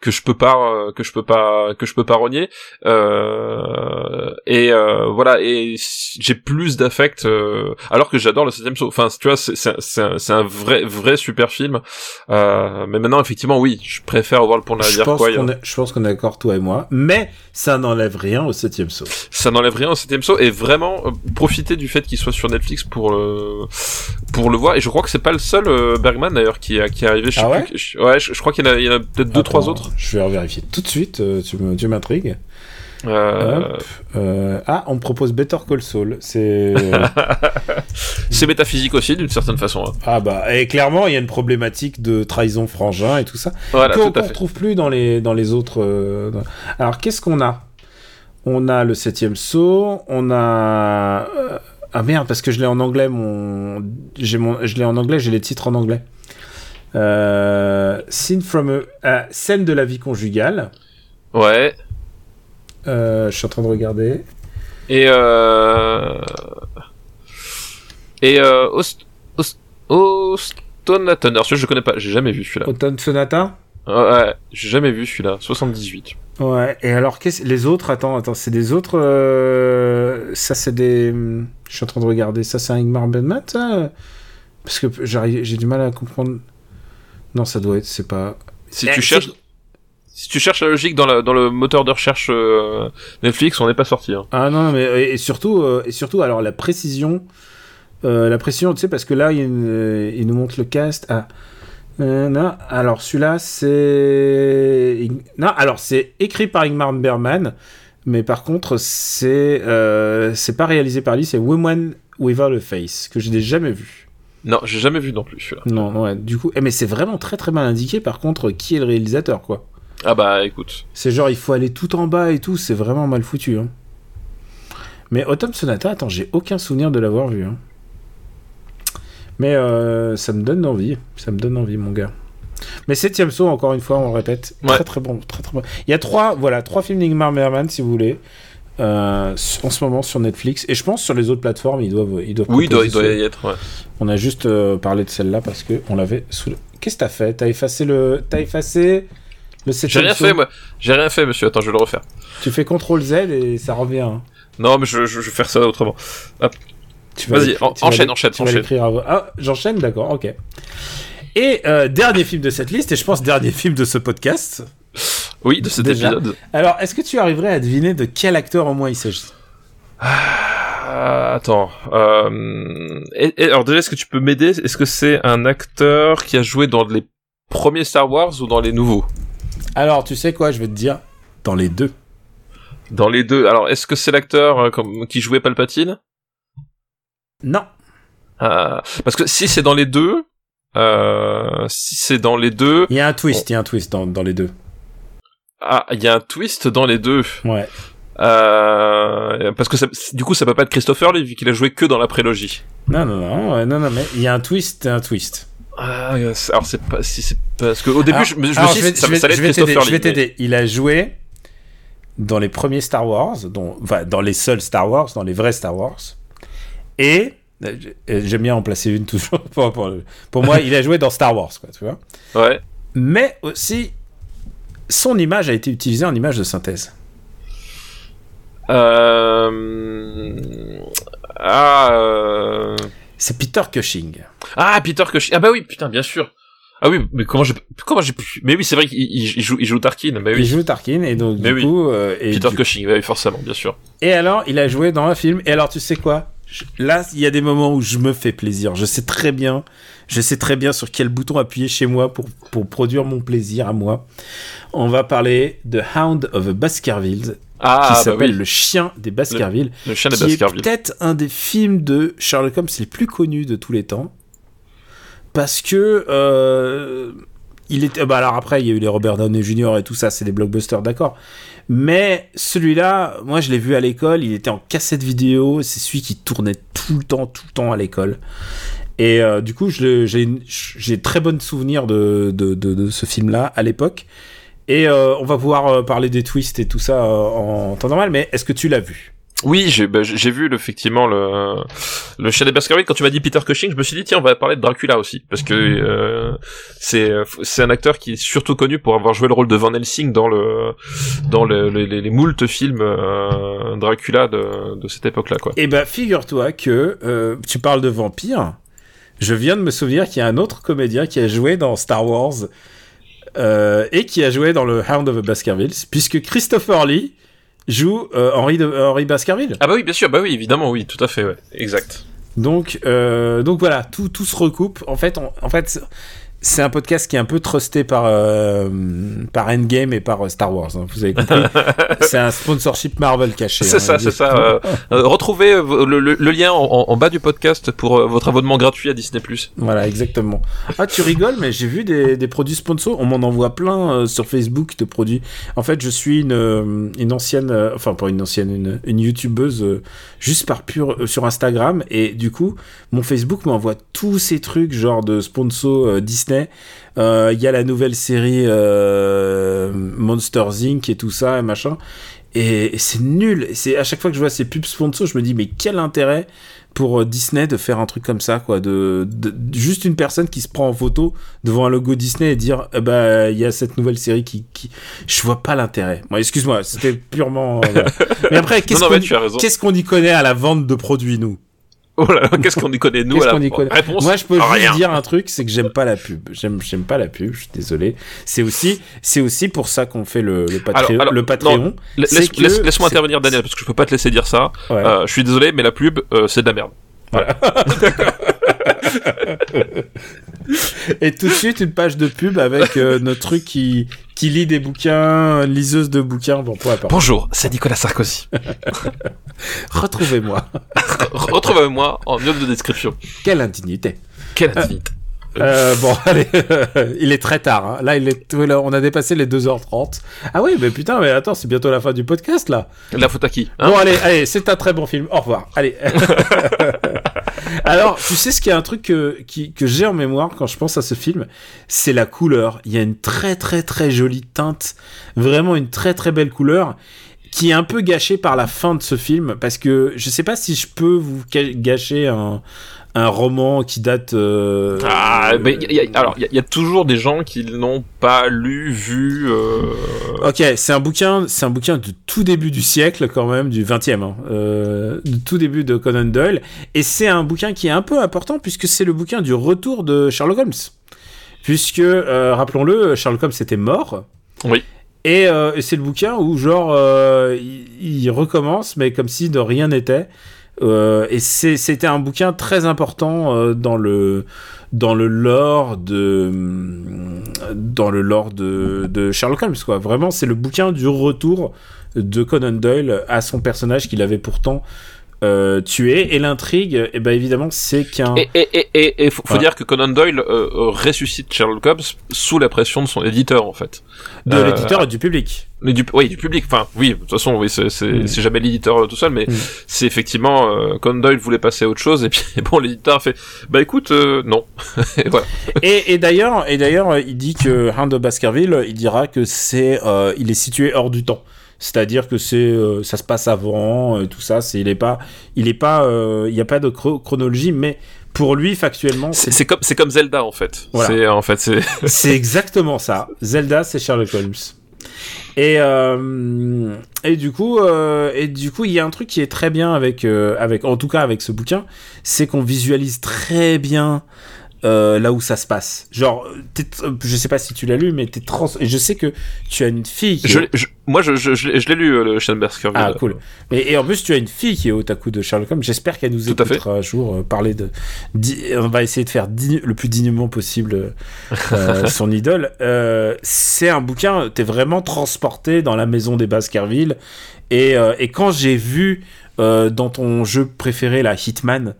que je peux pas, que je peux pas, que je peux pas renier. Euh, et euh, voilà, et j'ai plus d'affect, euh, alors que j'adore le septième saut. Enfin, tu vois, c'est c'est c'est un, un vrai vrai super film. Euh, mais maintenant, effectivement, oui, je préfère revoir le Pont de la Je Rivière pense Kwai. qu'on est, je pense qu'on est d'accord toi et moi, mais ça n'enlève rien au septième saut. ça n'enlève rien au septième saut et vraiment euh, profiter du fait qu'il soit sur Netflix pour le pour le voir et je crois que c'est pas le seul Bergman d'ailleurs qui est qui est arrivé je sais Ah ouais plus je- ouais je, je crois qu'il y en a, peut-être deux trois autres Je vais vérifier tout de suite. euh, tu m'intrigues. euh. Euh, ah, on me propose Better Call Saul. C'est [LAUGHS] c'est métaphysique aussi d'une certaine façon hein. ah bah et clairement il y a une problématique de trahison frangin et tout ça. voilà qu'on fait retrouve plus dans les dans les autres. euh, Alors qu'est-ce qu'on a? On a le septième saut. On a euh, ah merde parce que je l'ai en anglais mon j'ai mon je l'ai en anglais j'ai les titres en anglais. Euh, Scene from a... ah, scène de la vie conjugale. ouais Euh, je suis en train de regarder. et euh... et euh, Ost... Ost... Austin Thunder celui je connais pas j'ai jamais vu celui-là Autumn Sonata. ouais j'ai jamais vu celui-là 78 Ouais. Et alors qu'est-ce les autres Attends attends c'est des autres. euh, Ça c'est des. Je suis en train de regarder. Ça c'est un Ingmar ça? Parce que j'ai du mal à comprendre. Non ça doit être c'est pas. si Eh, tu cherches si tu cherches la logique dans, la, dans le moteur de recherche euh, Netflix, on n'est pas sorti. Hein. Ah non, mais et surtout, euh, et surtout, alors la précision, euh, la précision, tu sais, parce que là, il, il nous montre le cast. Ah, Euh, non, alors celui-là, c'est non, alors c'est écrit par Ingmar Bergman, mais par contre, c'est euh, c'est pas réalisé par lui, c'est Woman Without a Face que je n'ai jamais vu. Non, j'ai jamais vu non plus celui-là. Non, ouais, du coup, eh, mais c'est vraiment très très mal indiqué. Par contre, qui est le réalisateur, quoi Ah bah écoute. C'est genre, il faut aller tout en bas et tout, c'est vraiment mal foutu. Hein. Mais Autumn Sonata, attends, j'ai aucun souvenir de l'avoir vu. Hein. Mais euh, ça me donne envie, ça me donne envie, mon gars. Mais septième saut, encore une fois, on le répète, Ouais. très très bon, très très bon. Il y a trois, voilà, trois films d'Ingmar Bergman, si vous voulez, euh, en ce moment sur Netflix, et je pense sur les autres plateformes, ils doivent, ils doivent. Oui, il doit, il doit y être. Ouais. On a juste euh, parlé de celle-là parce que on l'avait sous. le- Qu'est-ce que t'as fait? T'as effacé le, t'as effacé le J'ai rien fait, moi. J'ai rien fait, monsieur. Attends, je vais le refaire. Tu fais CTRL Z et ça revient. hein. Non, mais je, je, je vais faire ça autrement. Tu vas Vas-y, en- vas enchaîne, enchaîne, enchaîne. à Ah, j'enchaîne, d'accord, ok. Et euh, dernier film de cette liste, et je pense dernier film de ce podcast. Oui, de cet Déjà. épisode. Alors, est-ce que tu arriverais à deviner de quel acteur au moins il s'agit? Ah, attends. Euh... et- et- alors déjà, est-ce que tu peux m'aider? Est-ce que c'est un acteur qui a joué dans les premiers Star Wars ou dans les nouveaux? Alors, tu sais quoi, je vais te dire dans les deux. Dans les deux. Alors, est-ce que c'est l'acteur euh, comme- qui jouait Palpatine? Non. Euh, Parce que si c'est dans les deux, euh, si c'est dans les deux, Il y a un twist, il y a un twist dans, dans les deux. Ah, il y a un twist dans les deux. Ouais. Euh, parce que ça, du coup, ça peut pas être Christopher Lee vu qu'il a joué que dans la prélogie. Non, non, non, non, non, mais il y a un twist, un twist. Ah, c'est- alors c'est pas si c'est parce que au début Alors- je me, je me suis dit ça, vais- ça allait je vais Christopher je vais mais- t'aider. Il a joué dans les premiers Star Wars, dont, enfin, dans les seuls Star Wars, dans les vrais Star Wars. Et euh, j'aime bien en placer une [LAUGHS] toujours. Pour, pour, pour moi, il a joué dans Star Wars, quoi, tu vois. Ouais. Mais aussi, son image a été utilisée en image de synthèse. Euh... Ah, euh... C'est Peter Cushing. ah Peter Cushing. Ah bah oui, putain, bien sûr. Ah oui, mais comment j'ai comment j'ai pu Mais oui, c'est vrai qu'il il- il joue il joue Tarkin. Mais Il oui. joue Tarkin et donc Mais du oui. coup, euh, et, Peter du- Cushing, oui, forcément, bien sûr. et alors, il a joué dans un film. Et alors, tu sais quoi? Là, il y a des moments où je me fais plaisir. Je sais très bien, je sais très bien sur quel bouton appuyer chez moi pour pour produire mon plaisir à moi. On va parler de Hound of Baskerville, Ah qui bah s'appelle oui, Le Chien des Baskerville, le chien de qui est Baskerville. peut-être un des films de Sherlock Holmes les plus connus de tous les temps. Parce que. euh, il était. Bah alors après, il y a eu les Robert Downey Jr. et tout ça, c'est des blockbusters, d'accord. Mais celui-là, moi je l'ai vu à l'école, il était en cassette vidéo, c'est celui qui tournait tout le temps, tout le temps à l'école. Et euh, du coup, j'ai très bon souvenir de, de, de, de ce film-là à l'époque. Et euh, on va pouvoir euh, parler des twists et tout ça euh, en temps normal, mais est-ce que tu l'as vu? Oui, j'ai bah, j'ai vu le- effectivement le le Baskerville quand tu m'as dit Peter Cushing, je me suis dit tiens, on va parler de Dracula aussi parce que euh, c'est c'est un acteur qui est surtout connu pour avoir joué le rôle de Van Helsing dans le dans le, le- les, les moultes films euh, Dracula de de cette époque-là quoi. Eh ben, figure-toi que euh, tu parles de vampire. Je viens de me souvenir qu'il y a un autre comédien qui a joué dans Star Wars euh, et qui a joué dans le Hound of the Baskervilles, puisque Christopher Lee joue euh, Henry, de, Henry Baskerville. Ah bah oui, bien sûr, bah oui, évidemment, oui, tout à fait, ouais, exact. Donc, euh, donc voilà, tout, tout se recoupe. En fait, on- en fait, c'est- un podcast qui est un peu trusté par euh, par Endgame et par euh, Star Wars. hein, vous avez compris. [LAUGHS] c'est un sponsorship Marvel caché. C'est hein, ça, c'est ça. euh, retrouvez le, le- le lien en, bas du podcast pour votre abonnement gratuit à Disney+. Voilà, exactement. Ah, tu rigoles, mais j'ai vu des, des produits sponsors. On m'en envoie plein sur Facebook de produits. En fait, je suis une, une ancienne, enfin pas une ancienne, une, une youtubeuse juste par pur euh, sur Instagram. Et du coup, mon Facebook m'envoie tous ces trucs, genre de sponsors euh, Disney. Euh, Il y a la nouvelle série euh, Monsters Inc. et tout ça, et machin. Et, et c'est nul. Et C'est à chaque fois que je vois ces pubs sponsors, je me dis mais quel intérêt pour euh, Disney de faire un truc comme ça, quoi, de, juste une personne qui se prend en photo devant un logo Disney et dire, eh ben, il y a cette nouvelle série qui, qui... je vois pas l'intérêt. Bon, excuse-moi, c'était purement. euh, voilà. [LAUGHS] Mais après, qu'on qu'est-ce qu'on y connaît à la vente de produits, nous? Oh là là, qu'est-ce qu'on y connaît nous Qu'est-ce à la qu'on y connaît réponse Moi, je peux juste rien. dire un truc, c'est que j'aime pas la pub. J'aime, j'aime pas la pub. Je suis désolé. C'est aussi, c'est aussi pour ça qu'on fait le, le, Patreon- Alors, alors, le Patreon. Laisse, que laisse, laisse-moi intervenir, Daniel, parce que je peux pas te laisser dire ça. Ouais. Euh, je suis désolé, mais la pub, euh, c'est de la merde. [LAUGHS] [LAUGHS] [LAUGHS] Et tout de suite, une page de pub avec euh, notre truc qui, qui lit des bouquins, liseuse de bouquins. Bon, peu importe. Bonjour, c'est Nicolas Sarkozy. [LAUGHS] Retrouvez-moi. [LAUGHS] Retrouvez-moi en note de description. Quelle indignité. Quelle intimité. Euh, bon, allez, il est très tard. hein. Là, il est, on a dépassé les 2h30. Ah oui, mais putain, mais attends, c'est bientôt la fin du podcast là. La faute à qui hein? Bon, allez, allez, c'est un très bon film. Au revoir. Allez. Alors, tu sais ce qu'il y a un truc que, j'ai en mémoire quand je pense à ce film, c'est la couleur. Il y a une très très très jolie teinte, vraiment une très très belle couleur, qui est un peu gâchée par la fin de ce film, parce que je sais pas si je peux vous gâcher un, un roman qui date. euh, Ah, mais y a- y a- alors, il y, a- y a toujours des gens qui n'ont pas lu, vu. euh, Ok, c'est un bouquin, c'est un bouquin du tout début du siècle quand même, du 20e, hein, euh, du tout début de Conan Doyle, et c'est un bouquin qui est un peu important puisque c'est le bouquin du retour de Sherlock Holmes, puisque euh, rappelons-le, Sherlock Holmes était mort. Oui. Et, euh, c'est le bouquin où genre euh, il, il recommence, mais comme si de rien n'était. Euh, et c'était un bouquin très important euh, dans le dans le lore de, de Sherlock Holmes quoi. Vraiment, c'est le bouquin du retour de Conan Doyle à son personnage qu'il avait pourtant euh, tué. Et l'intrigue, eh ben évidemment, c'est qu'un. Et, et, et, et, faut, Voilà. dire que Conan Doyle euh, euh, ressuscite Sherlock Holmes sous la pression de son éditeur en fait. de Euh, l'éditeur et du public. Mais du, oui, du public. Enfin, oui, de toute façon, oui, c'est c'est Mm. c'est jamais l'éditeur euh, tout seul, mais Mm. c'est effectivement euh, Conan Doyle voulait passer à autre chose et puis [LAUGHS] bon, l'éditeur a fait bah écoute, euh, non. [LAUGHS] et voilà. Et, et d'ailleurs, et d'ailleurs, il dit que Hound of Baskerville, il dira que c'est, euh, il est situé hors du temps. C'est-à-dire que c'est, euh, ça se passe avant, euh, tout ça. C'est, il est pas, il est pas, euh, il n'y a pas de chro- chronologie, mais pour lui, factuellement, C'est c'est comme c'est comme Zelda en fait. Voilà. C'est en fait c'est [LAUGHS] C'est exactement ça. Zelda, c'est Sherlock Holmes. Et euh, et du coup euh, et du coup il y a un truc qui est très bien avec euh, avec en tout cas avec ce bouquin, c'est qu'on visualise très bien euh, là où ça se passe. Genre, t'es- je sais pas si tu l'as lu, mais t'es trans. Et je sais que tu as une fille. Qui je, est- je- moi je je, je l'ai- lu euh, le Shane Baskerville. Ah cool. Et, et en plus tu as une fille qui est otaku de Sherlock Holmes. J'espère qu'elle nous Tout écoutera un jour euh, parler de. On va essayer de faire le plus dignement possible euh, [LAUGHS] son idole. Euh, c'est un bouquin. T'es vraiment transporté dans la maison des Baskerville. Et, euh, et quand j'ai vu euh, dans ton jeu préféré la Hitman,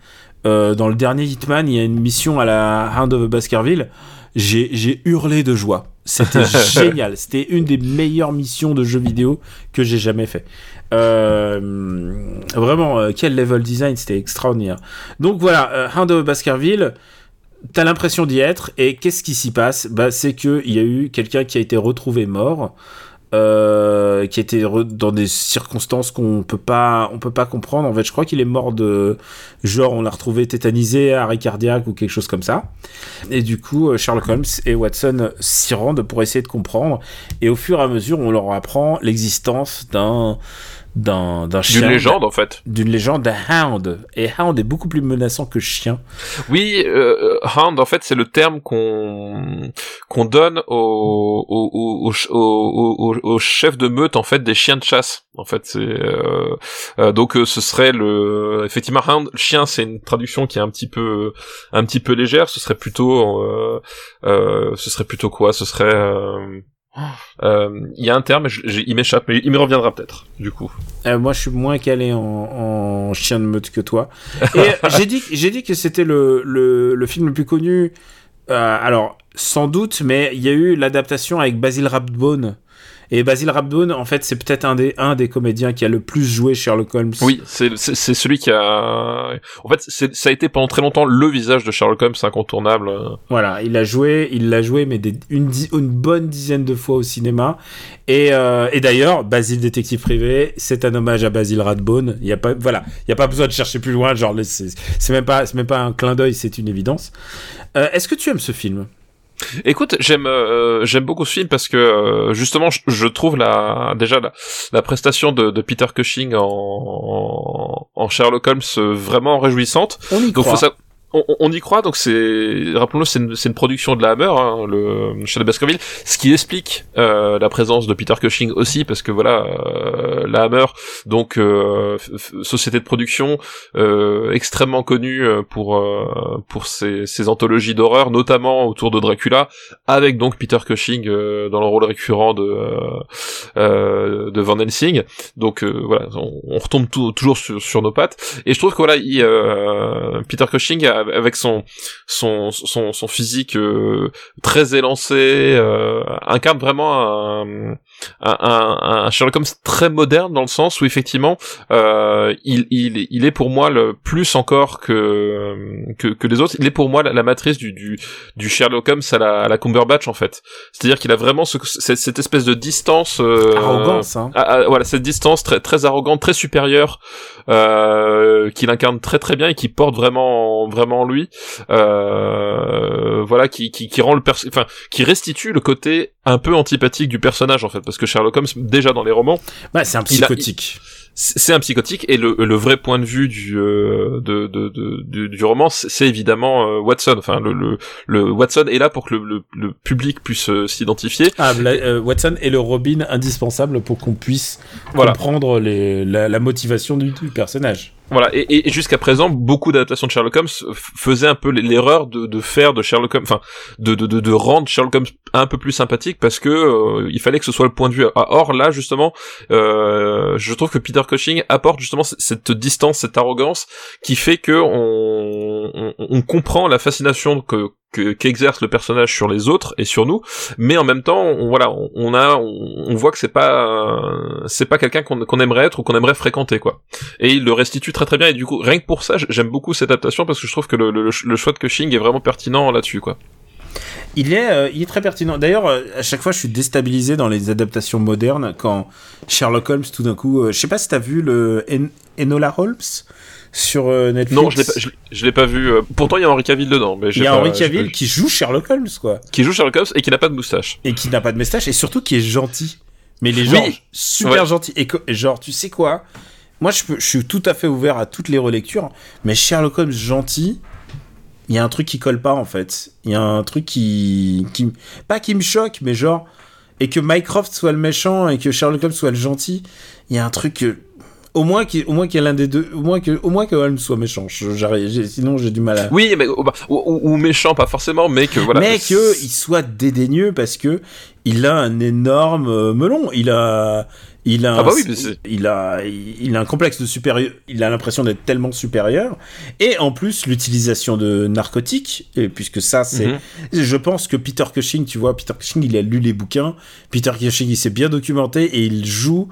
euh, dans le dernier Hitman, il y a une mission à la Hound of Baskerville. J'ai hurlé de joie. C'était [LAUGHS] génial. C'était une des meilleures missions de jeux vidéo que j'ai jamais fait. Euh, vraiment, euh, quel level design, c'était extraordinaire. Donc voilà, Hound of Baskerville, t'as l'impression d'y être, et qu'est-ce qui s'y passe? Bah, C'est qu'il y a eu quelqu'un qui a été retrouvé mort, euh, qui était dans des circonstances qu'on peut pas, on peut pas comprendre. En fait, je crois qu'il est mort de, genre, on l'a retrouvé tétanisé, arrêt cardiaque ou quelque chose comme ça. Et du coup, euh, Sherlock Holmes et Watson s'y rendent pour essayer de comprendre. Et au fur et à mesure, on leur apprend l'existence d'un d'un d'un chien D'une légende en fait. d'une légende d'un hound et hound est beaucoup plus menaçant que chien Oui, euh, hound en fait c'est le terme qu'on qu'on donne au au, au, au, au, au- au chef de meute en fait des chiens de chasse. En fait c'est euh, euh, donc euh, ce serait le effectivement hound chien c'est une traduction qui est un petit peu un petit peu légère. Ce serait plutôt euh, euh, ce serait plutôt quoi? Ce serait euh, euh, il y a un terme, il m'échappe, mais il me reviendra peut-être, du coup. Euh, moi je suis moins calé en, en chien de meute que toi et j'ai dit que c'était le, film le plus connu Euh, alors sans doute mais il y a eu l'adaptation avec Basil Rathbone et Basil Rathbone en fait c'est peut-être un des un des comédiens qui a le plus joué Sherlock Holmes Oui, c'est celui qui a. En fait, ça a été pendant très longtemps le visage de Sherlock Holmes incontournable. Voilà, il a joué, il l'a joué, mais des- une, une bonne dizaine de fois au cinéma. Et, euh, et d'ailleurs, Basile détective privé, c'est un hommage à Basil Rathbone. Il y a pas, voilà, il y a pas besoin de chercher plus loin. Genre, c'est même pas, même pas un clin d'œil, c'est une évidence. Euh, Est-ce que tu aimes ce film? Écoute, j'aime euh, j'aime beaucoup ce film parce que euh, justement, je, je trouve la déjà la, la prestation de, de Peter Cushing en, en, Sherlock Holmes euh, vraiment réjouissante. On y Donc croit. faut ça. On, on- y croit, donc c'est, rappelons-le, c'est une, une production de la Hammer, hein, le chez Baskerville, ce qui explique euh, la présence de Peter Cushing aussi, parce que voilà, euh, la Hammer, donc euh, société de production euh, extrêmement connue euh, pour euh, pour ses, ses anthologies d'horreur, notamment autour de Dracula, avec donc Peter Cushing dans le rôle récurrent de de Van Helsing. Donc voilà, on, on retombe tou- toujours sur, sur nos pattes. Et je trouve que voilà, il, Peter Cushing a- avec son son son, physique euh, très élancé euh, incarne vraiment un, un, un, un Sherlock Holmes très moderne dans le sens où effectivement euh, il, il il est pour moi le plus encore que que, que les autres. Il est pour moi la, la matrice du, du du Sherlock Holmes à la, à la Cumberbatch en fait. C'est-à-dire qu'il a vraiment ce, cette, cette espèce de distance euh, Arrogance, hein. ah, ah, voilà cette distance très très arrogante très supérieure euh, qu'il incarne très très bien et qui porte vraiment vraiment en lui euh, voilà qui, qui qui rend le perso enfin qui restitue le côté un peu antipathique du personnage en fait parce que Sherlock Holmes déjà dans les romans Bah, c'est un psychotique. c'est un psychotique et le, le vrai point de vue du euh, de, de, de- du, du roman c'est évidemment euh, Watson enfin le, le le Watson est là pour que le, le, le public puisse euh, s'identifier Ah, euh, Watson est le Robin indispensable pour qu'on puisse Voilà. comprendre les, la, la motivation du, du personnage. Voilà, et, et jusqu'à présent, beaucoup d'adaptations de Sherlock Holmes faisaient un peu l'erreur de, de faire de Sherlock Holmes, enfin, de, de, de, rendre Sherlock Holmes un peu plus sympathique parce que euh, il fallait que ce soit le point de vue. Or là, justement, euh, je trouve que Peter Cushing apporte justement cette distance, cette arrogance qui fait que on, on, on comprend la fascination que qu'exerce le personnage sur les autres et sur nous. Mais en même temps on, voilà on, a on, voit que c'est pas c'est pas quelqu'un qu'on aimerait être ou qu'on aimerait fréquenter quoi. Et il le restitue très très bien. Et du coup rien que pour ça j'aime beaucoup cette adaptation parce que je trouve que le, le, choix de Cushing est vraiment pertinent là-dessus quoi. Il est, euh, il est très pertinent. D'ailleurs, euh, à chaque fois, je suis déstabilisé dans les adaptations modernes quand Sherlock Holmes, tout d'un coup, euh, je sais pas si t'as vu le Enola Holmes? Sur euh, Netflix. Non, je l'ai pas, je, l'ai pas vu. Euh, pourtant, il y a Henri Cavill dedans. Mais il y a Henri Cavill qui joue Sherlock Holmes, quoi. Qui joue Sherlock Holmes et qui n'a pas de moustache. Et qui n'a pas de moustache et surtout qui est gentil. Mais les gens super gentils. Et genre, tu sais quoi? Moi, je, je suis tout à fait ouvert à toutes les relectures, mais Sherlock Holmes gentil, il y a un truc qui colle pas en fait. Il y a un truc qui, qui, pas qui me choque, mais genre, et que Mycroft soit le méchant et que Sherlock Holmes soit le gentil, il y a un truc que au moins qu'il au moins qu'il y ait l'un des deux au moins que au moins que Holmes soit méchant sinon j'ai du mal à oui mais bah, ou, méchant pas forcément mais que voilà mais que il soit dédaigneux parce que il a un énorme euh, melon il a il a, ah bah oui, il a, il a un complexe de supérieur. Il a l'impression d'être tellement supérieur. Et en plus, l'utilisation de narcotiques, et puisque ça, c'est, mhm. je pense que Peter Cushing, tu vois, Peter Cushing, il a lu les bouquins. Peter Cushing, il s'est bien documenté et il joue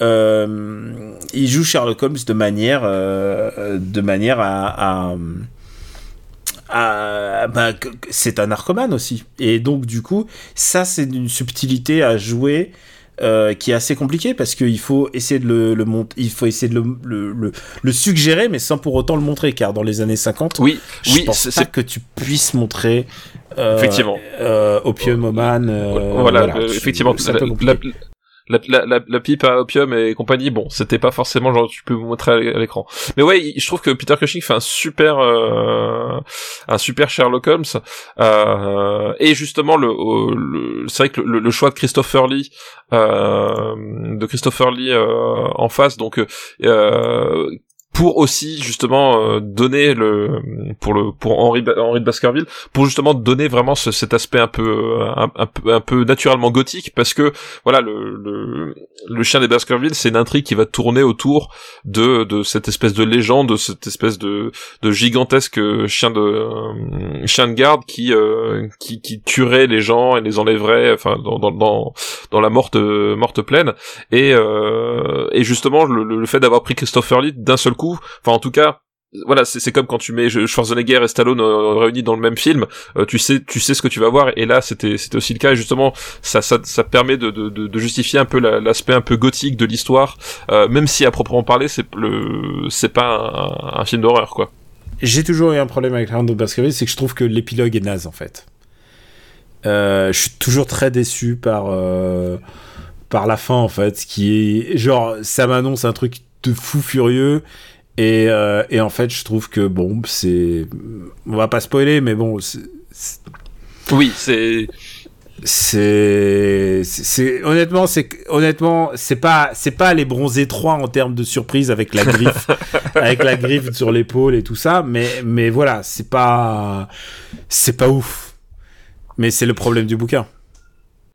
euh, il joue Sherlock Holmes de manière, euh, de manière à, bah, c'est un narcomane aussi. Et donc du coup, ça c'est une subtilité à jouer. Euh, qui est assez compliqué parce qu'il faut essayer de le, le il faut essayer de le, le, le, suggérer, mais sans pour autant le montrer, car dans les années 50, oui, je oui, pense pas que tu puisses montrer effectivement Opium Man. voilà, voilà, effectivement, la, la, la, pipe à opium et compagnie, bon, c'était pas forcément genre tu peux vous montrer à l'écran. Mais ouais, je trouve que Peter Cushing fait un super, euh, un super Sherlock Holmes. Euh, et justement, le, le c'est vrai que le, le, choix de Christopher Lee, euh, de Christopher Lee euh, en face, donc euh, pour aussi justement euh, donner le pour le pour Henri Henri de Baskerville pour justement donner vraiment ce, cet aspect un peu un, peu un peu naturellement gothique parce que voilà le le, le chien des Baskerville c'est une intrigue qui va tourner autour de de cette espèce de légende de cette espèce de de gigantesque chien de euh, chien de garde qui euh, qui qui tuerait les gens et les enlèverait enfin dans dans dans, dans la morte morte pleine. Et et justement le, le fait d'avoir pris Christopher Lee d'un seul coup Enfin, en tout cas, voilà, c'est comme quand tu mets Schwarzenegger et Stallone euh, réunis dans le même film, euh, tu sais, tu sais ce que tu vas voir. Et là, c'était, c'était aussi le cas. Et justement, ça, ça, ça permet de, de, justifier un peu l'aspect un peu gothique de l'histoire, euh, même si à proprement parler, c'est le, c'est pas un, film d'horreur, quoi. J'ai toujours eu un problème avec Randall Baskerville, c'est que je trouve que l'épilogue est naze, en fait. je suis toujours très déçu par par la fin, en fait, qui est genre, ça m'annonce un truc de fou furieux et, euh, et, en fait, je trouve que bon, c'est. On va pas spoiler, mais bon. Oui, c'est. C'est, c'est honnêtement, c'est honnêtement, c'est pas, c'est pas les bronzés 3 en termes de surprise avec la griffe, [LAUGHS] avec la griffe sur l'épaule et tout ça, mais, mais voilà, c'est pas, c'est pas ouf. Mais c'est le problème du bouquin.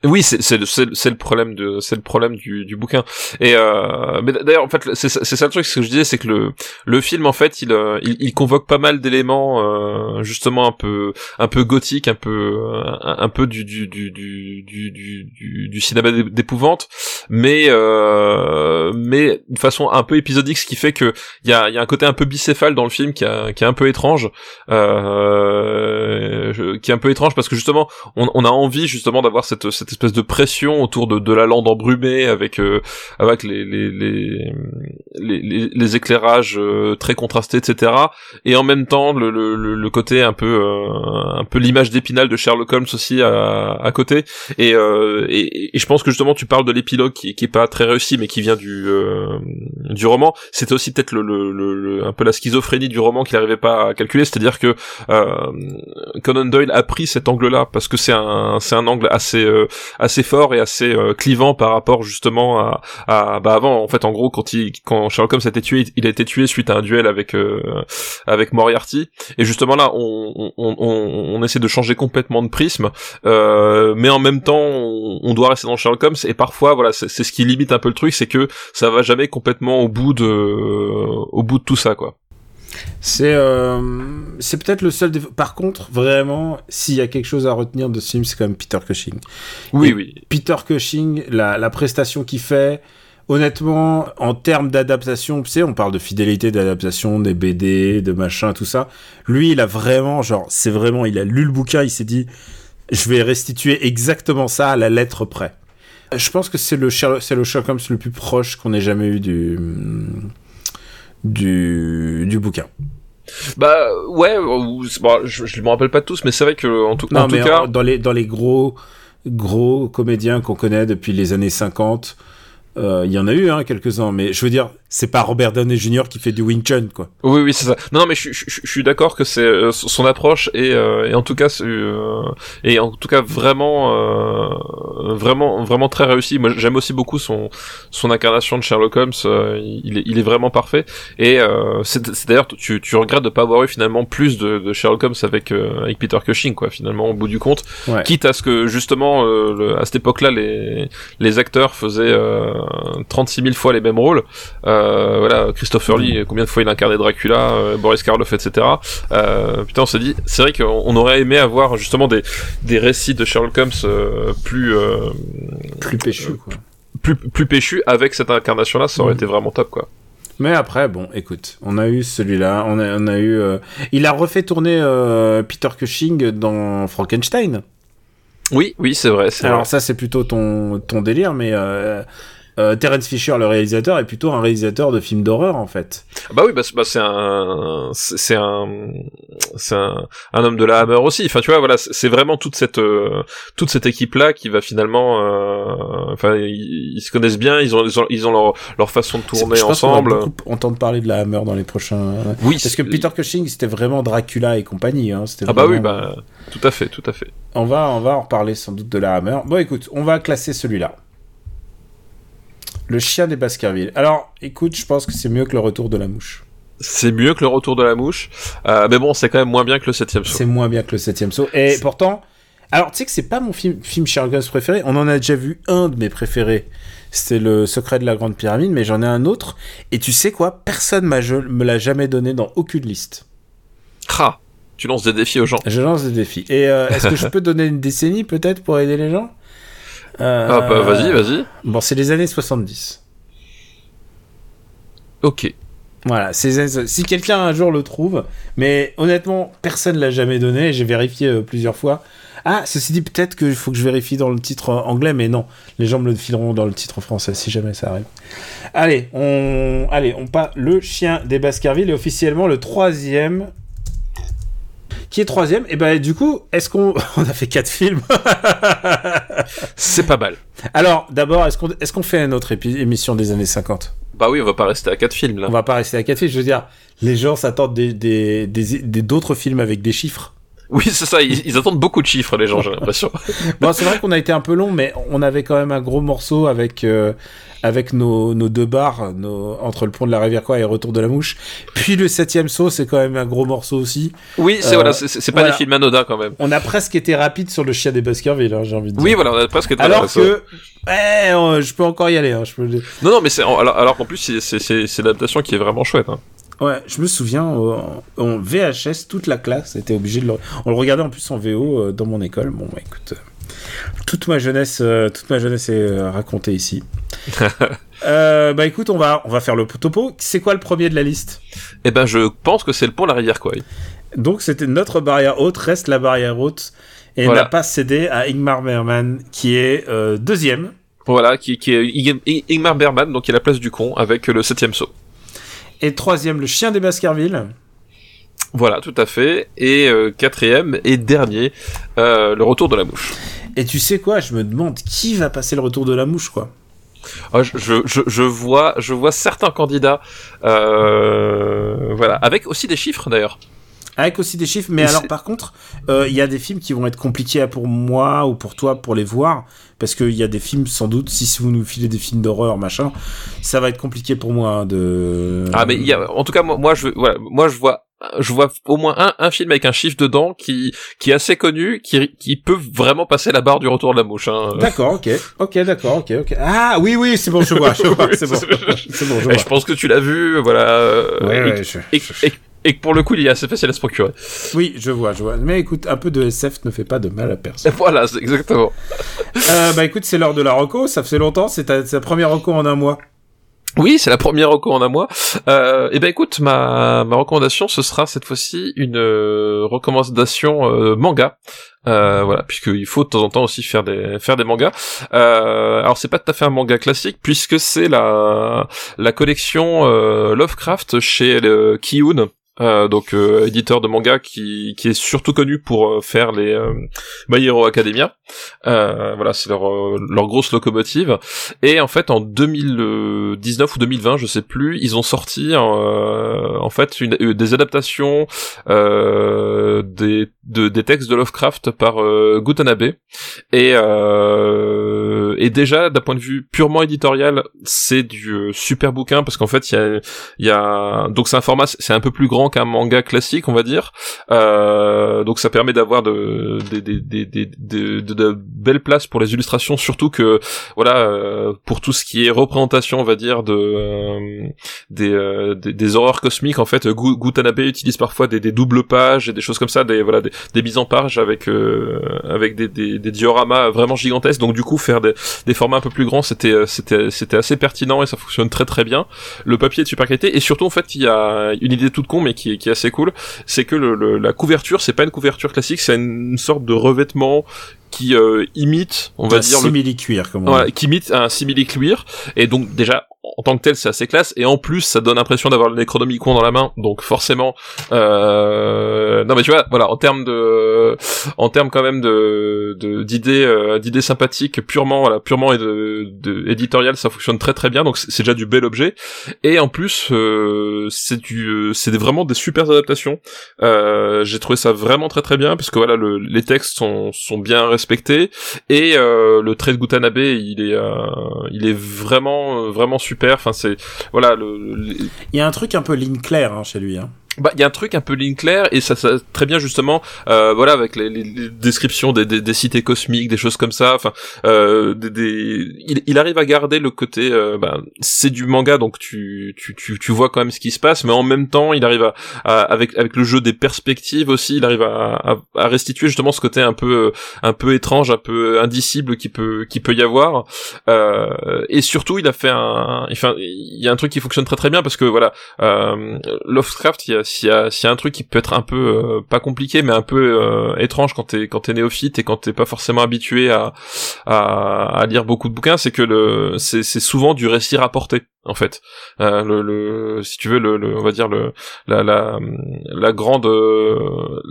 Oui, c'est le problème de c'est le problème du, du bouquin. Et euh, mais d'ailleurs en fait c'est ça le truc ce que je disais c'est que le le film en fait il euh, il, il convoque pas mal d'éléments euh, justement un peu un peu gothique, un peu un, peu du du du du du du, du cinéma d'épouvante, mais euh, mais de façon un peu épisodique, ce qui fait que il y a il y a un côté un peu bicéphale dans le film qui a, qui est un peu étrange, euh, qui est un peu étrange parce que justement on, on a envie justement d'avoir cette, cette espèce de pression autour de, de la lande embrumée avec euh, avec les les, les les, les, éclairages euh, très contrastés etc et en même temps le, le, le côté un peu euh, un peu l'image d'épinal de Sherlock Holmes aussi à, à côté. Et, et, et je pense que justement tu parles de l'épilogue qui, qui est pas très réussi mais qui vient du du roman. C'était aussi peut-être le, le, un peu la schizophrénie du roman qu'il n'arrivait pas à calculer. C'est-à-dire que Conan Doyle a pris cet angle là parce que c'est un c'est un angle assez assez fort et assez euh, clivant par rapport justement à, à bah avant en fait en gros quand il quand quand Sherlock Holmes a été tué, il a été tué suite à un duel avec euh, avec Moriarty. Et justement là, on, on, on, on essaie de changer complètement de prisme, euh, mais en même temps, on, doit rester dans Sherlock Holmes. Et parfois, voilà, c'est ce qui limite un peu le truc, c'est que ça va jamais complètement au bout de au bout de tout ça, quoi. C'est euh, c'est peut-être le seul. Par contre, vraiment, s'il y a quelque chose à retenir de ce film, c'est quand même Peter Cushing. Oui, oui. Peter Cushing, la, la prestation qu'il fait, honnêtement, en termes d'adaptation, tu sais, on parle de fidélité d'adaptation, des BD, de machin, tout ça. Lui, il a vraiment, genre, c'est vraiment, il a lu le bouquin, il s'est dit, je vais restituer exactement ça à la lettre près. Je pense que c'est le, c'est le Sherlock Holmes le plus proche qu'on ait jamais eu du, du, du bouquin. Bah ouais, je, je me rappelle pas tous, mais c'est vrai que en tout, en tout cas, dans les dans les gros gros comédiens qu'on connaît depuis les années 50, euh, il y en a eu hein, quelques-uns, mais je veux dire, c'est pas Robert Downey Jr. qui fait du Wing Chun, quoi. Oui, oui, c'est ça. Non, mais je, suis d'accord que c'est euh, son approche et, euh, et en tout cas, et en tout cas vraiment, vraiment, vraiment très réussi. Moi, j'aime aussi beaucoup son son incarnation de Sherlock Holmes. il est, il est vraiment parfait. Et c'est d'ailleurs, tu, tu regrettes de pas avoir eu finalement plus de, de Sherlock Holmes avec avec Peter Cushing, quoi. Finalement, au bout du compte, quitte à ce que justement, à cette époque-là, les les acteurs faisaient 36 000 fois les mêmes rôles. Euh, voilà, Christopher Lee, combien de fois il a incarné Dracula, euh, Boris Karloff, etc. Euh, putain, on s'est dit, c'est vrai qu'on aurait aimé avoir justement des, des récits de Sherlock Holmes plus plus péchus, quoi. Plus, plus péchu avec cette incarnation là ça aurait été vraiment top quoi mais après, bon, écoute, on a eu celui-là, on a, on a eu. Il a refait tourner Peter Cushing dans Frankenstein. Oui, oui, c'est vrai. Alors ça, c'est plutôt ton ton délire, mais euh, Terence Fisher, le réalisateur, est plutôt un réalisateur de films d'horreur en fait. Bah oui, bah, bah c'est un, c'est un, c'est un, un, homme de la Hammer aussi. Enfin, tu vois, voilà, c'est vraiment toute cette, euh, toute cette équipe là qui va finalement, euh, enfin, ils, se connaissent bien, ils ont, ils ont, leur, leur façon de tourner ensemble. On va beaucoup entendre parler de la Hammer dans les prochains. Oui. Parce que Peter Cushing, c'était vraiment Dracula et compagnie. Hein. Ah bah oui, bah tout à fait, tout à fait. On va, on va en reparler sans doute de la Hammer. Bon, écoute, on va classer celui-là. Le chien des Baskerville. Alors, écoute, je pense que c'est mieux que le retour de la mouche. C'est mieux que le retour de la mouche, euh, mais bon, c'est quand même moins bien que le septième saut. C'est moins bien que le septième saut. Et pourtant, alors tu sais que c'est pas mon film, film Sherlock Holmes préféré. On en a déjà vu un de mes préférés. C'était le secret de la grande pyramide, mais j'en ai un autre. Et tu sais quoi? Personne me l'a jamais donné dans aucune liste. Ah, tu lances des défis aux gens. Je lance des défis. Et euh, est-ce que je peux donner une décennie peut-être pour aider les gens? Euh, ah bah vas-y, vas-y. Bon, c'est les années 70. Ok. Voilà, si quelqu'un un jour le trouve, mais honnêtement, personne l'a jamais donné, j'ai vérifié euh, plusieurs fois. Ah, ceci dit, peut-être qu'il faut que je vérifie dans le titre anglais, mais non, les gens me le fileront dans le titre français si jamais ça arrive. Allez, on, allez, on pas le chien des Baskerville est officiellement le troisième qui est troisième. Et ben du coup, est-ce qu'on [LAUGHS] on a fait quatre films? [LAUGHS] C'est pas mal. Alors d'abord, est-ce qu'on est-ce qu'on fait une autre émission des années 50 Bah oui, on va pas rester à quatre films là. On va pas rester à quatre films. Je veux dire, les gens s'attendent des des d'autres films avec des chiffres. Oui, c'est ça, ils, attendent beaucoup de chiffres, les gens, j'ai l'impression. [LAUGHS] bon, c'est vrai qu'on a été un peu long, mais on avait quand même un gros morceau avec, euh, avec nos, nos, deux bars nos, entre le pont de la rivière quoi et retour de la mouche. Puis le septième saut, c'est quand même un gros morceau aussi. Oui, c'est voilà, euh, c'est pas des films anodins quand même. On a presque été rapide sur le chien des Baskerville, hein, j'ai envie de dire. Oui, voilà, on a presque été Alors que, ouais, je peux encore y aller. Hein, je peux... Non, non, mais c'est alors, alors qu'en plus, c'est l'adaptation qui est vraiment chouette. Hein. Ouais, je me souviens, en, VHS, toute la classe était obligée de le... On le regardait en plus en VO euh, dans mon école. Bon, bah, écoute, euh, toute ma jeunesse, euh, toute ma jeunesse est racontée ici. [LAUGHS] bah écoute, on va, on va faire le topo. C'est quoi le premier de la liste? Eh ben, je pense que c'est le pont la rivière Kouai. Donc c'était notre barrière haute, reste la barrière haute, et n'a pas cédé à Ingmar Bergman, qui est deuxième. Voilà, qui, qui est Ingmar Bergman, donc il a la place du con, avec le septième saut. Et troisième, le chien des Baskerville. Voilà, tout à fait. Et euh, quatrième et dernier, euh, le retour de la mouche. Et tu sais quoi Je me demande qui va passer le retour de la mouche, quoi. Je, je, je, vois, je vois certains candidats, euh, voilà, avec aussi des chiffres d'ailleurs. Avec aussi des chiffres, mais alors par contre, euh, il y a des films qui vont être compliqués pour moi ou pour toi pour les voir, parce qu'il y a des films sans doute, si vous nous filez des films d'horreur, machin, ça va être compliqué pour moi de... Ah mais y a, en tout cas moi, moi je voilà, moi je vois je vois au moins un, un film avec un chiffre dedans qui qui est assez connu qui qui peut vraiment passer la barre du retour de la mouche hein. D'accord, ok, ok, d'accord, ok, ok. Ah oui, oui, c'est bon, je vois, je [LAUGHS] vois, c'est bon, c'est bon, je Et vois. je pense que tu l'as vu voilà euh, Ouais, et, je- et, et- et que pour le coup il est assez facile à se procurer. Oui, je vois, je vois. Mais écoute, un peu de SF ne fait pas de mal à personne. [LAUGHS] Voilà, c'est exactement. euh, bah écoute, c'est l'heure de la reco, ça fait longtemps, c'est ta, première reco en un mois. Oui, c'est la première reco en un mois. Euh, et ben écoute, ma, ma recommandation, ce sera cette fois-ci une euh, recommandation euh, manga. Euh, voilà, puisqu'il faut de temps en temps aussi faire des faire des mangas. Euh, alors c'est pas tout à fait un manga classique, puisque c'est la la collection euh, Lovecraft chez le Kiyun. Euh, donc euh, éditeur de manga qui, qui est surtout connu pour euh, faire les euh, My Hero Academia. Voilà, c'est leur leur grosse locomotive. Et en fait, en 2019 ou 2020, je sais plus, ils ont sorti en fait une, des adaptations des de, des textes de Lovecraft par Gutanabe. Et et déjà d'un point de vue purement éditorial, c'est du super bouquin parce qu'en fait il y a y a donc c'est un format c'est un peu plus grand qu'un manga classique on va dire. Euh, donc ça permet d'avoir de, de, de, de belles places pour les illustrations surtout que voilà euh, pour tout ce qui est représentation on va dire de euh, des, euh, des horreurs cosmiques en fait Gu- Gutanabe utilise parfois des, doubles pages et des choses comme ça des voilà des, des mises en page avec avec des, dioramas vraiment gigantesques donc du coup faire des formats un peu plus grands c'était c'était c'était assez pertinent et ça fonctionne très très bien le papier est de super qualité et surtout en fait il y a une idée toute con mais qui est assez cool c'est que la couverture c'est pas une couverture classique c'est une sorte de revêtement qui euh, imite on va Un dire le simili-cuir, comme on Ouais, dit. qui imite un simili cuir et donc déjà en tant que tel c'est assez classe. Et en plus ça donne l'impression d'avoir le Necronomicon dans la main. Donc forcément euh... non mais tu vois voilà en termes de en termes quand même de de- d'idées euh, d'idées sympathiques purement voilà purement et de, de éditorial ça fonctionne très très bien. Donc c'est déjà du bel objet. Et en plus euh, c'est du euh, c'est vraiment des super adaptations. Euh, j'ai trouvé ça vraiment très très bien parce que voilà le, les textes sont sont bien respectés et euh, le trait de Gutanabe il est euh, il est vraiment euh, vraiment super enfin c'est voilà le, le- Il y a un truc un peu ligne claire hein, chez lui. Hein. Bah il y a un truc un peu claire et ça, ça très bien justement euh, voilà avec les, les- les descriptions des, des, des cités cosmiques des choses comme ça enfin euh, des, des- il, il arrive à garder le côté euh, bah, c'est du manga donc tu, tu tu tu vois quand même ce qui se passe mais en même temps il arrive à, à- avec avec le jeu des perspectives aussi il arrive à, à, à restituer justement ce côté un peu un peu étrange un peu indicible qui peut qui peut y avoir. Euh, et surtout il a fait un enfin il y a un truc qui fonctionne très très bien parce que voilà euh, Lovecraft, il y a, s'il y a, s'il y a un truc qui peut être un peu euh, pas compliqué, mais un peu euh, étrange quand t'es quand t'es néophyte et quand t'es pas forcément habitué à, à, à lire beaucoup de bouquins, c'est que le c'est, souvent du récit rapporté en fait. Euh, le, le si tu veux le, le on va dire le la la, la grande euh,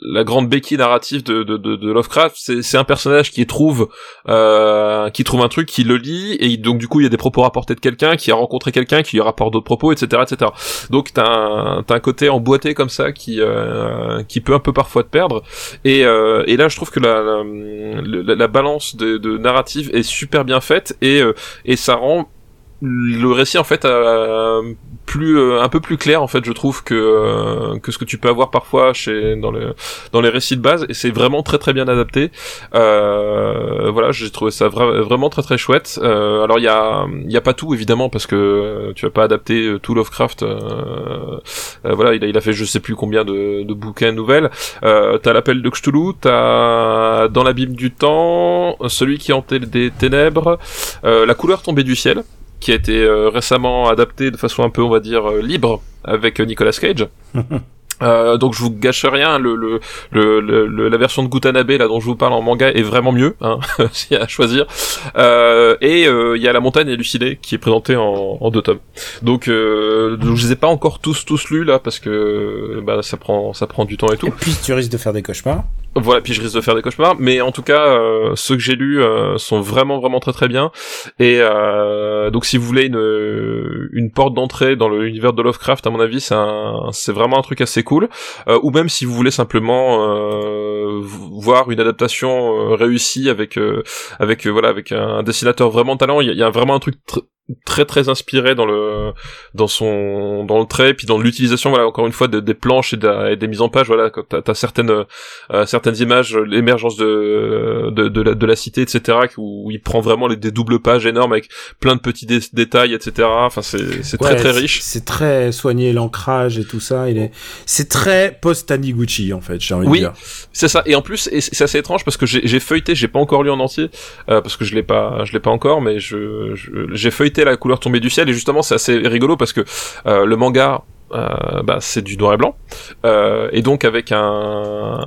la grande béquille narrative de, de, de, Lovecraft, c'est, un personnage qui trouve euh, qui trouve un truc, qui le lit et donc du coup il y a des propos rapportés de quelqu'un qui a rencontré quelqu'un qui lui rapporte d'autres propos, etc., etc. Donc t'as un côté emboîté comme ça qui euh, qui peut un peu parfois te perdre. Et, euh, là je trouve que la la, la- la balance de, narrative est super bien faite et euh, ça rend le récit en fait euh, un peu plus clair en fait je trouve que euh, que ce que tu peux avoir parfois chez dans les dans les récits de base et c'est vraiment très très bien adapté. Euh, voilà j'ai trouvé ça vra- vraiment très très chouette. Alors il y a y a pas tout évidemment parce que tu vas pas adapter tout Lovecraft voilà il a, il a fait je sais plus combien de, bouquins nouvelles. T'as l'appel de Cthulhu t'as dans l'abîme du temps celui qui hantait des ténèbres la couleur tombée du ciel qui a été euh, récemment adapté de façon un peu, on va dire, euh, libre avec euh, Nicolas Cage. [LAUGHS] Euh, donc je vous gâche rien, le, le, le, le- la version de Gutanabe là dont je vous parle en manga est vraiment mieux, hein, [LAUGHS] s'il y a à choisir. Euh, et euh, il y a la montagne hallucinée qui est présentée en, en deux tomes. Donc euh, donc, je les ai pas encore tous tous lus là parce que bah, ça prend ça prend du temps et tout. Et puis tu risques de faire des cauchemars. Voilà, puis je risque de faire des cauchemars, mais en tout cas, euh, ceux que j'ai lus euh, sont vraiment vraiment très très bien. Et euh, donc, si vous voulez une une porte d'entrée dans l'univers de Lovecraft, à mon avis, c'est vraiment un truc assez cool. ou même si vous voulez simplement voir une adaptation réussie avec avec voilà avec un dessinateur vraiment talent, il y, a, vraiment un truc très très inspiré dans le dans son dans le trait puis dans l'utilisation voilà encore une fois des planches et, des mises en page voilà t'as as certaines euh, certaines images l'émergence de de, de la, de la cité etc où, il prend vraiment les, des doubles pages énormes avec plein de petits détails etc enfin c'est c'est très très riche. c'est très soigné l'ancrage et tout ça. Il est c'est très post Taniguchi en fait j'ai envie oui, de dire. c'est ça. Et en plus c'est assez étrange parce que j'ai feuilleté j'ai pas encore lu en entier euh, parce que je l'ai pas je l'ai pas encore mais je j'ai feuilleté la couleur tombée du ciel. Et justement c'est assez rigolo parce que euh, le manga euh, bah, c'est du noir et blanc. Euh, et donc avec un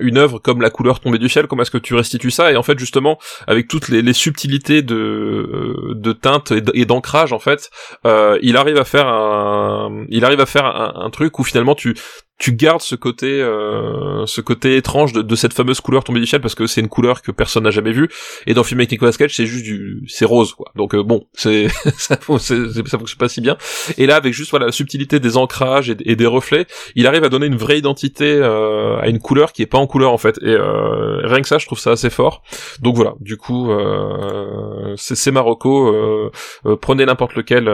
une œuvre comme la couleur tombée du ciel comment est-ce que tu restitues ça? Et en fait justement avec toutes les, subtilités de de teinte et d'ancrage en fait il arrive à faire un il arrive à faire un, truc où finalement tu tu gardes ce côté euh, ce côté étrange de, de, cette fameuse couleur tombée du ciel parce que c'est une couleur que personne n'a jamais vue. Et dans Filmmaking Nicolas Cage c'est juste du c'est rose quoi. Donc euh, bon c'est [LAUGHS] ça, ça fonctionne pas si bien. Et là avec juste voilà la subtilité des ancrages et, des reflets il arrive à donner une vraie identité euh, à une couleur qui est pas en couleur en fait. Et euh, rien que ça je trouve ça assez fort. Donc voilà. Du coup euh, c'est Marocco prenez n'importe lequel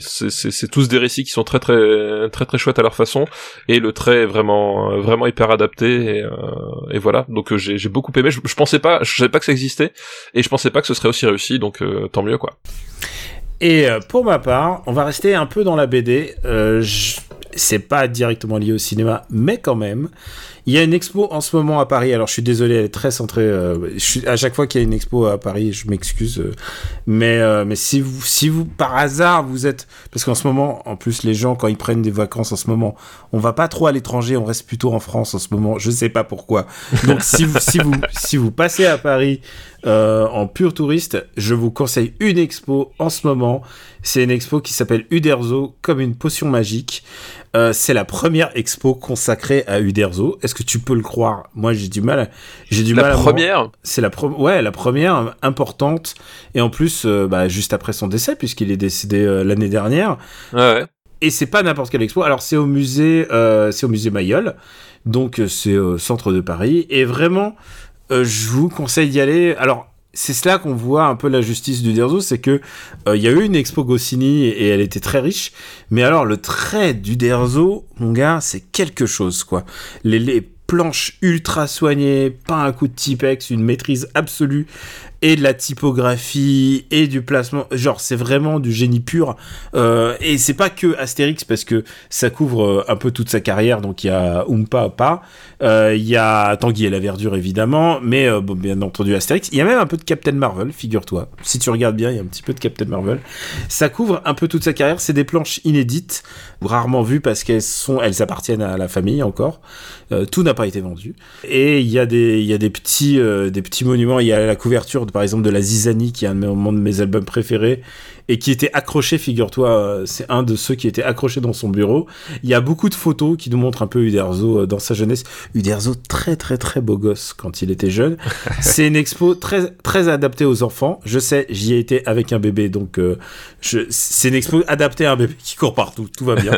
c'est tous des récits qui sont très très très très chouettes à leur façon le trait est vraiment euh, hyper adapté et, euh, et voilà. Donc euh, j'ai beaucoup aimé. Je, pensais pas je savais pas que ça existait et je pensais pas que ce serait aussi réussi. Donc tant mieux quoi. Et pour ma part on va rester un peu dans la BD c'est pas directement lié au cinéma mais quand même il y a une expo en ce moment à Paris. Alors, je suis désolé, elle est très centrée. Euh, à chaque fois qu'il y a une expo à Paris, je m'excuse. Euh, mais, euh, mais si vous, si vous, par hasard, vous êtes, parce qu'en ce moment, en plus, les gens, quand ils prennent des vacances en ce moment, on va pas trop à l'étranger, on reste plutôt en France en ce moment. Je sais pas pourquoi. Donc, si vous, si vous, si vous passez à Paris, en pur touriste, je vous conseille une expo en ce moment. C'est une expo qui s'appelle Uderzo comme une potion magique. Euh, c'est la première expo consacrée à Uderzo. Est-ce que tu peux le croire? Moi, j'ai du mal. J'ai du la mal. La première? C'est la première. Ouais, la première importante. Et en plus, euh, bah, juste après son décès, puisqu'il est décédé euh, l'année dernière. Ouais. Et c'est pas n'importe quelle expo. Alors, c'est au musée, c'est au musée Mayol. Donc, c'est au centre de Paris. Et vraiment, je vous conseille d'y aller. Alors, c'est cela qu'on voit un peu la justice du Derzo, c'est que euh, il y a eu une expo Goscinny et, elle était très riche, mais alors le trait du Derzo, mon gars, c'est quelque chose quoi. Les, les planches ultra soignées, pas un coup de Tipex, une maîtrise absolue et de la typographie et du placement. Genre, c'est vraiment du génie pur. Euh, et c'est pas que Astérix parce que ça couvre euh, un peu toute sa carrière. Donc il y a Oompa pas. Euh, il y a Tanguy et la verdure évidemment, mais bon, bien entendu Astérix. Il y a même un peu de Captain Marvel, figure-toi. Si tu regardes bien, il y a un petit peu de Captain Marvel. Ça couvre un peu toute sa carrière. C'est des planches inédites, rarement vues parce qu'elles sont, elles appartiennent à la famille encore. tout n'a pas été vendu. Et il y a des, il y a des petits, des petits monuments. Il y a la couverture de par exemple de la Zizanie, qui est un de mes albums préférés, et qui était accroché, figure-toi, euh, c'est un de ceux qui était accroché dans son bureau. Il y a beaucoup de photos qui nous montrent un peu Uderzo euh, dans sa jeunesse. Uderzo très très très beau gosse quand il était jeune. [LAUGHS] c'est une expo très très adaptée aux enfants. Je sais, j'y ai été avec un bébé, donc euh, c'est une expo adaptée à un bébé qui court partout, tout va bien.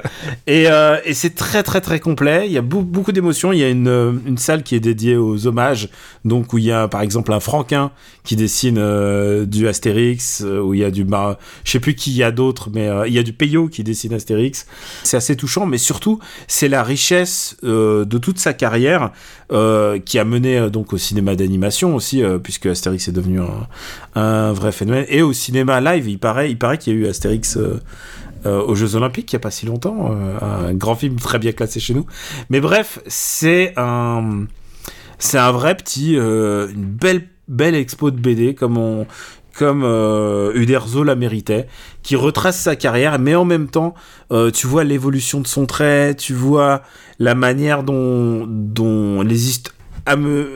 [LAUGHS] et, et c'est très très très complet. Il y a beaucoup d'émotions. Il y a une, une salle qui est dédiée aux hommages, donc où il y a par exemple un Franquin qui dessine du Astérix, où il y a du je sais plus qui y a d'autres, mais euh, il y a du Peyo qui dessine Astérix. C'est assez touchant, mais surtout, c'est la richesse euh, de toute sa carrière euh, qui a mené donc au cinéma d'animation aussi, puisque Astérix est devenu un, vrai phénomène, et au cinéma live. Il paraît, paraît qu'il y a eu Astérix. aux Jeux Olympiques il n'y a pas si longtemps, un grand film très bien classé chez nous. Mais bref, c'est un, c'est un vrai petit, une belle belle expo de BD comme on comme euh, Uderzo la méritait, qui retrace sa carrière, mais en même temps, euh, tu vois l'évolution de son trait, tu vois la manière dont, dont les à, me,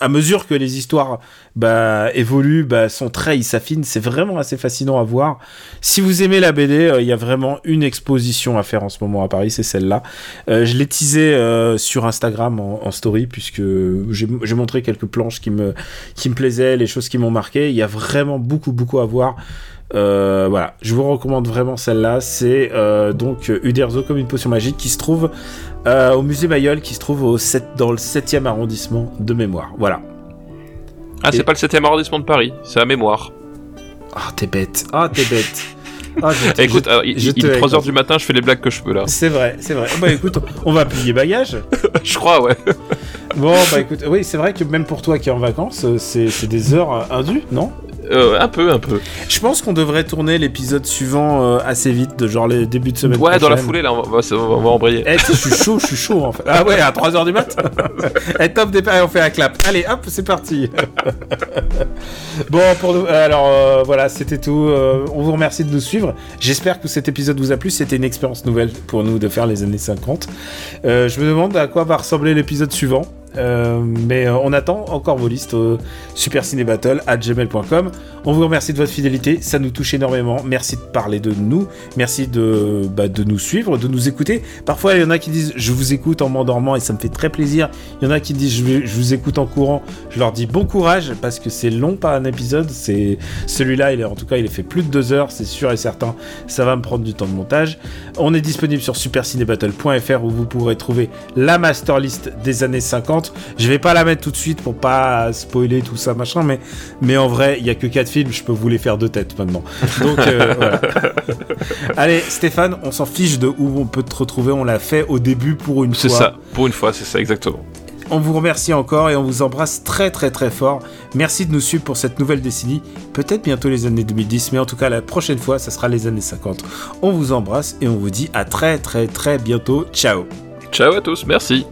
à mesure que les histoires bah, évoluent, bah, son trait s'affine, c'est vraiment assez fascinant à voir. Si vous aimez la BD, euh, il y a vraiment une exposition à faire en ce moment à Paris, c'est celle-là. Euh, je l'ai teasé euh, sur Instagram en, story puisque j'ai montré quelques planches qui me, qui me plaisaient, les choses qui m'ont marqué. Il y a vraiment beaucoup beaucoup à voir. voilà, je vous recommande vraiment celle-là. C'est donc Uderzo comme une potion magique qui se trouve au musée Mayol, qui se trouve au 7, dans le 7e arrondissement de mémoire. Voilà. Ah, c'est pas le 7 arrondissement de Paris, c'est la mémoire. Ah, t'es bête. Ah, t'es bête. Ah, écoute, il, est 3h du matin, je fais les blagues que je peux là. C'est vrai, c'est vrai. Bah écoute, on va plier bagage. [LAUGHS] je crois, ouais. Bon, bah écoute, oui, c'est vrai que même pour toi qui es en vacances, c'est des heures indues, non? Euh, un peu, un peu. Je pense qu'on devrait tourner l'épisode suivant euh, assez vite, de genre les débuts de semaine. Ouais, dans la foulée, là, on va, on va, embrayer. Eh, je suis chaud, je suis chaud en fait. Ah ouais, à 3h du mat? [LAUGHS] Eh, top départ, on fait un clap. Allez, hop, c'est parti. [LAUGHS] bon, pour nous, euh, alors voilà, c'était tout. on vous remercie de nous suivre. J'espère que cet épisode vous a plu. C'était une expérience nouvelle pour nous de faire les années 50. je me demande à quoi va ressembler l'épisode suivant. Euh, mais euh, on attend encore vos listes au supercinébattle at gmail.com. On vous remercie de votre fidélité, ça nous touche énormément. Merci de parler de nous, merci de, bah, de nous suivre, de nous écouter. Parfois, il y en a qui disent je vous écoute en m'endormant et ça me fait très plaisir. Il y en a qui disent je, vous écoute en courant. Je leur dis bon courage parce que c'est long pas un épisode. C'est celui-là, il en tout cas, il est fait plus de deux heures, c'est sûr et certain. Ça va me prendre du temps de montage. On est disponible sur supercinébattle.fr où vous pourrez trouver la master list des années 50 je vais pas la mettre tout de suite pour pas spoiler tout ça, machin, mais, mais en vrai, il y a que 4 films, je peux vous les faire de tête maintenant. Donc, euh, [LAUGHS] voilà. Allez, Stéphane, on s'en fiche de où on peut te retrouver, on l'a fait au début pour une fois. C'est ça, pour une fois, c'est ça, exactement. On vous remercie encore et on vous embrasse très très très fort. Merci de nous suivre pour cette nouvelle décennie. Peut-être bientôt les années 2010, mais en tout cas la prochaine fois, ça sera les années 50. On vous embrasse et on vous dit à très très très bientôt. Ciao. Ciao à tous, merci.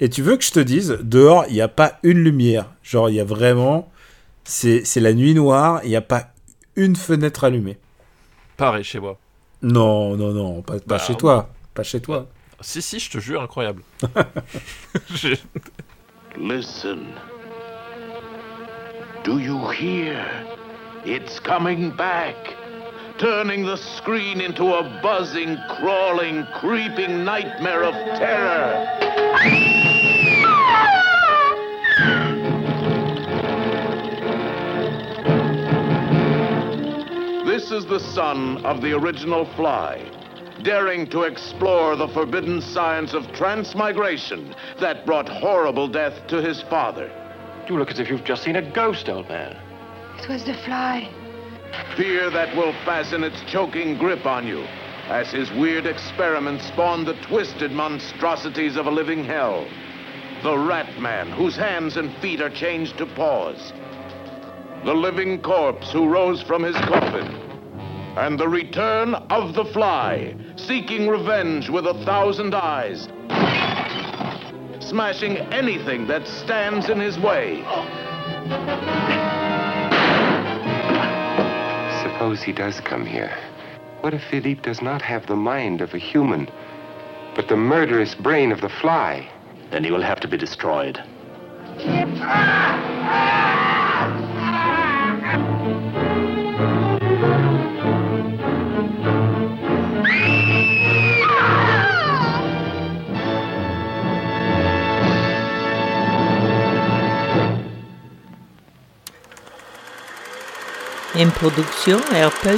Et tu veux que je te dise, dehors, il n'y a pas une lumière. Genre, il y a vraiment. C'est la nuit noire, il n'y a pas une fenêtre allumée. Pareil chez moi. Non, non, non, pas, bah, chez toi. Pas chez toi. Si, si, je te jure, incroyable. [LAUGHS] Listen. Do you hear? It's coming back. Turning the screen into a buzzing, crawling, creeping nightmare of terror. This is the son of the original fly, daring to explore the forbidden science of transmigration that brought horrible death to his father. You look as if you've just seen a ghost, old man. It was the fly. Fear that will fasten its choking grip on you, as his weird experiments spawn the twisted monstrosities of a living hell. The Rat Man, whose hands and feet are changed to paws. The living corpse who rose from his coffin. And the return of the Fly, seeking revenge with a thousand eyes. Smashing anything that stands in his way. Suppose he does come here. What if Philippe does not have the mind of a human, but the murderous brain of the fly? Then he will have to be destroyed. Une production Airplay